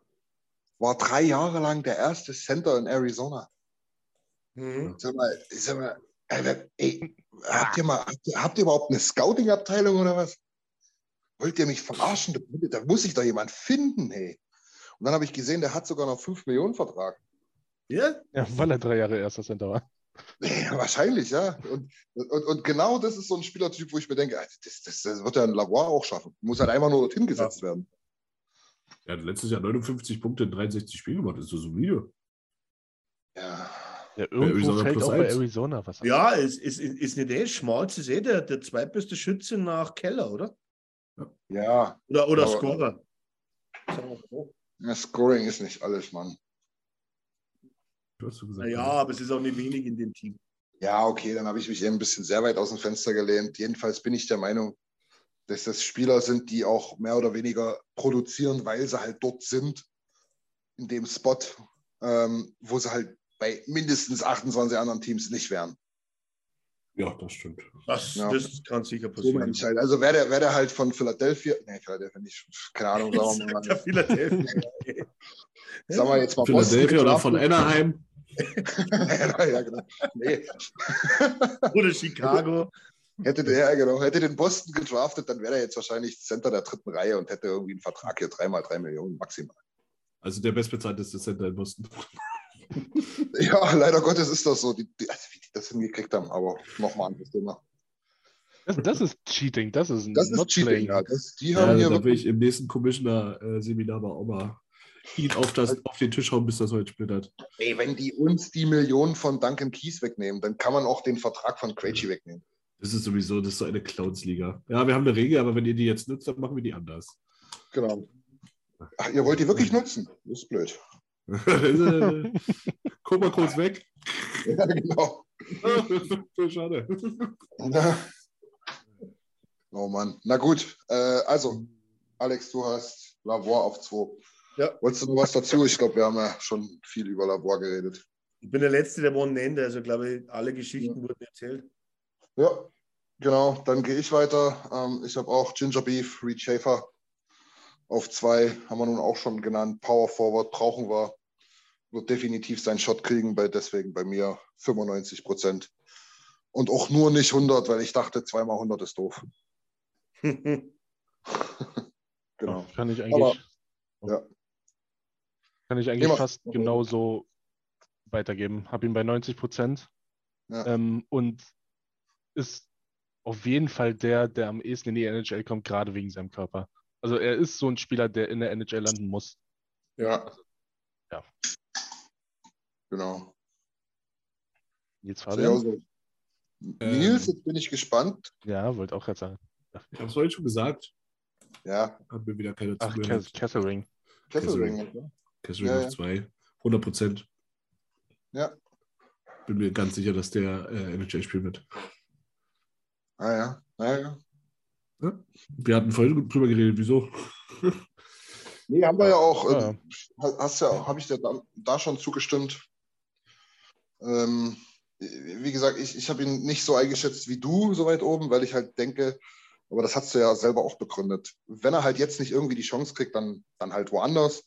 war drei Jahre lang der erste Center in Arizona. Mhm. Sag mal, sag mal, Alter, ey, habt ihr mal, habt ihr, habt ihr überhaupt eine Scouting-Abteilung oder was? Wollt ihr mich verarschen? Da, da muss ich doch jemand finden, hey. Und dann habe ich gesehen, der hat sogar noch 5 Millionen Vertrag. Ja, Ja, weil er drei Jahre erster Center war. Ja, wahrscheinlich, ja. Und, und, und genau das ist so ein Spielertyp, wo ich mir denke, Alter, das, das, das wird ja ein Lavoie auch schaffen. Muss halt einfach nur dorthin gesetzt werden. Er hat letztes Jahr 59 Punkte in 63 Spielen gemacht. Das ist so solide. Ja. Ja, irgendwo Arizona fällt auch bei. Arizona was an. ja ist, ist, ist nicht eh. Schmalz ist eh der, der zweitbeste Schütze nach Keller, oder? Ja, Oder, oder Aber- Scorer. So. ja, Scoring ist nicht alles, Mann. Du hast so gesagt. Ja, aber es ist auch nicht wenig in dem Team. Ja, okay, dann habe ich mich eben ein bisschen sehr weit aus dem Fenster gelehnt. Jedenfalls bin ich der Meinung, dass das Spieler sind, die auch mehr oder weniger produzieren, weil sie halt dort sind, in dem Spot, ähm, wo sie halt bei mindestens 28 anderen Teams nicht wären. Ja, das stimmt. Das, Ja. das kann sicher So passieren. ich halt. Also wäre der, wär der halt von Philadelphia, nee, Philadelphia nicht, keine Ahnung, sagen wir Der mal, Philadelphia. sagen wir jetzt mal Philadelphia oder von. Anaheim. ja, genau. Nee. Oder Chicago. Hätte der, ja, genau, hätte den Boston gedraftet, dann wäre er jetzt wahrscheinlich Center der dritten Reihe und hätte irgendwie einen Vertrag hier dreimal drei Millionen maximal. Also der bestbezahlteste Center in Boston. Ja, leider Gottes ist das so, die, die, also wie die das hingekriegt haben, aber nochmal ein anderes Thema. Das, das ist Cheating, das ist Das ist Cheating, ja. Das, die Ja, haben hier da will wirklich, ich im nächsten Commissioner-Seminar mal auch mal ihn auf, das, auf den Tisch hauen, bis das heute splittert. ey, wenn die uns die Millionen von Duncan Keys wegnehmen, dann kann man auch den Vertrag von Krejci wegnehmen. Das ist sowieso, das ist so eine Clowns-Liga. Ja, wir haben eine Regel, aber wenn ihr die jetzt nutzt, dann machen wir die anders. Genau. Ach, ihr wollt die wirklich nutzen? Das ist blöd. Guck mal kurz weg. Ja, genau. Schade. Na. Oh Mann. Na gut, äh, also, Alex, du hast Labor auf 2. Ja. Wolltest du noch was dazu? Ich glaube, wir haben ja schon viel über Labor geredet. Ich bin der Letzte, der One nennt, also glaube ich, alle Geschichten wurden erzählt. Ja, genau. Dann gehe ich weiter. Ähm, ich habe auch Ginger Beef, Reed Schaefer auf 2. Haben wir nun auch schon genannt. Power Forward brauchen wir. Wird definitiv seinen Shot kriegen, bei, deswegen bei mir 95 Prozent. Und auch nur nicht 100, weil ich dachte, zweimal 100 ist doof. genau. Kann ich eigentlich, Aber, ja. kann ich eigentlich Immer- fast genauso weitergeben. Habe ihn bei 90 Prozent Ja. ähm, und ist auf jeden Fall der, der am ehesten in die NHL kommt, gerade wegen seinem Körper. Also er ist so ein Spieler, der in der NHL landen muss. ja. Ja. Genau. Jetzt Sehe ich auch Fabian? so. Nils, jetzt bin ich gespannt. Ja, wollte auch gerade sagen. Ich habe es heute schon gesagt. Ja, Hat mir wieder keine Ach, Kesselring. Kesselring. Kesselring Ja, auf ja. 2. 100 Prozent. Ja. Bin mir ganz sicher, dass der äh, NHL spielen wird. Ah ja, ah, ja. Wir hatten vorhin drüber geredet, wieso? Nee, haben wir ja auch. Ja. äh, Hast ja, habe ich dir da, da schon zugestimmt. Ähm, wie gesagt, ich, ich habe ihn nicht so eingeschätzt wie du, so weit oben, weil ich halt denke, aber das hast du ja selber auch begründet. Wenn er halt jetzt nicht irgendwie die Chance kriegt, dann, dann halt woanders.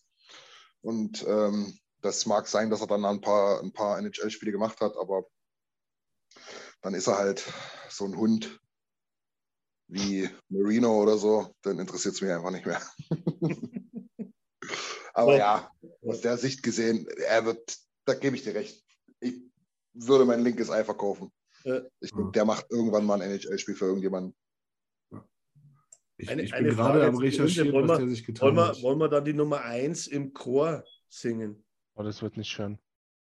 Und ähm, das mag sein, dass er dann ein paar, ein paar NHL-Spiele gemacht hat, aber dann ist er halt so ein Hund wie Marino oder so, dann interessiert es mich einfach nicht mehr. Aber ja, aus der Sicht gesehen, er wird, da gebe ich dir recht. Ich würde mein linkes Ei verkaufen. Ich denke, der macht irgendwann mal ein NHL-Spiel für irgendjemanden. Ich, Eine- ich eine bin Frage gerade am. Recherchieren, Wollen was wir- der sich getan Wollen wir, hat. wollen wir dann die Nummer 1 im Chor singen? Oh, das wird nicht schön.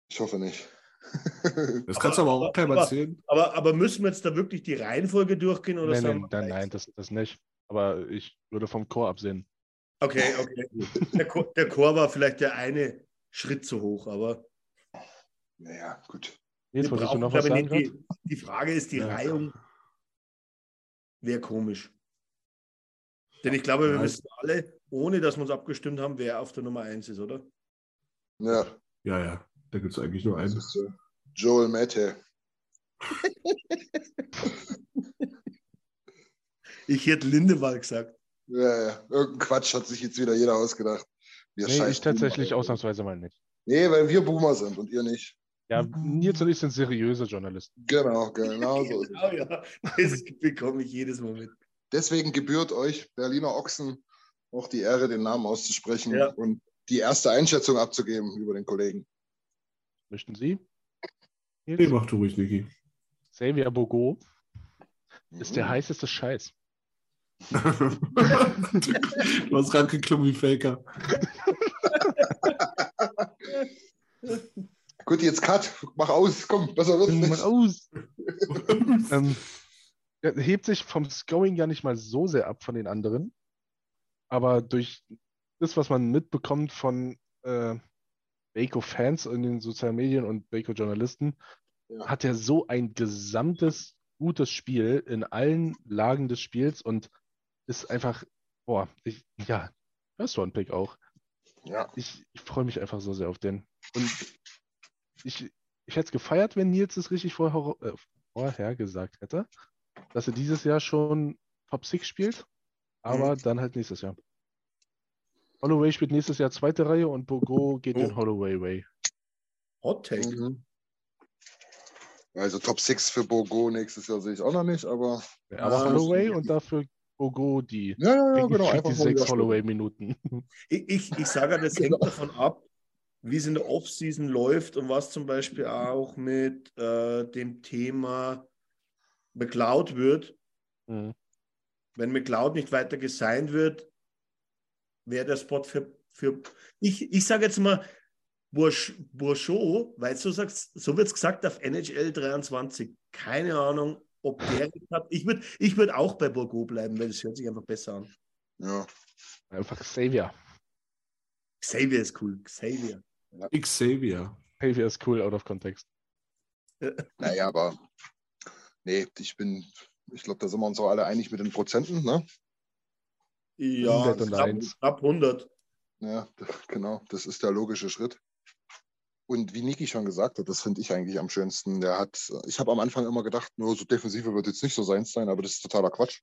Ich hoffe nicht. Das kannst du aber auch keinem aber- erzählen. Aber, aber müssen wir jetzt da wirklich die Reihenfolge durchgehen? Oder Nein, nein, nein, gleich? nein, das, das nicht. Aber ich würde vom Chor absehen. Okay, okay. Der Chor, der Chor war vielleicht der eine Schritt zu hoch, aber naja, gut. Jetzt wir wolltest du brauchen, noch was sagen? ich, die, die Frage ist, die Ja. Reihung wäre komisch. Denn ich glaube, wir wissen alle, ohne dass wir uns abgestimmt haben, wer auf der Nummer 1 ist, oder? Ja, Ja, ja. Da gibt es eigentlich nur einen. ist äh, Joel Mette. Ich hätte Lindemann gesagt. Ja, ja. Irgendein Quatsch hat sich jetzt wieder jeder ausgedacht. Wir Nee, ich tatsächlich Boomer. ausnahmsweise mal nicht. Nee, weil wir Boomer sind und ihr nicht. Ja, Nils und ich sind seriöse Journalisten. Genau, genau so ist es. Genau, ja. Das bekomme ich jedes Mal mit. Deswegen gebührt euch Berliner Ochsen auch die Ehre, den Namen auszusprechen Ja. und die erste Einschätzung abzugeben über den Kollegen. Möchten Sie? Nee, Nils? mach du ruhig, Niki. Xavier Bogo ist der Mhm. heißeste Scheiß. du hast rangeklungen wie Faker. Gut, jetzt Cut. Mach aus. Komm, besser wird's nicht. aus! ähm, er hebt sich vom Scoring ja nicht mal so sehr ab von den anderen. Aber durch das, was man mitbekommt von äh, Baco-Fans in den sozialen Medien und Baco-Journalisten, Ja. hat er so ein gesamtes gutes Spiel in allen Lagen des Spiels und ist einfach, boah, ich, ja, First One Pick auch. Ja. Ich, ich freue mich einfach so sehr auf den. Und ich, ich hätte es gefeiert, wenn Nils es richtig vorher, äh, vorher gesagt hätte, dass er dieses Jahr schon Top 6 spielt, aber dann halt nächstes Jahr. Holloway spielt nächstes Jahr zweite Reihe und Bogo geht Oh. den Holloway Way. Hot Take. Mhm. Also Top 6 für Bogo nächstes Jahr sehe ich auch noch nicht, aber. Ja, aber Holloway und dafür Bogo die, Ja, ja, ja, die, genau. die Einfach mal sechs Holloway-Minuten. Ich, ich, ich sage, ja, das hängt davon ab, wie es in der Offseason läuft und was zum Beispiel auch mit äh, dem Thema McLeod wird. Mhm. Wenn McLeod nicht weiter gesigned wird, wäre der Spot für. für ich, ich sage jetzt mal, Bourgeot, weil so, sagst, so wird es gesagt auf NHL 23. Keine Ahnung, ob der hat. Ich würde ich würd auch bei Bourgeot bleiben, weil es hört sich einfach besser an. Ja. Einfach Xavier. Xavier ist cool. Xavier. Xavier. Xavier ist cool, out of context. Naja, aber. Nee, ich bin. Ich glaube, da sind wir uns auch alle einig mit den Prozenten, ne? Ja, 101. knapp, knapp 100. Ja, genau. Das ist der logische Schritt. Und wie Niki schon gesagt hat, das finde ich eigentlich am schönsten. Der hat, ich habe am Anfang immer gedacht, nur so Defensive wird jetzt nicht so seins sein, aber das ist totaler Quatsch.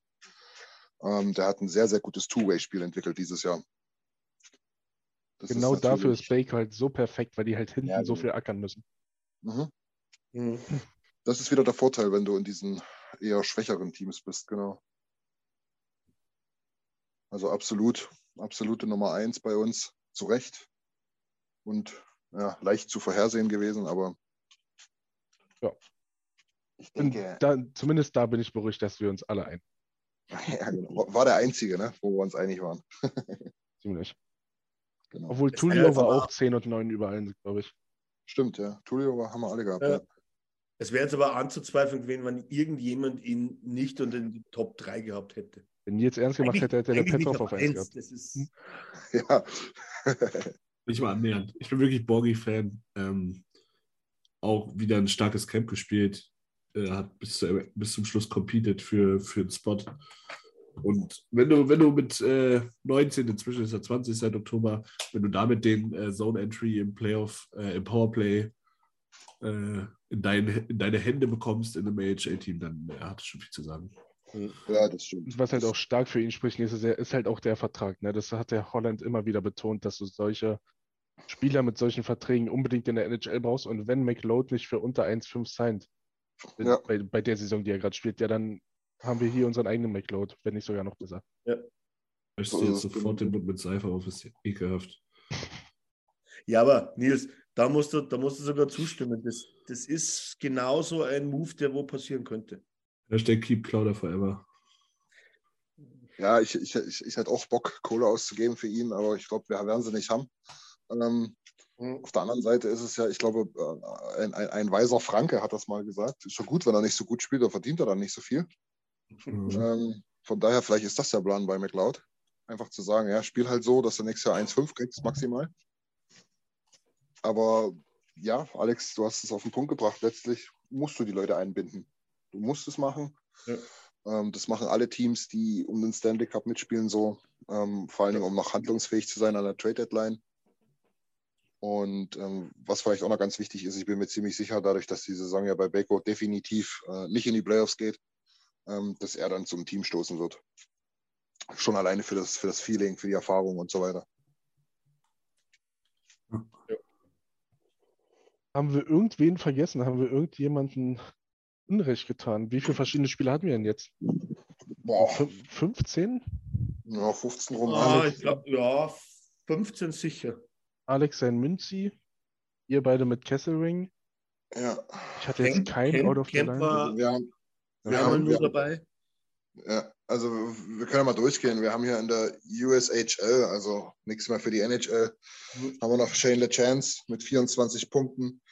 Ähm, der hat ein sehr, sehr gutes Two-Way-Spiel entwickelt dieses Jahr. Das ist genau dafür natürlich- ist Baker halt so perfekt, weil die halt hinten Ja, so genau. viel ackern müssen. Mhm. Mhm. Das ist wieder der Vorteil, wenn du in diesen eher schwächeren Teams bist, genau. Also absolut, absolute Nummer eins bei uns, zu Recht. Und ja, leicht zu vorhersehen gewesen, aber Ja. ich denke, da, zumindest da bin ich beruhigt, dass wir uns alle ein. ja, genau. war der einzige, ne, wo wir uns einig waren. Ziemlich. Genau. Obwohl Das Tulio war auch 10 und 9 überall, glaube ich. Stimmt, ja. Tulio war- haben wir alle gehabt. Ja. Ja. Es wäre jetzt aber anzuzweifeln gewesen, wenn irgendjemand ihn nicht unter die Top 3 gehabt hätte. Wenn Nils ernst gemacht hätte, hätte der Petrov auf 1 eins. gehabt. Das ist, ja. Nicht mal annähernd. Ich bin wirklich Borgi-Fan. Ähm, auch wieder ein starkes Camp gespielt. Äh, hat bis, zu, bis zum Schluss competed für, für den Spot. Und wenn du, wenn du mit äh, 19, inzwischen ist er 20 seit Oktober, wenn du damit den äh, Zone Entry im Playoff, äh, im Powerplay äh, in, dein, in deine Hände bekommst in einem AHL-Team, dann äh, hat es schon viel zu sagen. Ja, das stimmt. Was halt auch stark für ihn spricht, Jahr, ist halt auch der Vertrag. Ne? Das hat der Holland immer wieder betont, dass du solche Spieler mit solchen Verträgen unbedingt in der NHL brauchst. Und wenn McLeod nicht für unter 1,5 signed, Ja. bei, bei der Saison, die er gerade spielt, ja, dann haben wir hier unseren eigenen McLeod, wenn nicht sogar noch besser. Möchtest So du ist jetzt sofort genau. den Mund mit Seife auf, ist ekelhaft. ja, aber Nils, da musst du, da musst du sogar zustimmen. Das, das ist genauso ein Move, der wo passieren könnte. Hashtag Keep Clouder Forever. Ja, ich, ich, ich, ich hätte auch Bock, Kohle auszugeben für ihn, aber ich glaube, wir werden sie nicht haben. Ähm, auf der anderen Seite ist es ja, ich glaube, äh, ein, ein, ein weiser Franke hat das mal gesagt. Ist schon gut, wenn er nicht so gut spielt, dann verdient er dann nicht so viel. Mhm. Ähm, von daher, vielleicht ist das der Plan bei McLeod. Einfach zu sagen, ja, spiel halt so, dass du nächstes Jahr 1,5 kriegst, maximal. Aber ja, Alex, du hast es auf den Punkt gebracht. Letztlich musst du die Leute einbinden. Du musst es machen. Ja. Ähm, das machen alle Teams, die um den Stanley Cup mitspielen, so. Ähm, vor allen Dingen, um noch handlungsfähig zu sein an der Trade Deadline. Und ähm, was vielleicht auch noch ganz wichtig ist, ich bin mir ziemlich sicher, dadurch, dass die Saison ja bei Beko definitiv äh, nicht in die Playoffs geht, ähm, dass er dann zum Team stoßen wird. Schon alleine für das, für das Feeling, für die Erfahrung und so weiter. Haben wir irgendwen vergessen? Haben wir irgendjemanden Unrecht getan? Wie viele verschiedene Spiele hatten wir denn jetzt? Boah, Fün- 15? ja, 15 rum. Ah, ich glaube, ja, 15 sicher. Alex sein Münzi, ihr beide mit Kesselring. Ja, Ich hatte jetzt keinen Kemp- out of the line. wir haben, wir Wir haben haben, nur wir, dabei. ja, also wir können ja mal durchgehen. Wir haben hier in der USHL, also nichts mehr für die NHL, haben wir noch Shane LeChance mit 24 Punkten.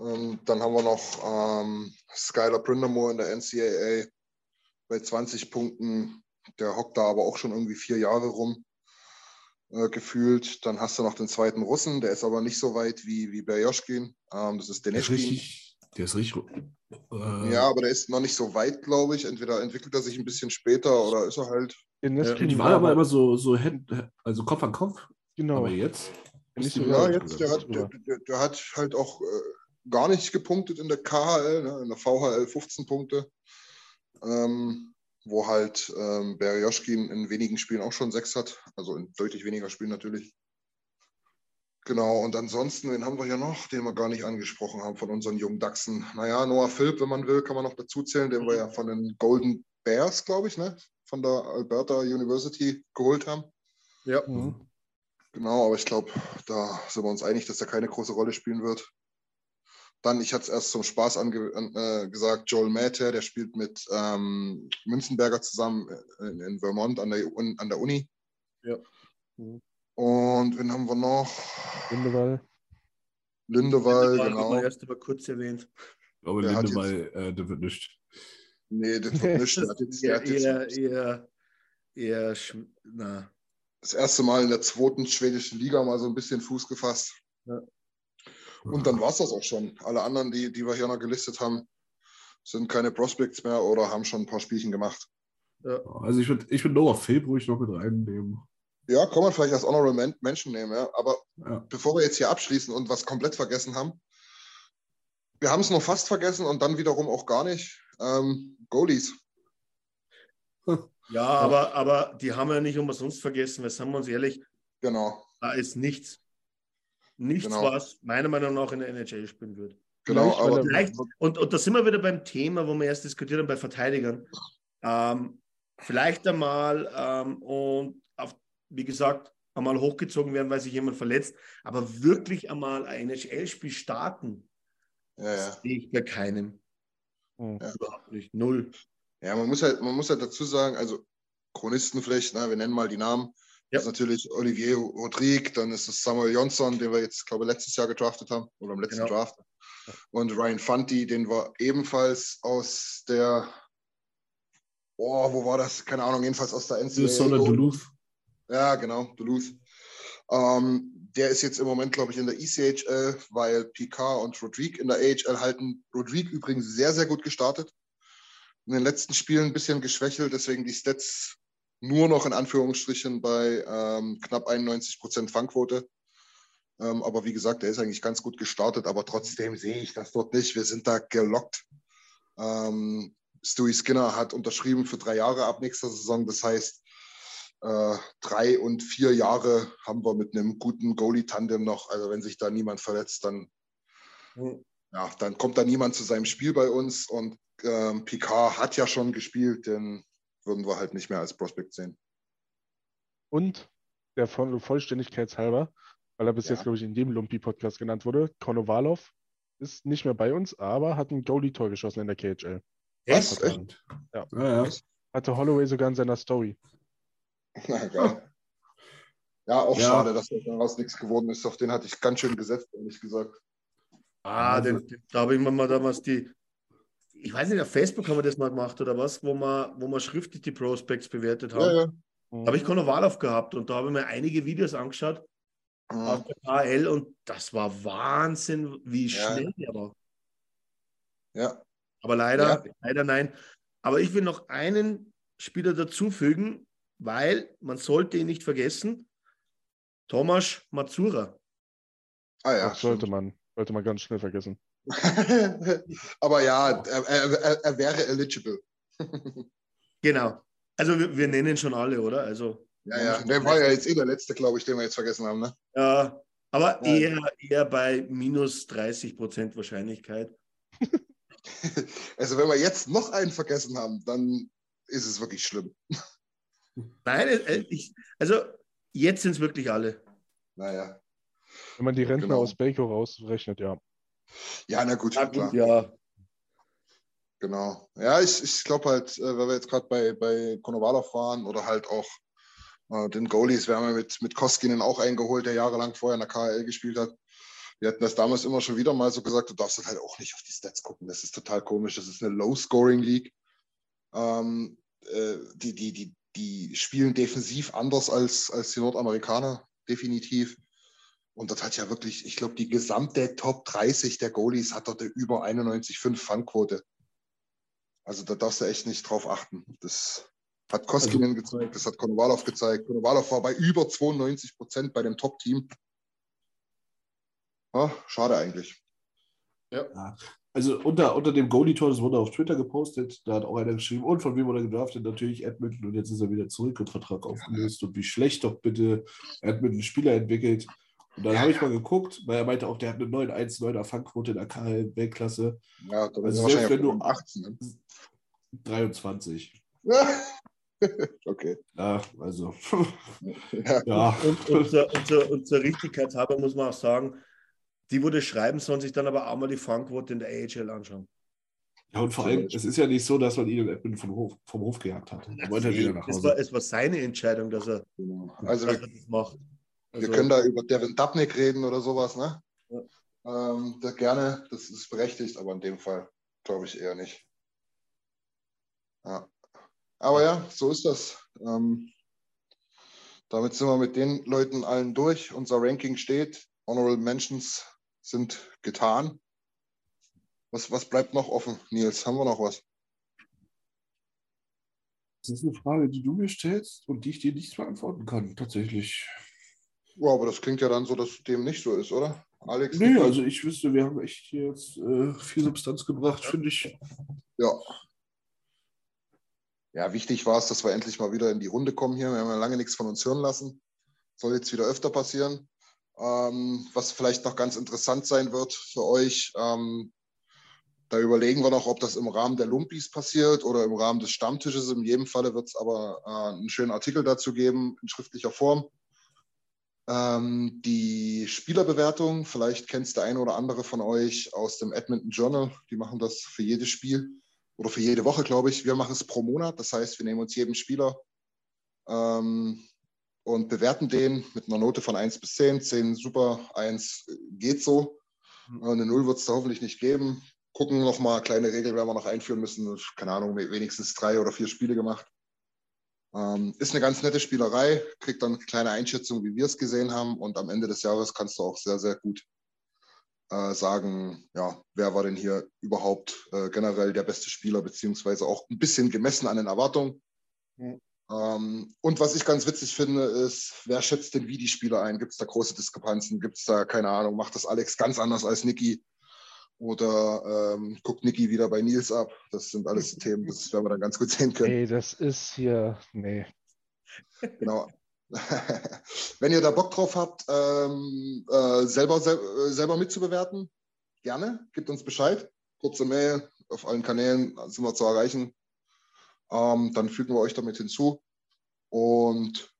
Ähm, dann haben wir noch ähm, Skylar Brindamore in der NCAA bei 20 Punkten. Der hockt da aber auch schon irgendwie vier Jahre rum äh, gefühlt. Dann hast du noch den zweiten Russen, der ist aber nicht so weit wie, wie Berjoschkin. Ähm, das ist Der ist Deneshkin. richtig. Der ist richtig. Äh, Ja, aber der ist noch nicht so weit, glaube ich. Entweder entwickelt er sich ein bisschen später oder ist er halt. In Ja, war aber immer so, so Hand, also Kopf an Kopf. Genau. Aber jetzt. Ja, jetzt, der hat, der, der, der hat halt auch äh, gar nicht gepunktet in der KHL, ne? in der VHL 15 Punkte. Ähm, wo halt ähm, Berjoschkin in wenigen Spielen auch schon sechs hat. Also in deutlich weniger Spielen natürlich. Genau, und ansonsten, wen haben wir hier noch, den wir gar nicht angesprochen haben von unseren jungen Dachsen? Naja, Noah Philipp, wenn man will, kann man noch dazu zählen, den wir ja von den Golden Bears, glaube ich, ne? von der Alberta University geholt haben. Ja. Mhm. Genau, aber ich glaube, da sind wir uns einig, dass er keine große Rolle spielen wird. Dann, ich hatte es erst zum Spaß äh, gesagt, Joel Mäte, der spielt mit ähm, Münzenberger zusammen in, in Vermont an der, Un- an der Uni. Ja. Und wen haben wir noch? Wunderbar. Lindewall, Haben genau. erst aber kurz erwähnt. Ich glaube, Der hat Linde, weil äh, der wird nicht. Nee, das wird nicht. Der hat jetzt, der Eher, hat jetzt eher, eher, eher, sch- na, das erste Mal in der zweiten schwedischen Liga mal so ein bisschen Fuß gefasst. Ja. Und dann war es das auch schon. Alle anderen, die, die wir hier noch gelistet haben, sind keine Prospects mehr oder haben schon ein paar Spielchen gemacht. Also ich würde ich würd Noah Philipp ruhig noch mit reinnehmen. Ja, kann man vielleicht als Honorable Men Menschen nehmen, ja. Aber Ja. bevor wir jetzt hier abschließen und was komplett vergessen haben, wir haben es noch fast vergessen und dann wiederum auch gar nicht. Ähm, Goalies. ja, aber, aber die haben wir nicht umsonst vergessen, weil sagen wir uns ehrlich, Genau. da ist nichts. Nichts, Genau. was meiner Meinung nach in der NHL spielen wird. Genau, Vielleicht, aber er- Vielleicht, und, und da sind wir wieder beim Thema, wo wir erst diskutiert haben bei Verteidigern. Ähm, vielleicht einmal und und auf, wie gesagt, einmal hochgezogen werden, weil sich jemand verletzt, aber wirklich einmal ein NHL-Spiel starten, ja, ja. sehe ich bei keinem. Mhm. Ja. Überhaupt nicht. Null. Ja, man muss halt, man muss halt dazu sagen, also Chronisten vielleicht, ne, wir nennen mal die Namen. Ja. Das ist natürlich Olivier Rodrigue, dann ist es Samuel Jonsson, den wir jetzt, glaube ich, letztes Jahr gedraftet haben oder im letzten Genau. Draft. Und Ryan Fanti, den wir ebenfalls aus der, oh, wo war das? Keine Ahnung, jedenfalls aus der Minnesota NCAA. Duluth. Ja, genau, Duluth. Ähm, der ist jetzt im Moment, glaube ich, in der ECHL, weil Picard und Rodrigue in der AHL halten. Rodrigue übrigens sehr, sehr gut gestartet. In den letzten Spielen ein bisschen geschwächelt, deswegen die Stats nur noch in Anführungsstrichen bei ähm, knapp 91 Prozent Fangquote. Ähm, aber wie gesagt, der ist eigentlich ganz gut gestartet, aber trotzdem sehe ich das dort nicht. Wir sind da gelockt. Ähm, Stewie Skinner hat unterschrieben für drei Jahre ab nächster Saison. Das heißt, äh, drei und vier Jahre haben wir mit einem guten Goalie-Tandem noch. Also wenn sich da niemand verletzt, dann, ja, dann kommt da niemand zu seinem Spiel bei uns. Und ähm, Picard hat ja schon gespielt, den würden wir halt nicht mehr als Prospect sehen. Und der Voll Vollständigkeit halber, weil er bis Ja. jetzt, glaube ich, in dem Lumpi-Podcast genannt wurde, Konovalov ist nicht mehr bei uns, aber hat ein Goalie-Tor geschossen in der KHL. Was? Echt? Ja. Ja, ja. Hatte Holloway sogar in seiner Story. Na, geil. Ja, auch Ja. schade, dass daraus nichts geworden ist. Auf den hatte ich ganz schön gesetzt, ehrlich gesagt. Ah, Also- den, den, da habe ich mir mal damals die, ich weiß nicht, auf Facebook haben wir das mal gemacht oder was, wo wir, wo wir schriftlich die Prospects bewertet haben. Ja, ja. Da habe ich Konovalov gehabt und da habe ich mir einige Videos angeschaut auf Mhm. der AL und das war Wahnsinn, wie Ja. schnell der war. ja. Aber leider, Ja. leider nein. Aber ich will noch einen Spieler dazufügen, weil man sollte ihn nicht vergessen. Thomas Mazura. Ah ja. das sollte man, sollte man ganz schnell vergessen. Aber ja, er, er, er, wäre eligible. Genau. Also wir, wir nennen schon alle, oder? Also Ja, ja. Der war ja jetzt eh der letzte, glaube ich, den wir jetzt vergessen haben. Ne? Ja, aber Ja. eher, eher bei minus 30 Prozent Wahrscheinlichkeit. Also wenn wir jetzt noch einen vergessen haben, dann ist es wirklich schlimm. Nein, äh, ich, also jetzt sind es wirklich alle. Naja. Wenn man die Rentner Genau. aus Baco rausrechnet, ja. Ja, na gut, Na klar. gut, ja. Genau. Ja, ich, ich glaube halt, äh, weil wir jetzt gerade bei, bei Konovalov waren oder halt auch äh, den Goalies, wir haben ja mit, mit Koskinen auch eingeholt, der jahrelang vorher in der KHL gespielt hat. Wir hatten das damals immer schon wieder mal so gesagt, du darfst halt auch nicht auf die Stats gucken. Das ist total komisch. Das ist eine Low-Scoring-League. Ähm, äh, die, die, die, die spielen defensiv anders als, als die Nordamerikaner, definitiv. Und das hat ja wirklich, ich glaube, die gesamte Top 30 der Goalies hat dort eine über 91,5 Fangquote. Also da darfst du echt nicht drauf achten. Das hat Koskinen gezeigt, das hat Konovalov gezeigt. Konovalov war bei über 92 Prozent bei dem Top-Team. Ja, schade eigentlich. Also unter, unter dem Goalie-Tor, das wurde auf Twitter gepostet, da hat auch einer geschrieben, und von wem wurde gedraftet? Natürlich Edmonton und jetzt ist er wieder zurück und Vertrag aufgelöst und wie schlecht doch bitte Edmonton Spieler entwickelt. Und dann habe ich mal geguckt, weil er meinte auch, der hat eine 9-1-9er Fangquote in der KL-Weltklasse. Ja, da Also selbst wahrscheinlich wenn du- um 18. Ne? 23. okay. Ja, also. Ja. ja. Und, und, zur, und, zur, und zur Richtigkeitshalber muss man auch sagen, die, das schreiben, sollen sich dann aber auch mal die Fangquote in der AHL anschauen. ja, und vor allem, es ist ja nicht so, dass man ihn vom Hof, vom Hof gejagt hat. Er wollte halt wieder nach es, Hause. war, es war seine Entscheidung, dass er, Genau. Also dass er das macht. Also, wir können da über Devin Dubnik reden oder sowas, ne? Ja. Ähm, da gerne, das ist berechtigt, aber in dem Fall glaube ich eher nicht. Ja. Aber ja, so ist das. Ähm, damit sind wir mit den Leuten allen durch. Unser Ranking steht. Honorable Mentions sind getan. Was, was bleibt noch offen, Nils? Haben wir noch was? Das ist eine Frage, die du mir stellst und die ich dir nicht beantworten kann, tatsächlich. Ja, aber das klingt ja dann so, dass dem nicht so ist, oder? Alex? Nee, also ich wüsste, wir haben echt hier jetzt äh, viel Substanz gebracht, finde ich. Ja. Ja, wichtig war es, dass wir endlich mal wieder in die Runde kommen hier. Wir haben ja lange nichts von uns hören lassen. Soll jetzt wieder öfter passieren. Ähm, was vielleicht noch ganz interessant sein wird für euch, ähm, da überlegen wir noch, ob das im Rahmen der Lumpis passiert oder im Rahmen des Stammtisches. In jedem Falle wird es aber äh, einen schönen Artikel dazu geben, in schriftlicher Form. Ähm, die Spielerbewertung, vielleicht kennt es der eine oder andere von euch aus dem Edmonton Journal. Die machen das für jedes Spiel oder für jede Woche, glaube ich. Wir machen es pro Monat. Das heißt, wir nehmen uns jeden Spieler ähm, und bewerten den mit einer Note von 1 bis 10. 10 super, 1 geht so. Äh, Eine 0 wird es da hoffentlich nicht geben. Gucken nochmal, kleine Regel werden wir noch einführen müssen. Keine Ahnung, wenigstens drei oder vier Spiele gemacht. Ähm, ist eine ganz nette Spielerei, kriegt dann eine kleine Einschätzung, wie wir es gesehen haben. Und am Ende des Jahres kannst du auch sehr, sehr gut äh, sagen, ja, wer war denn hier überhaupt äh, generell der beste Spieler, beziehungsweise auch ein bisschen gemessen an den Erwartungen. Mhm. Ähm, und was ich ganz witzig finde, ist, wer schätzt denn wie die Spieler ein? Gibt es da große Diskrepanzen? Gibt es da, keine Ahnung, macht das Alex ganz anders als Niki? Oder ähm, guckt Niki wieder bei Nils ab? Das sind alles Themen, das werden wir dann ganz gut sehen können. Ey, das ist hier, nee. Genau. Wenn ihr da Bock drauf habt, ähm, äh, selber, sel äh, selber mitzubewerten, gerne, gebt uns Bescheid. Kurze Mail auf allen Kanälen sind wir zu erreichen. Ähm, dann fügen wir euch damit hinzu. Und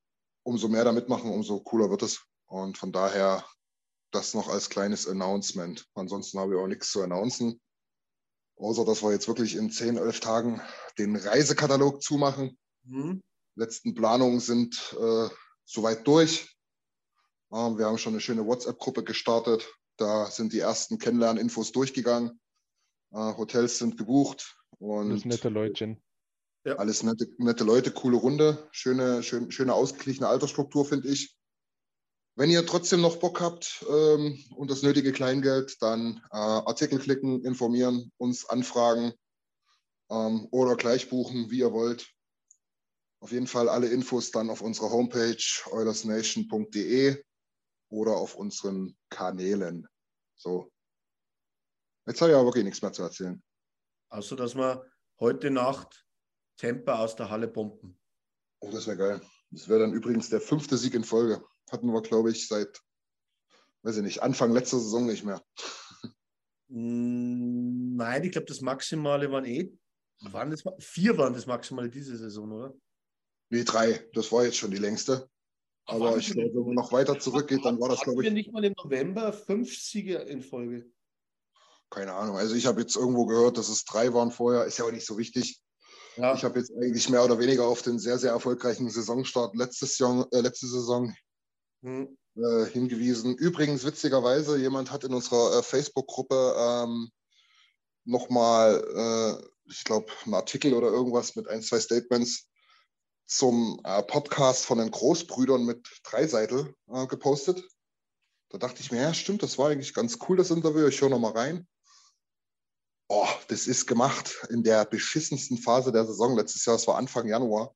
umso mehr da mitmachen, umso cooler wird es. Und von daher das noch als kleines Announcement. Ansonsten habe ich auch nichts zu announcen. Außer, dass wir jetzt wirklich in 10, 11 Tagen den Reisekatalog zumachen Mhm. letzten Planungen sind äh, soweit durch. Ähm, wir haben schon eine schöne WhatsApp-Gruppe gestartet. Da sind die ersten Kennenlerninfos durchgegangen. Äh, Hotels sind gebucht und Das nette Leutchen. alles nette, nette Leute, coole Runde, schöne, schön, schöne ausgeglichene Altersstruktur, finde ich. Wenn ihr trotzdem noch Bock habt ähm, und das nötige Kleingeld, dann äh, Artikel klicken, informieren, uns anfragen ähm, oder gleich buchen, wie ihr wollt. Auf jeden Fall alle Infos dann auf unserer Homepage oilersnation.de oder auf unseren Kanälen. So. Jetzt habe ich aber wirklich nichts mehr zu erzählen. Außer, dass wir heute Nacht Temper aus der Halle bomben. Oh, das wäre geil. Das wäre dann übrigens der fünfte Sieg in Folge. Hatten wir, glaube ich, seit, weiß ich nicht, Anfang letzter Saison nicht mehr. Mm, Nein, ich glaube, das Maximale waren eh. Waren das, vier waren das Maximale diese Saison, oder? Nee, drei. Das war jetzt schon die längste. Aber ich glaube, wenn man noch weiter zurückgeht, dann war das, glaube wir ich, nicht mal im November fünf Siege in Folge. keine Ahnung. Also ich habe jetzt irgendwo gehört, dass es drei waren vorher. Ist ja auch nicht so wichtig. Ja, Ich habe jetzt eigentlich mehr oder weniger auf den sehr, sehr erfolgreichen Saisonstart letztes Jahr, äh, letzte Saison äh, hingewiesen. Übrigens, witzigerweise, jemand hat in unserer äh, Facebook-Gruppe ähm, nochmal, äh, ich glaube, einen Artikel oder irgendwas mit ein, zwei Statements zum äh, Podcast von den Großbrüdern mit Dreiseitel äh, gepostet. Da dachte ich mir, ja, stimmt, das war eigentlich ganz cool, das Interview. Ich höre nochmal rein. Oh, das ist gemacht in der beschissensten Phase der Saison letztes Jahr. Es war Anfang Januar.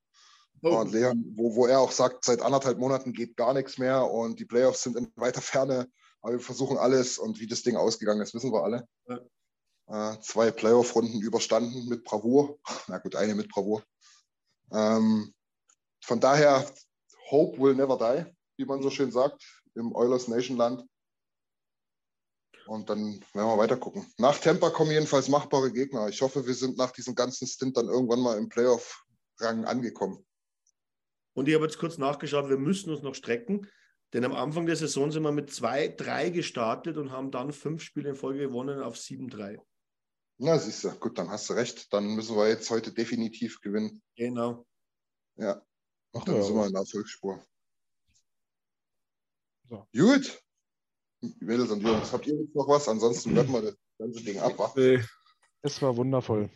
Oh. Und Leon, wo, wo er auch sagt, seit anderthalb Monaten geht gar nichts mehr und die Playoffs sind in weiter Ferne, aber wir versuchen alles und wie das Ding ausgegangen ist, wissen wir alle. Äh, zwei Playoff-Runden überstanden mit Bravour. Na gut, eine mit Bravour. Ähm, von daher, Hope will never die, wie man so schön sagt. im Oilers Nation Land. Und dann werden wir weiter gucken. Nach Tampa kommen jedenfalls machbare Gegner. Ich hoffe, wir sind nach diesem ganzen Stint dann irgendwann mal im Playoff-Rang angekommen. Und ich habe jetzt kurz nachgeschaut, wir müssen uns noch strecken, denn am Anfang der Saison sind wir mit 2-3 gestartet und haben dann fünf Spiele in Folge gewonnen auf 7-3. Na, siehst du, gut, dann hast du recht. Dann müssen wir jetzt heute definitiv gewinnen. Genau. Ja. Ach Dann ja, sind wir in der Erfolgsspur. So. Gut. Mädels und Jungs, habt ihr jetzt noch was? Ansonsten werden wir das ganze Ding ab. Es war wundervoll.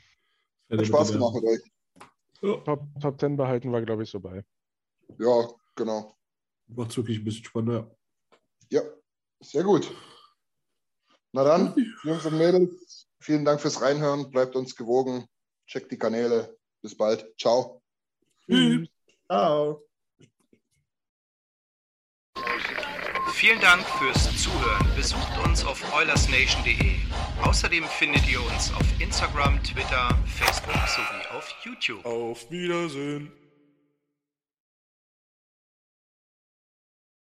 Hat Spaß gemacht mit euch. Top, Top 10 behalten wir, glaube ich, so bei. Ja, genau. Macht's wirklich ein bisschen spannender. Ja, sehr gut. Na dann, Jungs und Mädels, vielen Dank fürs Reinhören. Bleibt uns gewogen. Checkt die Kanäle. Bis bald. Ciao. Tschüss. Ciao. Vielen Dank fürs Zuhören. Besucht uns auf oilersnation.de. Außerdem findet ihr uns auf Instagram, Twitter, Facebook sowie auf YouTube. Auf Wiedersehen.